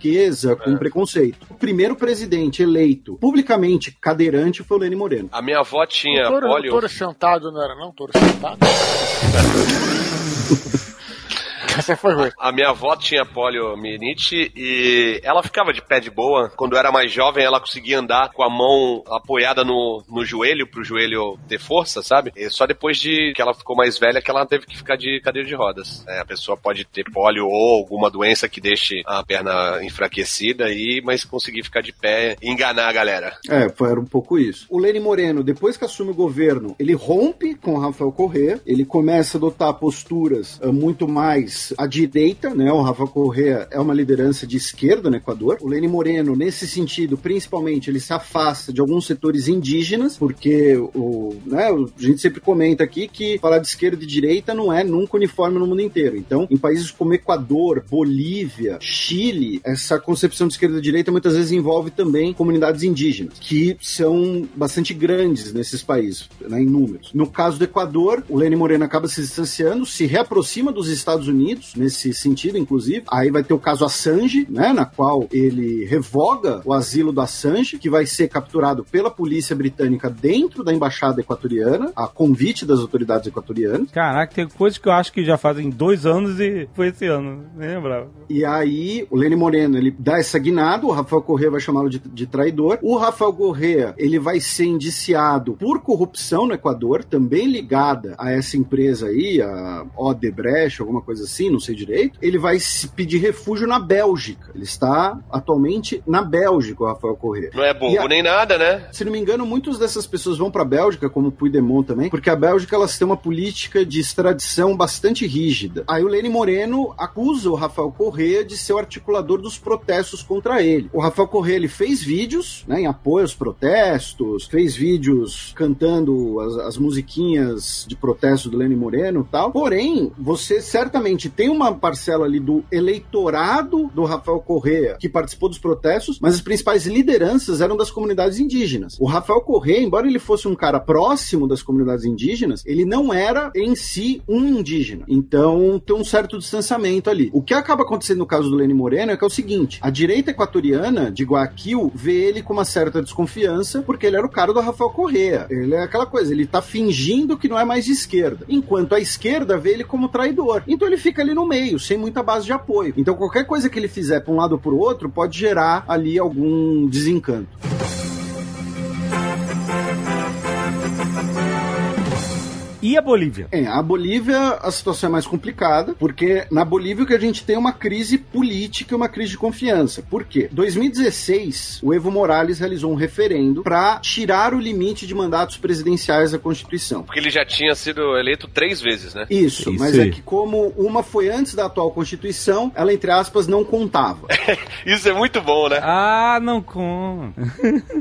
com preconceito. O primeiro presidente eleito publicamente cadeirante foi o Lênin Moreno. A minha avó tinha touro, polio. touro sentado não era não? Touro sentado? Essa foi ruim. A minha avó tinha poliomielite e ela ficava de pé de boa. Quando era mais jovem, ela conseguia andar com a mão apoiada no, no joelho, pro joelho ter força, sabe? E só depois de que ela ficou mais velha que ela teve que ficar de cadeira de rodas. É, a pessoa pode ter polio ou alguma doença que deixe a perna enfraquecida, aí, mas conseguir ficar de pé e enganar a galera. É, foi, era um pouco isso. O Lênin Moreno, depois que assume o governo, ele rompe com o Rafael Correa, ele começa a adotar posturas ah, muito mais à direita, né? O Rafael Correa é uma liderança de esquerda no Equador. O Lênin Moreno, nesse sentido, principalmente, ele se afasta de alguns setores indígenas, porque o, né, a gente sempre comenta aqui que falar de esquerda e direita não é nunca uniforme no mundo inteiro. Então, em países como Equador, Bolívia, Chile, essa concepção de esquerda e direita muitas vezes envolve também comunidades indígenas, que são bastante grandes nesses países, né, em números. No caso do Equador, o Lênin Moreno acaba se distanciando, se reaproxima dos Estados Unidos, nesse sentido, inclusive. Aí vai ter o caso Assange, né, na qual ele revoga o asilo do Assange, que vai ser capturado pela polícia britânica dentro da embaixada equatoriana, a convite das autoridades equatorianas. Caraca, tem coisas que eu acho que já fazem dois anos e foi esse ano. Nem lembrava. E aí, o Lênin Moreno, ele dá essa guinada, o Rafael Correa vai chamá-lo de, de traidor. O Rafael Correa, ele vai ser indiciado por corrupção no Equador, também ligada a essa empresa aí, a Odebrecht, alguma coisa assim, não sei direito. Ele vai se pedir refúgio na Bélgica. Ele está atualmente na Bélgica, o Rafael Correa. Não é bobo a- nem nada, né? Se não me engano, muitas dessas pessoas vão para a Bélgica, como o Puigdemont também, porque a Bélgica elas têm uma política de extradição bastante rígida. Aí o Lênin Moreno acusa o Rafael Correa de ser o articulador dos protestos contra ele. O Rafael Correa ele fez vídeos né, em apoio aos protestos, fez vídeos cantando as, as musiquinhas de protesto do Lênin Moreno e tal. Porém, você certamente tem uma parcela ali do eleitorado do Rafael Correa que participou dos protestos, mas as principais lideranças eram das comunidades indígenas. O Rafael Correa, embora ele fosse um cara próximo das comunidades indígenas, ele não era em si um indígena. Então tem um certo distanciamento ali. O que acaba acontecendo no caso do Lênin Moreno é que é o seguinte: a direita equatoriana de Guayaquil vê ele com uma certa desconfiança porque ele era o cara do Rafael Correa. Ele é aquela coisa, ele tá fingindo que não é mais de esquerda, enquanto a esquerda vê ele como traidor. Então ele fica ali no meio, sem muita base de apoio. Então qualquer coisa que ele fizer para um lado ou para o outro pode gerar ali algum desencanto. E a Bolívia? É, a Bolívia, a situação é mais complicada, porque na Bolívia o que a gente tem é uma crise política e uma crise de confiança. Por quê? 2016, o Evo Morales realizou um referendo para tirar o limite de mandatos presidenciais da Constituição. Porque ele já tinha sido eleito três vezes, né? Isso, Isso mas é que como uma foi antes da atual Constituição, ela, entre aspas, não contava. Isso é muito bom, né? Ah, não com.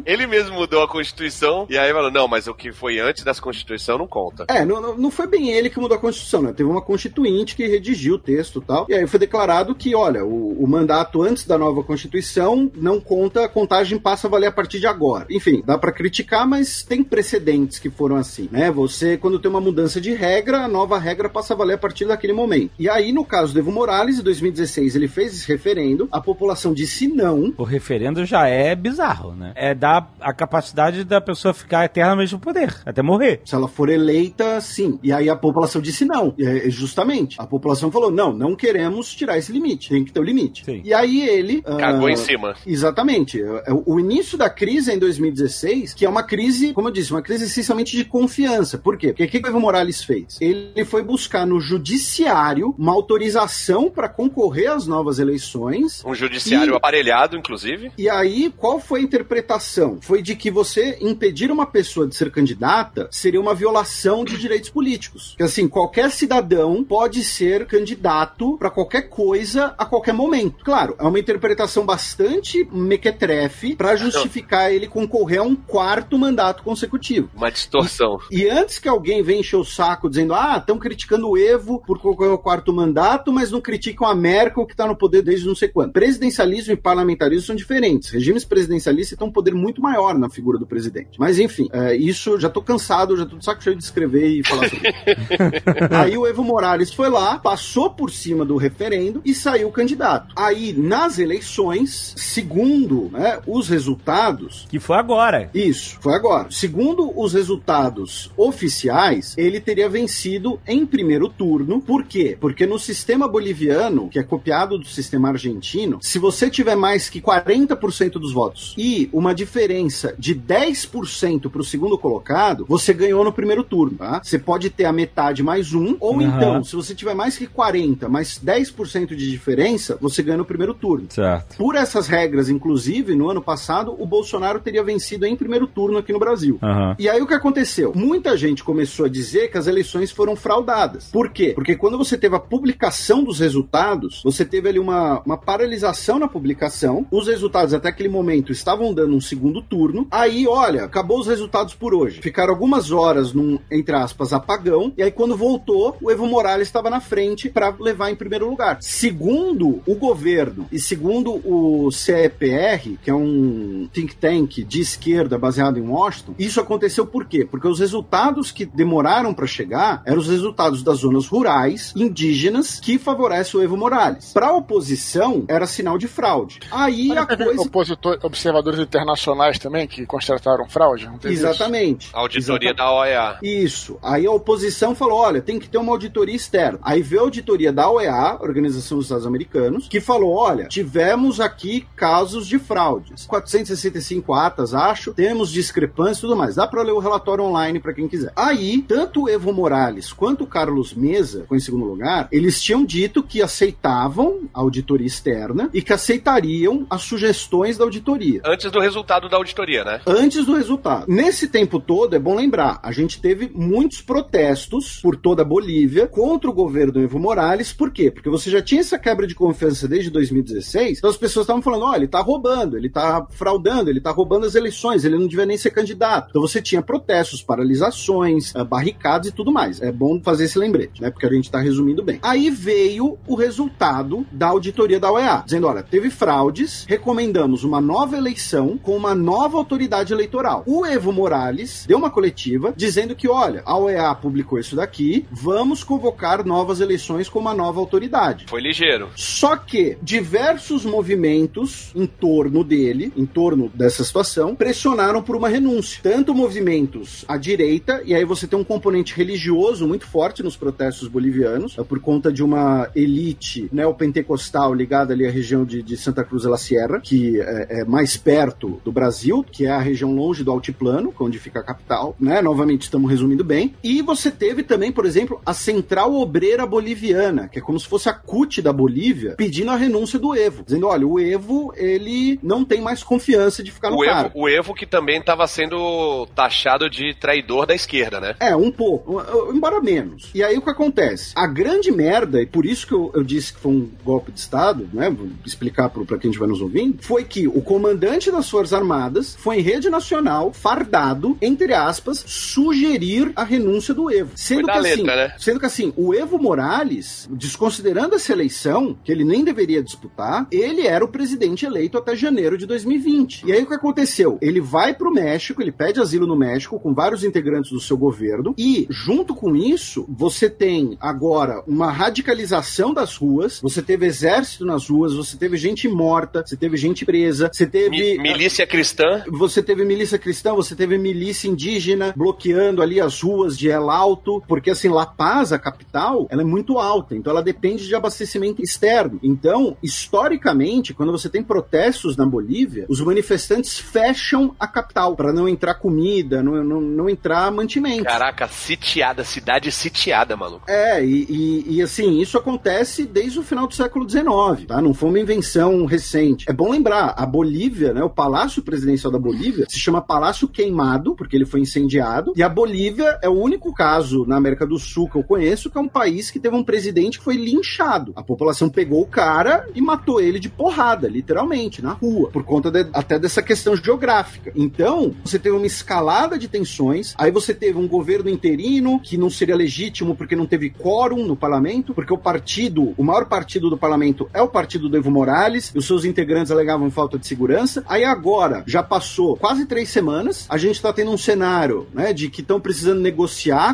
Ele mesmo mudou a Constituição e aí falou: não, mas o que foi antes dessa Constituição não conta. É, não, não- foi bem ele que mudou a Constituição, né? Teve uma constituinte que redigiu o texto e tal. E aí foi declarado que, olha, o, o mandato antes da nova Constituição não conta, a contagem passa a valer a partir de agora. Enfim, dá pra criticar, mas tem precedentes que foram assim, né? Você, quando tem uma mudança de regra, a nova regra passa a valer a partir daquele momento. E aí, no caso do Evo Morales, em 2016, ele fez esse referendo, a população disse não, O referendo já é bizarro, né? É dar a capacidade da pessoa ficar eternamente no poder, até morrer. Se ela for eleita, sim. E aí a população disse não. É, justamente. A população falou: não, não queremos tirar esse limite. Tem que ter o limite. Sim. E aí ele. Cagou ah, em cima. Exatamente. É, é, O início da crise é em 2016, que é uma crise, como eu disse, uma crise essencialmente de confiança. Por quê? Porque o que que o Evo Morales fez? Ele foi buscar no judiciário uma autorização para concorrer às novas eleições. Um judiciário E- aparelhado, inclusive. E aí, qual foi a interpretação? Foi de que você impedir uma pessoa de ser candidata seria uma violação de direitos políticos. Que assim, qualquer cidadão pode ser candidato para qualquer coisa a qualquer momento. Claro, é uma interpretação bastante mequetrefe para justificar ele concorrer a um quarto mandato consecutivo. Uma distorção. E antes que alguém venha encher o saco dizendo, ah, estão criticando o Evo por concorrer ao quarto mandato, mas não criticam a Merkel que está no poder desde não sei quando. Presidencialismo e parlamentarismo são diferentes. Regimes presidencialistas têm um poder muito maior na figura do presidente. Mas enfim, é, isso já tô cansado, já tô de saco cheio de escrever e falar sobre isso. Aí o Evo Morales foi lá, passou por cima do referendo e saiu candidato. Aí, nas eleições, segundo né, os resultados, Que foi agora. isso, foi agora. Segundo os resultados oficiais, ele teria vencido em primeiro turno. Por quê? Porque no sistema boliviano, que é copiado do sistema argentino, se você tiver mais que 40% dos votos e uma diferença de 10% para o segundo colocado, você ganhou no primeiro turno, tá? Você pode ter a metade mais um, ou Aham. então, se você tiver mais que 40, mais 10% de diferença, você ganha no primeiro turno. Certo. Por essas regras, inclusive, no ano passado, o Bolsonaro teria vencido em primeiro turno aqui no Brasil. Aham. E aí o que aconteceu? Muita gente começou a dizer que as eleições foram fraudadas. Por quê? Porque quando você teve a publicação dos resultados, você teve ali uma, uma paralisação na publicação. Os resultados até aquele momento estavam dando um segundo turno. Aí, olha, acabou os resultados por hoje. Ficaram algumas horas num, entre aspas, apagão. E aí quando voltou, o Evo Morales estava na frente para levar em primeiro lugar. Segundo o governo e segundo o CEPR, que é um think tank de esquerda baseado em Washington, isso aconteceu por quê? Porque os resultados que demoraram para chegar eram os resultados das zonas rurais, indígenas, que favorecem o Evo Morales. Para a oposição, era sinal de fraude. Aí a Teve coisa. opositor- observadores internacionais também que constataram fraude? Não teve isso? Exatamente. Auditoria Exatamente. da OEA. Isso. Aí a oposição falou: olha, tem que ter uma auditoria externa. Aí veio a auditoria da OEA, Organização dos Estados Americanos, que falou: olha, tivemos aqui casos de fraudes. 465 atas, acho, temos discrepâncias e tudo mais. Dá pra ler o relatório online pra quem quiser. Aí, tanto o Evo Morales quanto o Carlos Mesa, que foi em segundo lugar, eles tinham dito que aceitavam a auditoria externa e que aceitariam as sugestões da auditoria Antes do resultado da auditoria, né? antes do resultado. Nesse tempo todo, é bom lembrar, a gente teve muitos protestos por toda a Bolívia contra o governo do Evo Morales. Por quê? Porque você já tinha essa quebra de confiança desde 2016, então as pessoas estavam falando, ó, ele tá roubando, ele tá fraudando, ele tá roubando as eleições, ele não devia nem ser candidato. Então você tinha protestos, paralisações, eh, barricadas e tudo mais. É bom fazer esse lembrete, né? Porque a gente tá resumindo bem. Aí veio o resultado da auditoria da OEA, dizendo, olha, teve fraudes, recomendamos uma nova eleição com uma nova autoridade eleitoral. O Evo Morales deu uma coletiva dizendo que, olha, a OEA publicou isso daqui, vamos convocar novas eleições com uma nova autoridade. Foi ligeiro. Só que diversos movimentos em torno dele, em torno dessa situação, pressionaram por uma renúncia. Tanto movimentos à direita, e aí você tem um componente religioso muito forte nos protestos bolivianos, é por conta de uma elite neopentecostal ligada ali à região de, de Santa Cruz de la Sierra, que é, é mais perto do Brasil, que é a região longe do altiplano, que é onde fica a capital, né? Novamente estamos resumindo bem. Também. E você teve também, por exemplo, a Central Obreira Boliviana, que é como se fosse a CUT da Bolívia, pedindo a renúncia do Evo. Dizendo, olha, o Evo, ele não tem mais confiança de ficar no O cara. Evo, o Evo que também estava sendo taxado de traidor da esquerda, né? É, um pouco, embora menos. E aí o que acontece? A grande merda, e por isso que eu, eu disse que foi um golpe de Estado, né? Vou explicar para quem estiver nos ouvindo, foi que o comandante das Forças Armadas foi em rede nacional, fardado, entre aspas, sugerir a renúncia do Evo. Sendo que assim, letra, né? sendo que assim, o Evo Morales, desconsiderando essa eleição, que ele nem deveria disputar, ele era o presidente eleito até janeiro de 2020. E aí o que aconteceu? Ele vai pro México, ele pede asilo no México com vários integrantes do seu governo e junto com isso, você tem agora uma radicalização das ruas, você teve exército nas ruas, você teve gente morta, você teve gente presa, você teve Mi- milícia cristã. você teve milícia cristã, você teve milícia indígena bloqueando ali as ruas de El Alto, porque assim, La Paz, a capital, ela é muito alta, então ela depende de abastecimento externo. Então, historicamente, quando você tem protestos na Bolívia, os manifestantes fecham a capital para não entrar comida, não, não, não entrar mantimentos. Caraca, sitiada, cidade sitiada, maluco. É, e, e- e, assim, isso acontece desde o final do século XIX, tá? Não foi uma invenção recente. É bom lembrar, a Bolívia, né, o Palácio Presidencial da Bolívia se chama Palácio Queimado, porque ele foi incendiado, e a Bolívia é o único caso na América do Sul que eu conheço que é um país que teve um presidente que foi linchado. A população pegou o cara e matou ele de porrada, literalmente, na rua, por conta de- até dessa questão geográfica. Então, você teve uma escalada de tensões, aí você teve um governo interino que não seria legítimo porque não teve quórum no parlamento, porque o partido, o maior partido do parlamento é o partido do Evo Morales, e os seus integrantes alegavam falta de segurança. Aí agora, já passou quase três semanas, a gente tá tendo um cenário, né, de que estão precisando negociar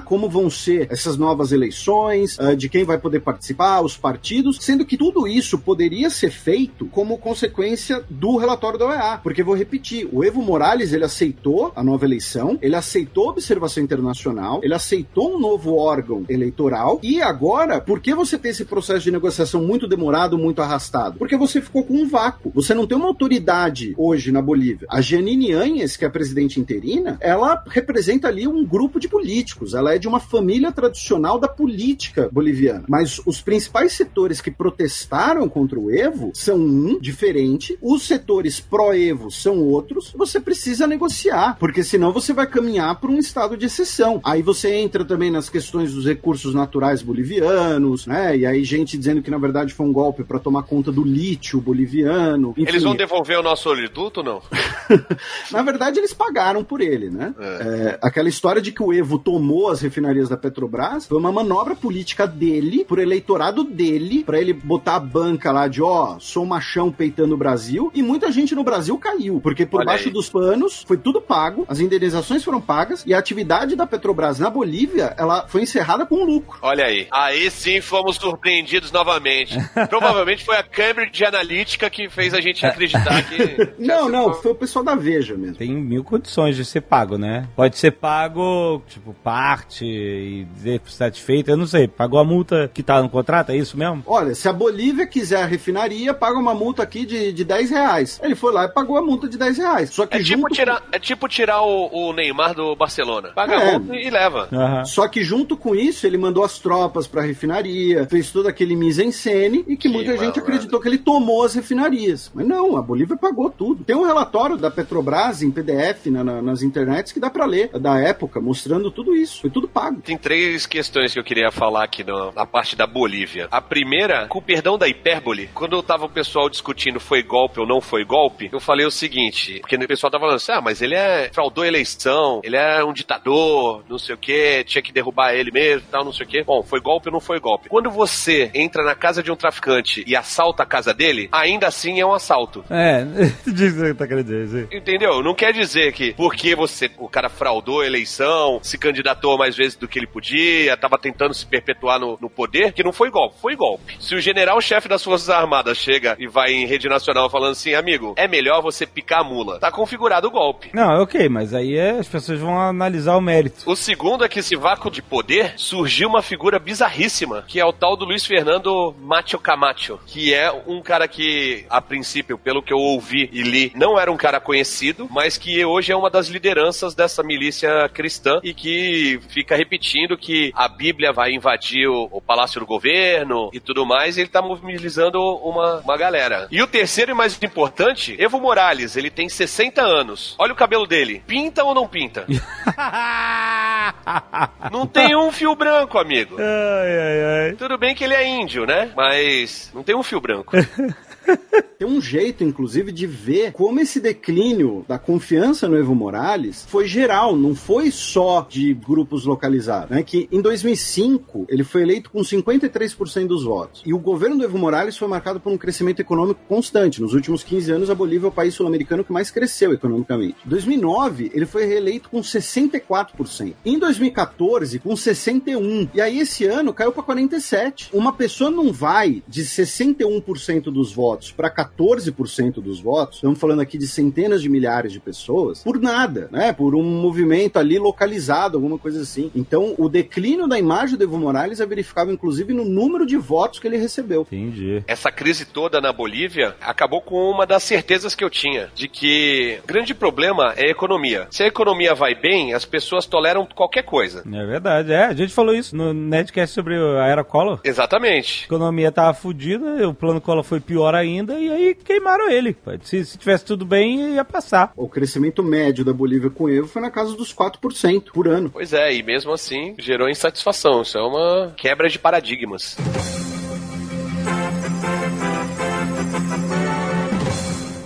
como vão ser essas novas eleições, ah, de quem vai poder participar, os partidos, sendo que tudo isso poderia ser feito como consequência do relatório da OEA, porque vou repetir, o Evo Morales, ele aceitou a nova eleição, ele aceitou a observação internacional, ele aceitou um novo órgão eleitoral, e agora, por que você tem esse processo de negociação muito demorado, muito arrastado? Porque você ficou com um vácuo. Você não tem uma autoridade hoje na Bolívia. A Janine Anhes, que é a presidente interina, ela representa ali um grupo de políticos. Ela é de uma família tradicional da política boliviana. Mas os principais setores que protestaram contra o Evo são um diferente, os setores pró-Evo são outros. Você precisa negociar, porque senão você vai caminhar para um estado de exceção. Aí você entra também nas questões dos recursos naturais bolivianos, né? E aí gente dizendo que na verdade foi um golpe para tomar conta do lítio boliviano. Enfim, Eles vão devolver o nosso oleoduto ou não? na verdade, eles pagaram por ele, né? É, aquela história de que o Evo tomou as refinarias da Petrobras foi uma manobra política dele, pro eleitorado dele, pra ele botar a banca lá de, ó, sou machão peitando o Brasil, e muita gente no Brasil caiu, porque por Olha baixo aí. dos panos foi tudo pago, as indenizações foram pagas, e a atividade da Petrobras na Bolívia, ela foi encerrada com lucro. Olha aí. Aí sim fomos surpreendidos novamente. Provavelmente foi a Cambridge Analytica que fez a gente acreditar que. Não, não, foi o pessoal da Veja mesmo. Tem mil condições de ser pago, né? Pode ser pago, tipo, parte e dizer que satisfeito. Eu não sei. Pagou a multa que tá no contrato, é isso mesmo? Olha, se a Bolívia quiser a refinaria, paga uma multa aqui de, de 10 reais. Ele foi lá e pagou a multa de 10 reais. Só que É tipo tirar, é tipo tirar o, o Neymar do Barcelona. Paga É. a multa e leva. Aham. Só que junto com isso, ele mandou as tropas pra refinaria, fez todo aquele mise-en-scène e que, Que muita gente acreditou que ele tomou as refinarias. Mas não, a Bolívia pagou tudo. Tem um relatório da Petrobras em PDF na- na- nas internets que dá pra ler, da época, mostrando tudo isso. Foi tudo pago. Tem três questões que eu queria falar aqui no- na parte da Bolívia. A primeira, com o perdão da hipérbole, quando tava o pessoal discutindo foi golpe ou não foi golpe, eu falei o seguinte, porque o pessoal tava falando assim, ah, mas ele é fraudou a eleição, ele é um ditador, não sei o que, tinha que derrubar ele mesmo, tal, não sei o que. Bom, foi golpe ou não foi golpe? Quando você entra na casa de um traficante e assalta a casa dele, ainda assim é um assalto. É, diz o que você tá querendo dizer. Entendeu? Não quer dizer que porque você, o cara fraudou a eleição, se candidatou mais vezes do que ele podia, tava tentando se perpetuar no, no poder, que não foi golpe, foi golpe. Se o general-chefe das Forças Armadas chega e vai em rede nacional falando assim, amigo, é melhor você picar a mula, tá configurado o golpe. Não, ok, mas aí é, as pessoas vão analisar o mérito. O segundo é que esse vácuo de poder surgiu uma figura bizarríssima, que é o tal do Luiz Fernando Macho Camacho, que é um cara que, a princípio, pelo que eu ouvi e li, não era um cara conhecido, mas que hoje é uma das lideranças dessa milícia cristã e que ele fica repetindo que a Bíblia vai invadir o, o palácio do governo e tudo mais, e ele tá mobilizando uma, uma galera. E o terceiro e mais importante, Evo Morales, ele tem 60 anos. Olha o cabelo dele. Pinta ou não pinta? não tem um fio branco, amigo. ai, ai, ai. Tudo bem que ele é índio, né? Mas não tem um fio branco. Tem um jeito, inclusive, de ver como esse declínio da confiança no Evo Morales foi geral, não foi só de grupos localizados. Né? Que em 2005 ele foi eleito com 53% dos votos. E o governo do Evo Morales foi marcado por um crescimento econômico constante. Nos últimos 15 anos, a Bolívia é o país sul-americano que mais cresceu economicamente. Em 2009, ele foi reeleito com 64%. Em 2014, com 61%. E aí, esse ano, caiu para 47%. Uma pessoa não vai de 61% dos votos para 14% dos votos, estamos falando aqui de centenas de milhares de pessoas, por nada, né? Por um movimento ali localizado, alguma coisa assim. Então, o declínio da imagem do Evo Morales é verificável, inclusive, no número de votos que ele recebeu. Entendi. Essa crise toda na Bolívia acabou com uma das certezas que eu tinha, de que o grande problema é a economia. Se a economia vai bem, as pessoas toleram qualquer coisa. É verdade, é. A gente falou isso no Netcast sobre a Era Collor. A Exatamente. economia tava fodida, o plano Collor foi pior ainda, e aí queimaram ele. Se, se tivesse tudo bem, ia passar. O crescimento médio da Bolívia com o Evo foi na casa dos 4% por ano. Pois é, e mesmo assim gerou insatisfação. Isso é uma quebra de paradigmas.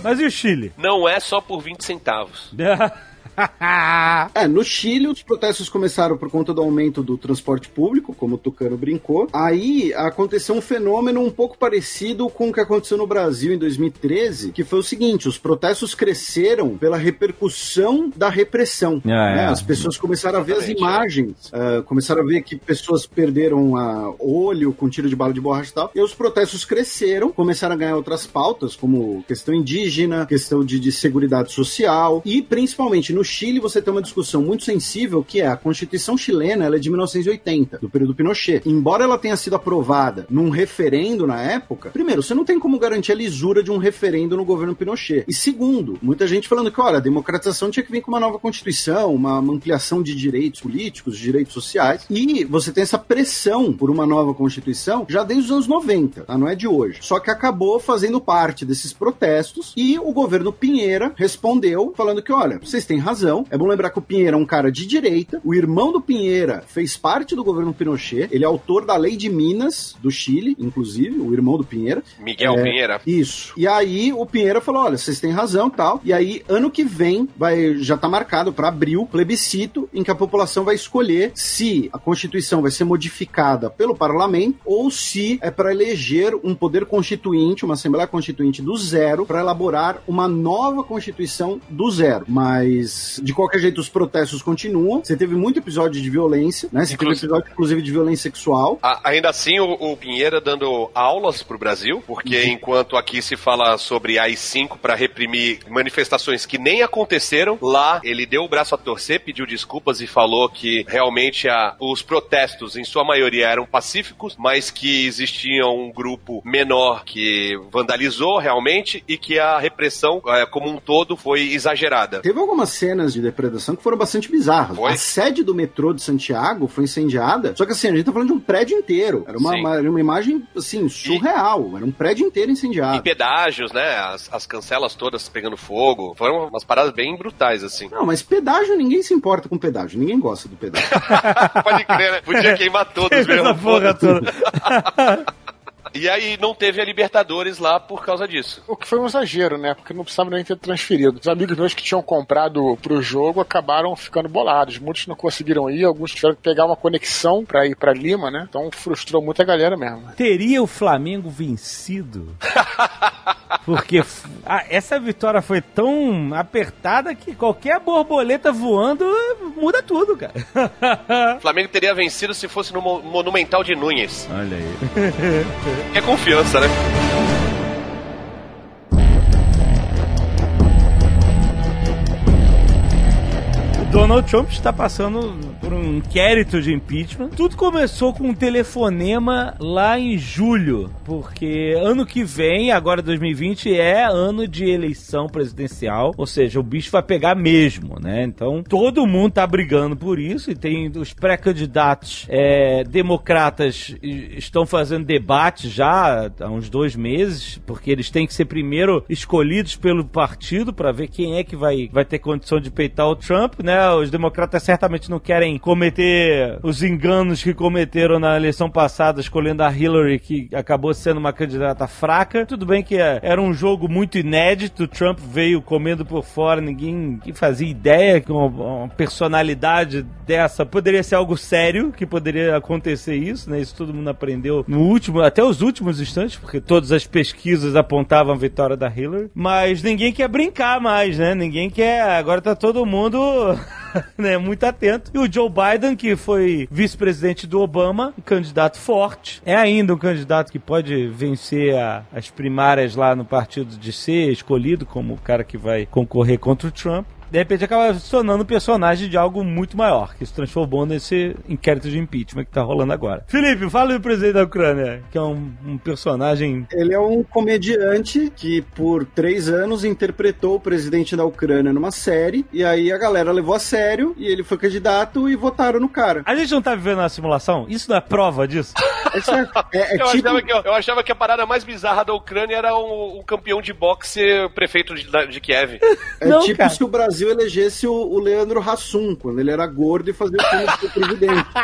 Mas e o Chile? Não é só por 20 centavos. É, no Chile os protestos começaram por conta do aumento do transporte público, como o Tucano brincou. Aí aconteceu um fenômeno um pouco parecido com o que aconteceu no Brasil em 2013, que foi o seguinte: os protestos cresceram pela repercussão da repressão. Ah, né? é. As pessoas começaram a ver as Exatamente, imagens, ah, começaram a ver que pessoas perderam a olho com tiro de bala de borracha e tal. E os protestos cresceram, começaram a ganhar outras pautas, como questão indígena, questão de, de seguridade social e principalmente no Chile você tem uma discussão muito sensível que é a Constituição chilena, ela é de 1980, do período Pinochet. Embora ela tenha sido aprovada num referendo na época, primeiro, você não tem como garantir a lisura de um referendo no governo Pinochet. E segundo, muita gente falando que, olha, a democratização tinha que vir com uma nova Constituição, uma, uma ampliação de direitos políticos, de direitos sociais. E você tem essa pressão por uma nova Constituição já desde os anos 90, tá? Não é de hoje. Só que acabou fazendo parte desses protestos e o governo Pinheira respondeu falando que, olha, vocês têm razão. É bom lembrar que o Pinheira é um cara de direita. O irmão do Pinheira fez parte do governo Pinochet. Ele é autor da Lei de Minas do Chile, inclusive, o irmão do Pinheira. Miguel É. Pinheira. Isso. E aí o Pinheira falou: olha, vocês têm razão e tal. E aí, ano que vem, vai, já tá marcado para abril, plebiscito, em que a população vai escolher se a Constituição vai ser modificada pelo parlamento ou se é para eleger um poder constituinte, uma Assembleia Constituinte do zero, para elaborar uma nova Constituição do zero. Mas, de qualquer jeito, os protestos continuam. Você teve muito episódio de violência, né? Você teve Inclusive- episódio, inclusive, de violência sexual. A- ainda assim, o, o Pinheira dando aulas pro Brasil, porque enquanto aqui se fala sobre AI-5 para reprimir manifestações que nem aconteceram, lá ele deu o braço a torcer, pediu desculpas e falou que realmente a- os protestos, em sua maioria, eram pacíficos, mas que existia um grupo menor que vandalizou realmente e que a repressão, eh, como um todo, foi exagerada. Teve algumas cenas de depredação que foram bastante bizarras. Foi? A sede do metrô de Santiago foi incendiada, só que assim, a gente tá falando de um prédio inteiro. Era uma, uma, era uma imagem, assim, surreal. Era um prédio inteiro E incendiado. pedágios, né? As, as cancelas todas pegando fogo. Foram umas paradas bem brutais, assim. Não, mas pedágio, ninguém se importa com pedágio. Ninguém gosta do pedágio. Pode crer, né? Podia queimar todos Essa mesmo. porra toda. E aí não teve a Libertadores lá por causa disso. O que foi um exagero, né? Porque não precisava nem ter transferido. Os amigos meus que tinham comprado pro jogo acabaram ficando bolados. Muitos não conseguiram ir, alguns tiveram que pegar uma conexão pra ir pra Lima, né? Então frustrou muita galera mesmo. Teria o Flamengo vencido? Porque ah, essa vitória foi tão apertada que qualquer borboleta voando muda tudo, cara. O Flamengo teria vencido se fosse no Mo- Monumental de Núñez. Olha aí. É confiança, né? Donald Trump está passando por um inquérito de impeachment. Tudo começou com um telefonema lá em julho, porque ano que vem, agora 2020, é ano de eleição presidencial, ou seja, o bicho vai pegar mesmo, né? Então todo mundo tá brigando por isso e tem os pré-candidatos é, democratas estão fazendo debate já há uns dois meses, porque eles têm que ser primeiro escolhidos pelo partido para ver quem é que vai, vai ter condição de peitar o Trump, né? Os democratas certamente não querem cometer os enganos que cometeram na eleição passada, escolhendo a Hillary, que acabou sendo uma candidata fraca. Tudo bem que é, era um jogo muito inédito, Trump veio comendo por fora, ninguém fazia ideia que uma personalidade dessa poderia ser algo sério, que poderia acontecer isso, né? Isso todo mundo aprendeu no último, até os últimos instantes, porque todas as pesquisas apontavam a vitória da Hillary. Mas ninguém quer brincar mais, né? Ninguém quer. Agora tá todo mundo. né, muito atento. E o Joe Biden, que foi vice-presidente do Obama, um candidato forte, é ainda um candidato que pode vencer a- as primárias lá no partido de ser escolhido como o cara que vai concorrer contra o Trump. De repente acaba se tornando um personagem de algo muito maior, que se transformou nesse inquérito de impeachment que tá rolando agora. Felipe, fala do presidente da Ucrânia, que é um, um personagem Ele é um comediante que por três anos interpretou o presidente da Ucrânia numa série, e aí a galera levou a sério, e ele foi candidato e votaram no cara. A gente não tá vivendo uma simulação? Isso não é prova disso? É, é, é Eu, tipo. achava que, eu achava que a parada mais bizarra da Ucrânia era um, um campeão de boxe prefeito de, de Kiev. É Não, tipo cara. se o Brasil elegesse o, o Leandro Hassum, quando ele era gordo e fazia o filme de ser presidente.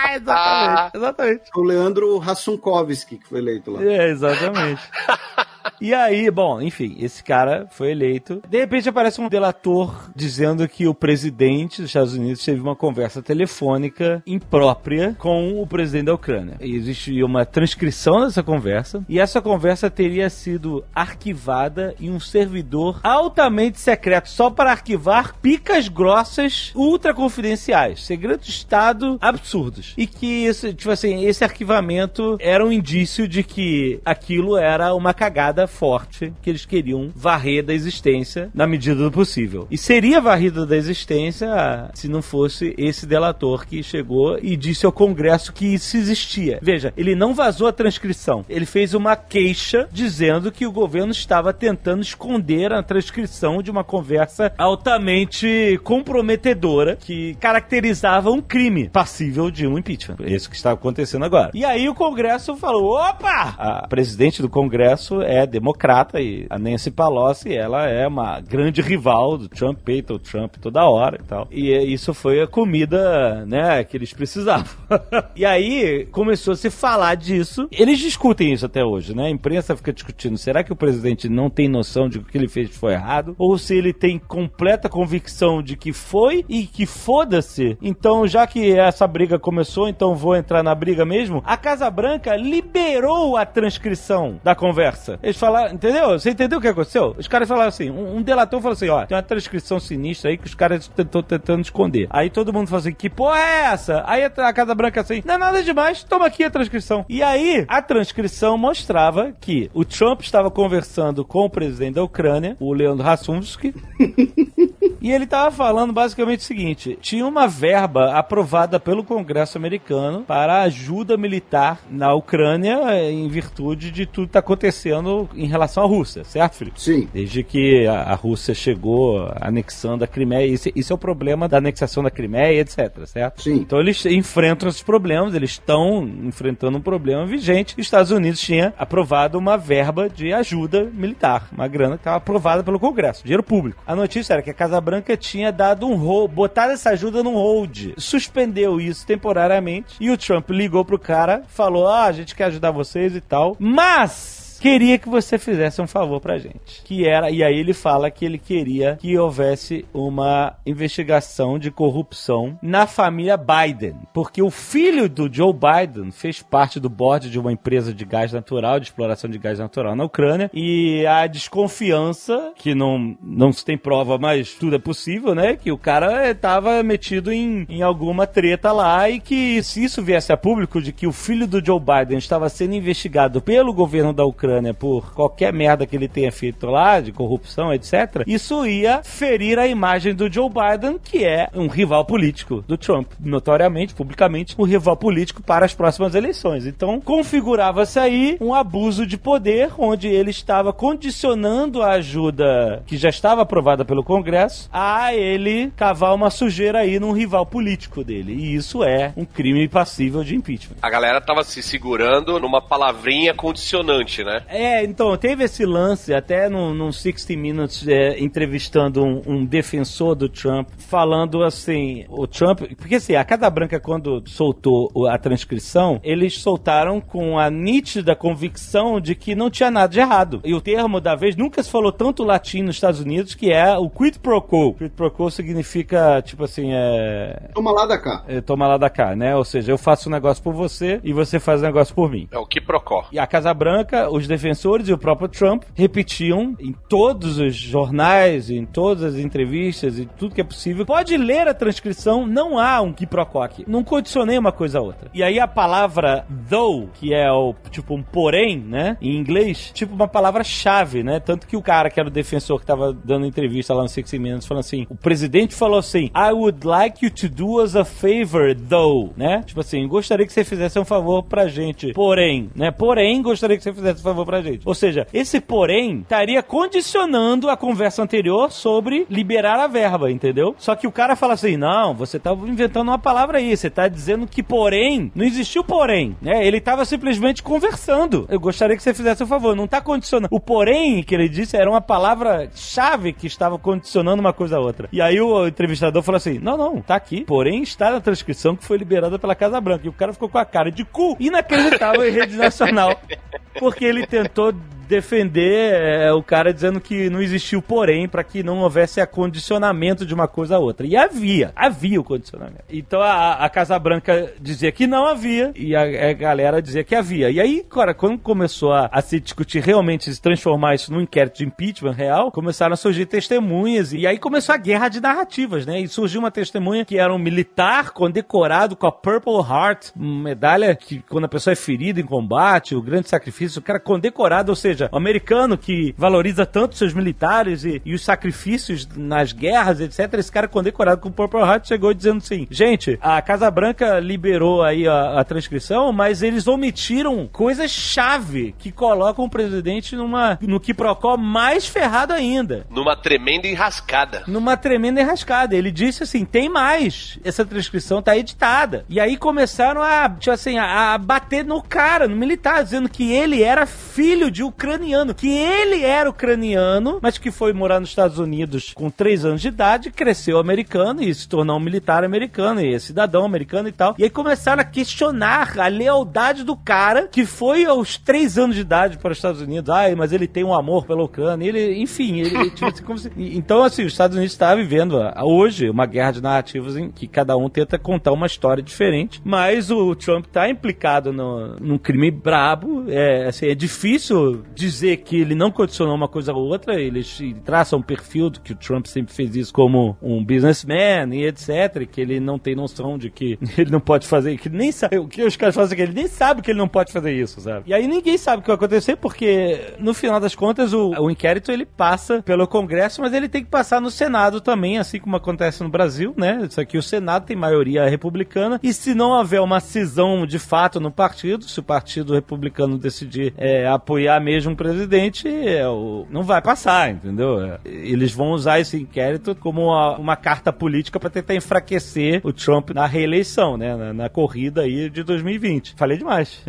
Ah, exatamente. Exatamente. O Leandro Hassumkovski, que foi eleito lá. É, exatamente. E aí, bom, enfim, esse cara foi eleito. De repente aparece um delator dizendo que o presidente dos Estados Unidos teve uma conversa telefônica imprópria com o presidente da Ucrânia. E existe uma transcrição dessa conversa, e essa conversa teria sido arquivada em um servidor altamente secreto, só para arquivar picas grossas ultra confidenciais, segredos de Estado absurdos. E que esse, tipo assim, esse arquivamento era um indício de que aquilo era uma cagada forte que eles queriam varrer da existência na medida do possível. E seria varrido da existência se não fosse esse delator que chegou e disse ao Congresso que isso existia. Veja, ele não vazou a transcrição. Ele fez uma queixa dizendo que o governo estava tentando esconder a transcrição de uma conversa altamente comprometedora que caracterizava um crime passível de um impeachment. É isso que está acontecendo agora. E aí o Congresso falou: opa! A presidente do Congresso é democrata e a Nancy Pelosi, ela é uma grande rival do Trump, peita o Trump toda hora e tal. E é- isso foi a comida, né, que eles precisavam. e aí começou a se falar disso. Eles discutem isso até hoje, né? A imprensa fica discutindo: será que o presidente não tem noção de que o que ele fez foi errado? Ou se ele tem completa convicção de que foi e que foda-se. Então, já que essa briga começou, então vou entrar na briga mesmo. A Casa Branca liberou a transcrição da conversa. Eles falaram, entendeu? Você entendeu o que aconteceu? Os caras falaram assim: um, um delator falou assim: ó, tem uma transcrição sinistra aí que os caras estão tentando esconder. Aí todo mundo falou assim: que porra é essa? Aí a, a Casa Branca assim: não é nada demais, toma aqui a transcrição. E aí, a transcrição mostrava que o Trump estava conversando com o presidente da Ucrânia, o Leandro Rassumsky, e ele tava falando basicamente o seguinte: tinha uma verba aprovada pelo Congresso americano para ajuda militar na Ucrânia eh, em virtude de tudo que tá acontecendo em relação à Rússia, certo, Felipe? Sim. Desde que a, Rússia chegou anexando a Crimeia, esse, esse é o problema da anexação da Crimeia, etc, certo? Sim. Então eles enfrentam esses problemas, eles estão enfrentando um problema vigente. Os Estados Unidos tinha aprovado uma verba de ajuda militar, uma grana que estava aprovada pelo Congresso, dinheiro público. A notícia era que a Casa Branca tinha dado um hold, botado essa ajuda num hold, suspendeu isso temporariamente e o Trump ligou pro cara, falou: "Ah, a gente quer ajudar vocês e tal". Mas queria que você fizesse um favor pra gente. Que era, e aí ele fala que ele queria que houvesse uma investigação de corrupção na família Biden. Porque o filho do Joe Biden fez parte do board de uma empresa de gás natural, de exploração de gás natural na Ucrânia. E a desconfiança, que não, não se tem prova, mas tudo é possível, né? Que o cara estava metido em, em alguma treta lá e que se isso viesse a público de que o filho do Joe Biden estava sendo investigado pelo governo da Ucrânia Ucrânia por qualquer merda que ele tenha feito lá, de corrupção, etc., isso ia ferir a imagem do Joe Biden, que é um rival político do Trump, notoriamente, publicamente, um rival político para as próximas eleições. Então, configurava-se aí um abuso de poder, onde ele estava condicionando a ajuda que já estava aprovada pelo Congresso a ele cavar uma sujeira aí num rival político dele. E isso é um crime passível de impeachment. A galera tava se segurando numa palavrinha condicionante, né? É, então, teve esse lance até no, no 60 Minutes é, entrevistando um, um defensor do Trump, falando assim, o Trump, porque assim, a Casa Branca quando soltou a transcrição, eles soltaram com a nítida convicção de que não tinha nada de errado. E o termo da vez nunca se falou tanto latim nos Estados Unidos, que é o quid pro quo. Quid pro quo significa, tipo assim, é... Toma lá da cá. é toma lá da cá, né? Ou seja, eu faço um negócio por você e você faz um negócio por mim. É o que procó. E a Casa Branca, os defensores e o próprio Trump repetiam em todos os jornais, em todas as entrevistas e tudo que é possível. Pode ler a transcrição, não há um quiproquo. Não condicionei uma coisa a outra. E aí a palavra though, que é o tipo um porém, né, em inglês, tipo uma palavra-chave, né? Tanto que o cara que era o defensor que tava dando entrevista lá no 60 Minutes falando assim, o presidente falou assim: "I would like you to do us a favor though", né? Tipo assim, gostaria que você fizesse um favor pra gente. Porém, né? Porém, gostaria que você fizesse um favor pra gente. Ou seja, esse porém estaria condicionando a conversa anterior sobre liberar a verba, entendeu? Só que o cara fala assim: "Não, você tá inventando uma palavra aí, você tá dizendo que porém, não existiu porém, né? Ele tava simplesmente conversando. Eu gostaria que você fizesse um favor, não tá condicionando. O porém que ele disse era uma palavra chave que estava condicionando uma coisa a outra. E aí o entrevistador falou assim: "Não, não, tá aqui. Porém está na transcrição que foi liberada pela Casa Branca". E o cara ficou com a cara de cu inacreditável em rede nacional, porque ele tentou defender é, o cara dizendo que não existiu porém para que não houvesse acondicionamento de uma coisa a outra. E havia, havia o condicionamento. Então a, a Casa Branca dizia que não havia e a, a galera dizia que havia. E aí, cara, quando começou a, a se discutir realmente, se transformar isso num inquérito de impeachment real, começaram a surgir testemunhas e aí começou a guerra de narrativas, né? E surgiu uma testemunha que era um militar condecorado com a Purple Heart, medalha que quando a pessoa é ferida em combate, o grande sacrifício, o cara condecorado, ou seja, o americano que valoriza tanto seus militares e, e os sacrifícios nas guerras, etc. Esse cara condecorado com o Purple Heart chegou dizendo assim: gente, a Casa Branca liberou aí a, a transcrição, mas eles omitiram coisas-chave que colocam o presidente numa, no que procó mais ferrado ainda Numa tremenda enrascada. numa tremenda enrascada. Ele disse assim: tem mais. Essa transcrição tá editada. E aí começaram a, tipo assim, a, a bater no cara, no militar, dizendo que ele era filho de ucraniano. Que ele era ucraniano, mas que foi morar nos Estados Unidos com 3 anos de idade, cresceu americano e se tornou um militar americano e cidadão americano e tal. E aí começaram a questionar a lealdade do cara que foi aos 3 anos de idade para os Estados Unidos. Ai, mas ele tem um amor pela Ucrânia. Ele, enfim, ele, tipo assim, como se- Então, assim, os Estados Unidos está vivendo ah, hoje uma guerra de narrativas em que cada um tenta contar uma história diferente. Mas o Trump está implicado no, num crime brabo. É, assim, é difícil dizer que ele não condicionou uma coisa ou outra. Eles traçam um perfil que o Trump sempre fez isso como um businessman e etc. Que ele não tem noção de que ele não pode fazer, que nem sabe. O que os caras fazem é que ele nem sabe que ele não pode fazer isso, sabe? E aí ninguém sabe o que vai acontecer, porque no final das contas o, o inquérito ele passa pelo Congresso, mas ele tem que passar no Senado também, assim como acontece no Brasil, né? Isso aqui o Senado tem maioria republicana, e se não houver uma cisão de fato no partido, se o Partido Republicano decidir é, apoiar mesmo o presidente, é, o, não vai passar, entendeu? É, Eles vão usar esse inquérito como uma, uma carta política para tentar enfraquecer o Trump na reeleição, né? Na, na corrida aí de 2020. Falei demais.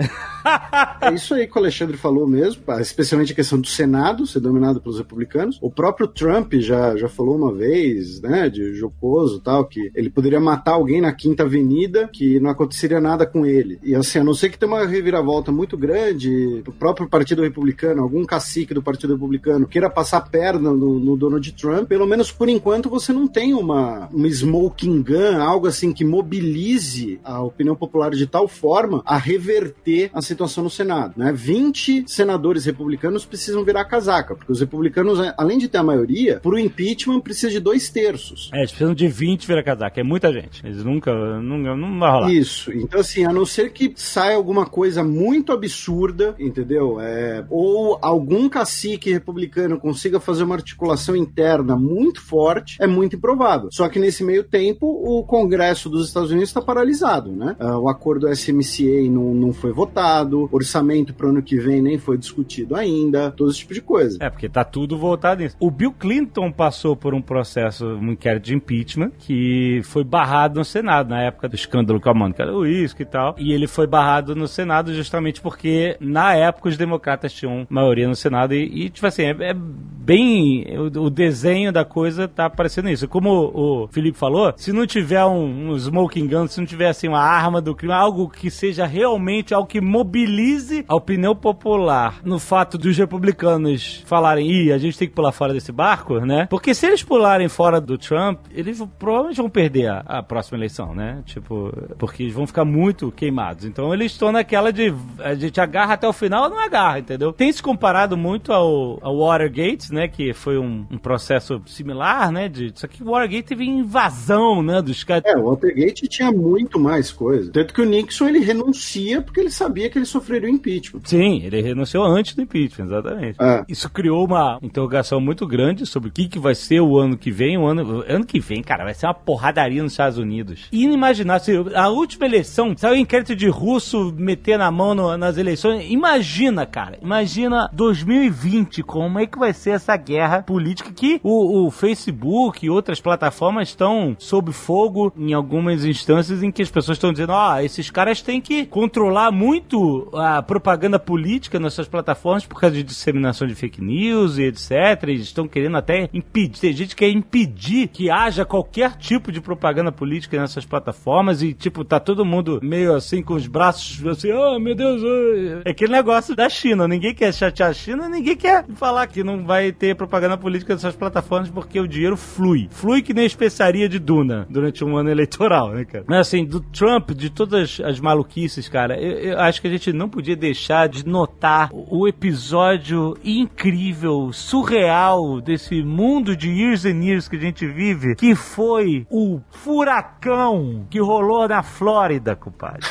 É isso aí que o Alexandre falou mesmo, especialmente a questão do Senado ser dominado pelos republicanos. O próprio Trump já, já falou uma vez, né, de jocoso tal, que ele poderia matar alguém na Quinta Avenida, que não aconteceria nada com ele. E assim, a não ser que tenha uma reviravolta muito grande, o próprio Partido Republicano, algum cacique do Partido Republicano queira passar perna no, no Donald Trump, pelo menos por enquanto você não tem uma, uma smoking gun, algo assim que mobilize a opinião popular de tal forma a reverter a situação no Senado. Né? 20 senadores republicanos precisam virar casaca, porque os republicanos, além de ter a maioria, por impeachment precisa de dois terços. É, eles precisam de 20 vira casaca, é muita gente. Eles nunca, nunca não vai rolar. Isso. Então, assim, a não ser que saia alguma coisa muito absurda, entendeu? É, ou ou algum cacique republicano consiga fazer uma articulação interna muito forte, é muito improvável. Só que nesse meio tempo, o Congresso dos Estados Unidos está paralisado, né? Uh, o acordo SMCA não, não foi votado, orçamento para o ano que vem nem foi discutido ainda, todo esse tipo de coisa. É, porque tá tudo voltado nisso. O Bill Clinton passou por um processo, um inquérito de impeachment, que foi barrado no Senado, na época do escândalo com a Mônica Lewinsky e tal. E ele foi barrado no Senado justamente porque, na época, os democratas tinham maioria no Senado e, e tipo assim, é, é bem... O, o, desenho da coisa tá parecendo isso. Como o, o Felipe falou, se não tiver um, um smoking gun, se não tiver, assim, uma arma do crime, algo que seja realmente algo que mobilize a opinião popular no fato dos republicanos falarem, ih, a gente tem que pular fora desse barco, né? Porque se eles pularem fora do Trump, eles provavelmente vão perder a, a próxima eleição, né? Tipo, porque eles vão ficar muito queimados. Então eles estão naquela de a gente agarra até o final ou não agarra, entendeu? Tem se comparado muito ao, ao Watergate, né? Que foi um, um processo similar, né? De, só que o Watergate teve invasão, né? Dos caras. É, o Watergate tinha muito mais coisa. Tanto que o Nixon ele renuncia porque ele sabia que ele sofreria o impeachment. Sim, ele renunciou antes do impeachment, exatamente. É. Isso criou uma interrogação muito grande sobre o que, que vai ser o ano que vem. O ano, ano que vem, cara, vai ser uma porradaria nos Estados Unidos. Inimaginável. A última eleição, saiu o inquérito de russo meter na mão no, nas eleições. Imagina, cara. Imagina 2020, como é que vai ser essa guerra política que o, o Facebook e outras plataformas estão sob fogo em algumas instâncias em que as pessoas estão dizendo: ó, oh, esses caras têm que controlar muito a propaganda política nas suas plataformas por causa de disseminação de fake news e etc. Eles estão querendo até impedir. Tem gente que quer impedir que haja qualquer tipo de propaganda política nessas plataformas e, tipo, tá todo mundo meio assim com os braços assim, oh meu Deus, oh. é aquele negócio da China. Ninguém quer chatear a China, ninguém quer falar que não vai ter propaganda política nessas plataformas porque o dinheiro flui. Flui que nem especiaria de Duna durante um ano eleitoral, né, cara? Mas assim, do Trump, de todas as maluquices, cara, eu, eu acho que a gente não podia deixar de notar o episódio incrível, surreal desse mundo de years and years que a gente vive, que foi o furacão que rolou na Flórida, compadre.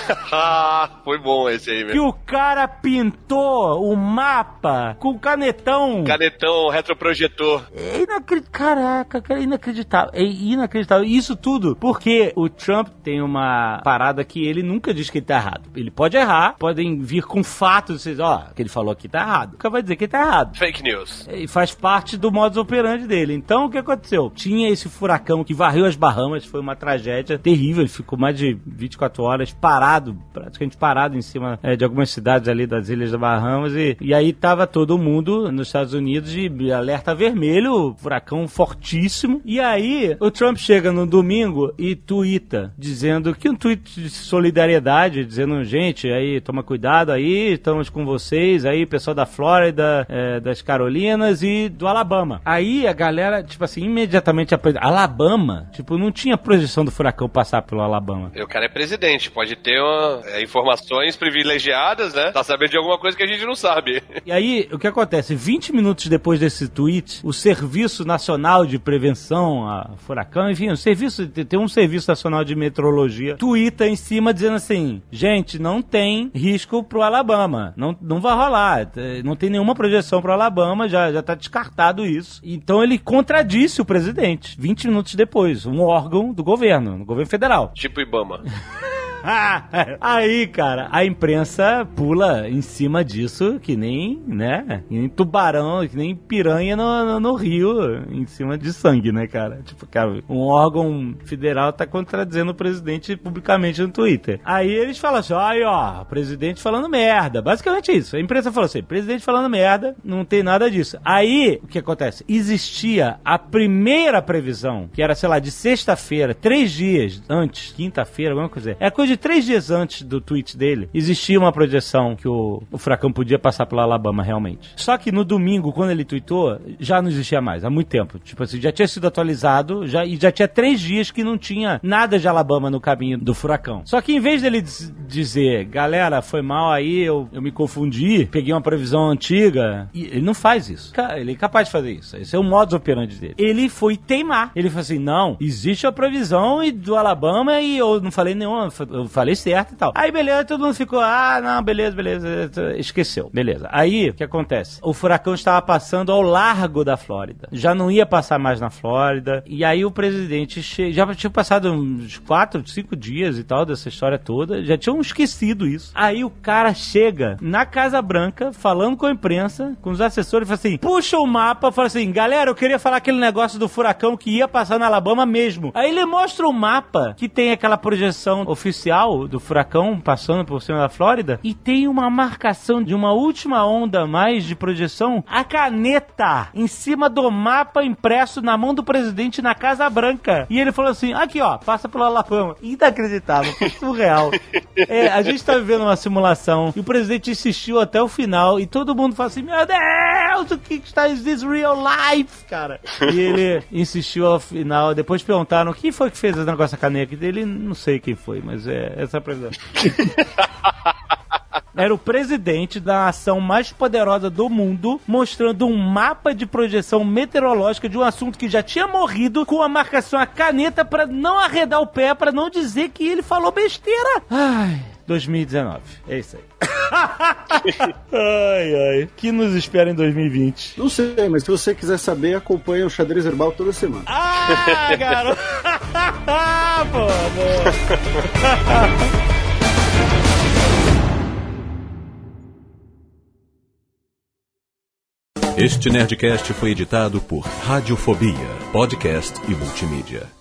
foi bom esse aí, mesmo. Que o cara pintou o mapa com canetão. Canetão retroprojetor. É inacreditável. Caraca, cara, é inacreditável. É inacreditável. Isso tudo porque o Trump tem uma parada que ele nunca diz que ele tá errado. Ele pode errar, podem vir com fatos, vocês, ó, que ele falou que tá errado. Nunca vai dizer que tá errado. Fake news. E faz parte do modus operandi dele. Então, o que aconteceu? Tinha esse furacão que varreu as Bahamas, foi uma tragédia terrível. Ele ficou mais de 24 horas parado, praticamente parado em cima é, de algumas cidades ali das Ilhas da Bahamas. E, e aí tava todo mundo nos Estados Unidos de alerta vermelho, furacão fortíssimo. E aí o Trump chega no domingo e tuita, dizendo que um tweet de solidariedade, dizendo, gente, aí toma cuidado aí, estamos com vocês, aí pessoal da Flórida, é, das Carolinas e do Alabama. Aí a galera, tipo assim, imediatamente aprende. Alabama? Tipo, não tinha projeção do furacão passar pelo Alabama. O cara é presidente, pode ter uma, é, informações privilegiadas, né? Tá sabendo de alguma coisa que a gente não sabe. E aí, o que acontece? 20 minutos depois desse tweet, o Serviço Nacional de Prevenção a Furacão, enfim, o serviço, tem um Serviço Nacional de Meteorologia, tuita em cima dizendo assim: gente, não tem risco pro Alabama. Não, não vai rolar. Não tem nenhuma projeção pro Alabama, já, já tá descartado isso. Então ele contradisse o presidente 20 minutos depois, um órgão do governo, do governo federal. Tipo Ibama. Aí, cara, a imprensa pula em cima disso, que nem, né? Que nem tubarão, que nem piranha no, no, no, rio, em cima de sangue, né, cara? Tipo, cara, um órgão federal tá contradizendo o presidente publicamente no Twitter. Aí eles falam assim: aí, ó, presidente falando merda. Basicamente isso. A imprensa falou assim: presidente falando merda, não tem nada disso. Aí, o que acontece? Existia a primeira previsão, que era, sei lá, de sexta-feira, três dias antes, quinta-feira, alguma coisa. É coisa de três dias antes do tweet dele, existia uma projeção que o, o furacão podia passar pela Alabama realmente. Só que no domingo, quando ele tweetou, já não existia mais, há muito tempo. Tipo assim, já tinha sido atualizado já, e já tinha três dias que não tinha nada de Alabama no caminho do furacão. Só que em vez dele dizer, galera, foi mal aí, eu, eu me confundi, peguei uma previsão antiga, ele não faz isso. Ele é capaz de fazer isso. Esse é o modus operandi dele. Ele foi teimar. Ele falou assim: não, existe a previsão do Alabama e eu não falei nenhuma eu falei certo e tal. Aí beleza, todo mundo ficou, ah, não, beleza, beleza, esqueceu. Beleza. Aí, o que acontece? O furacão estava passando ao largo da Flórida. Já não ia passar mais na Flórida. E aí o presidente che... já tinha passado uns quatro, cinco dias e tal dessa história toda. Já tinham esquecido isso. Aí o cara chega na Casa Branca, falando com a imprensa, com os assessores, e fala assim: puxa o mapa, fala assim, galera, eu queria falar aquele negócio do furacão que ia passar na Alabama mesmo. Aí ele mostra o mapa que tem aquela projeção oficial do furacão passando por cima da Flórida e tem uma marcação de uma última onda mais de projeção, a caneta em cima do mapa impresso na mão do presidente na Casa Branca. E ele falou assim: aqui ó, passa pela Alabama. Inacreditável, surreal. É, a gente tá vivendo uma simulação e o presidente insistiu até o final e todo mundo fala assim: meu Deus, o que está is this real life, cara? E ele insistiu ao final, depois perguntaram quem foi que fez esse negócio da caneta dele, não sei quem foi, mas é é a presidente. Era o presidente da nação mais poderosa do mundo, mostrando um mapa de projeção meteorológica de um assunto que já tinha morrido, com a marcação a caneta para não arredar o pé, para não dizer que ele falou besteira. Ai. 2019. É isso aí. ai, ai. que nos espera em 2020? Não sei, mas se você quiser saber, acompanha o Xadrez Herbal toda semana. Ah, garoto! Pô, boa. Este Nerdcast foi editado por Radiofobia, podcast e multimídia.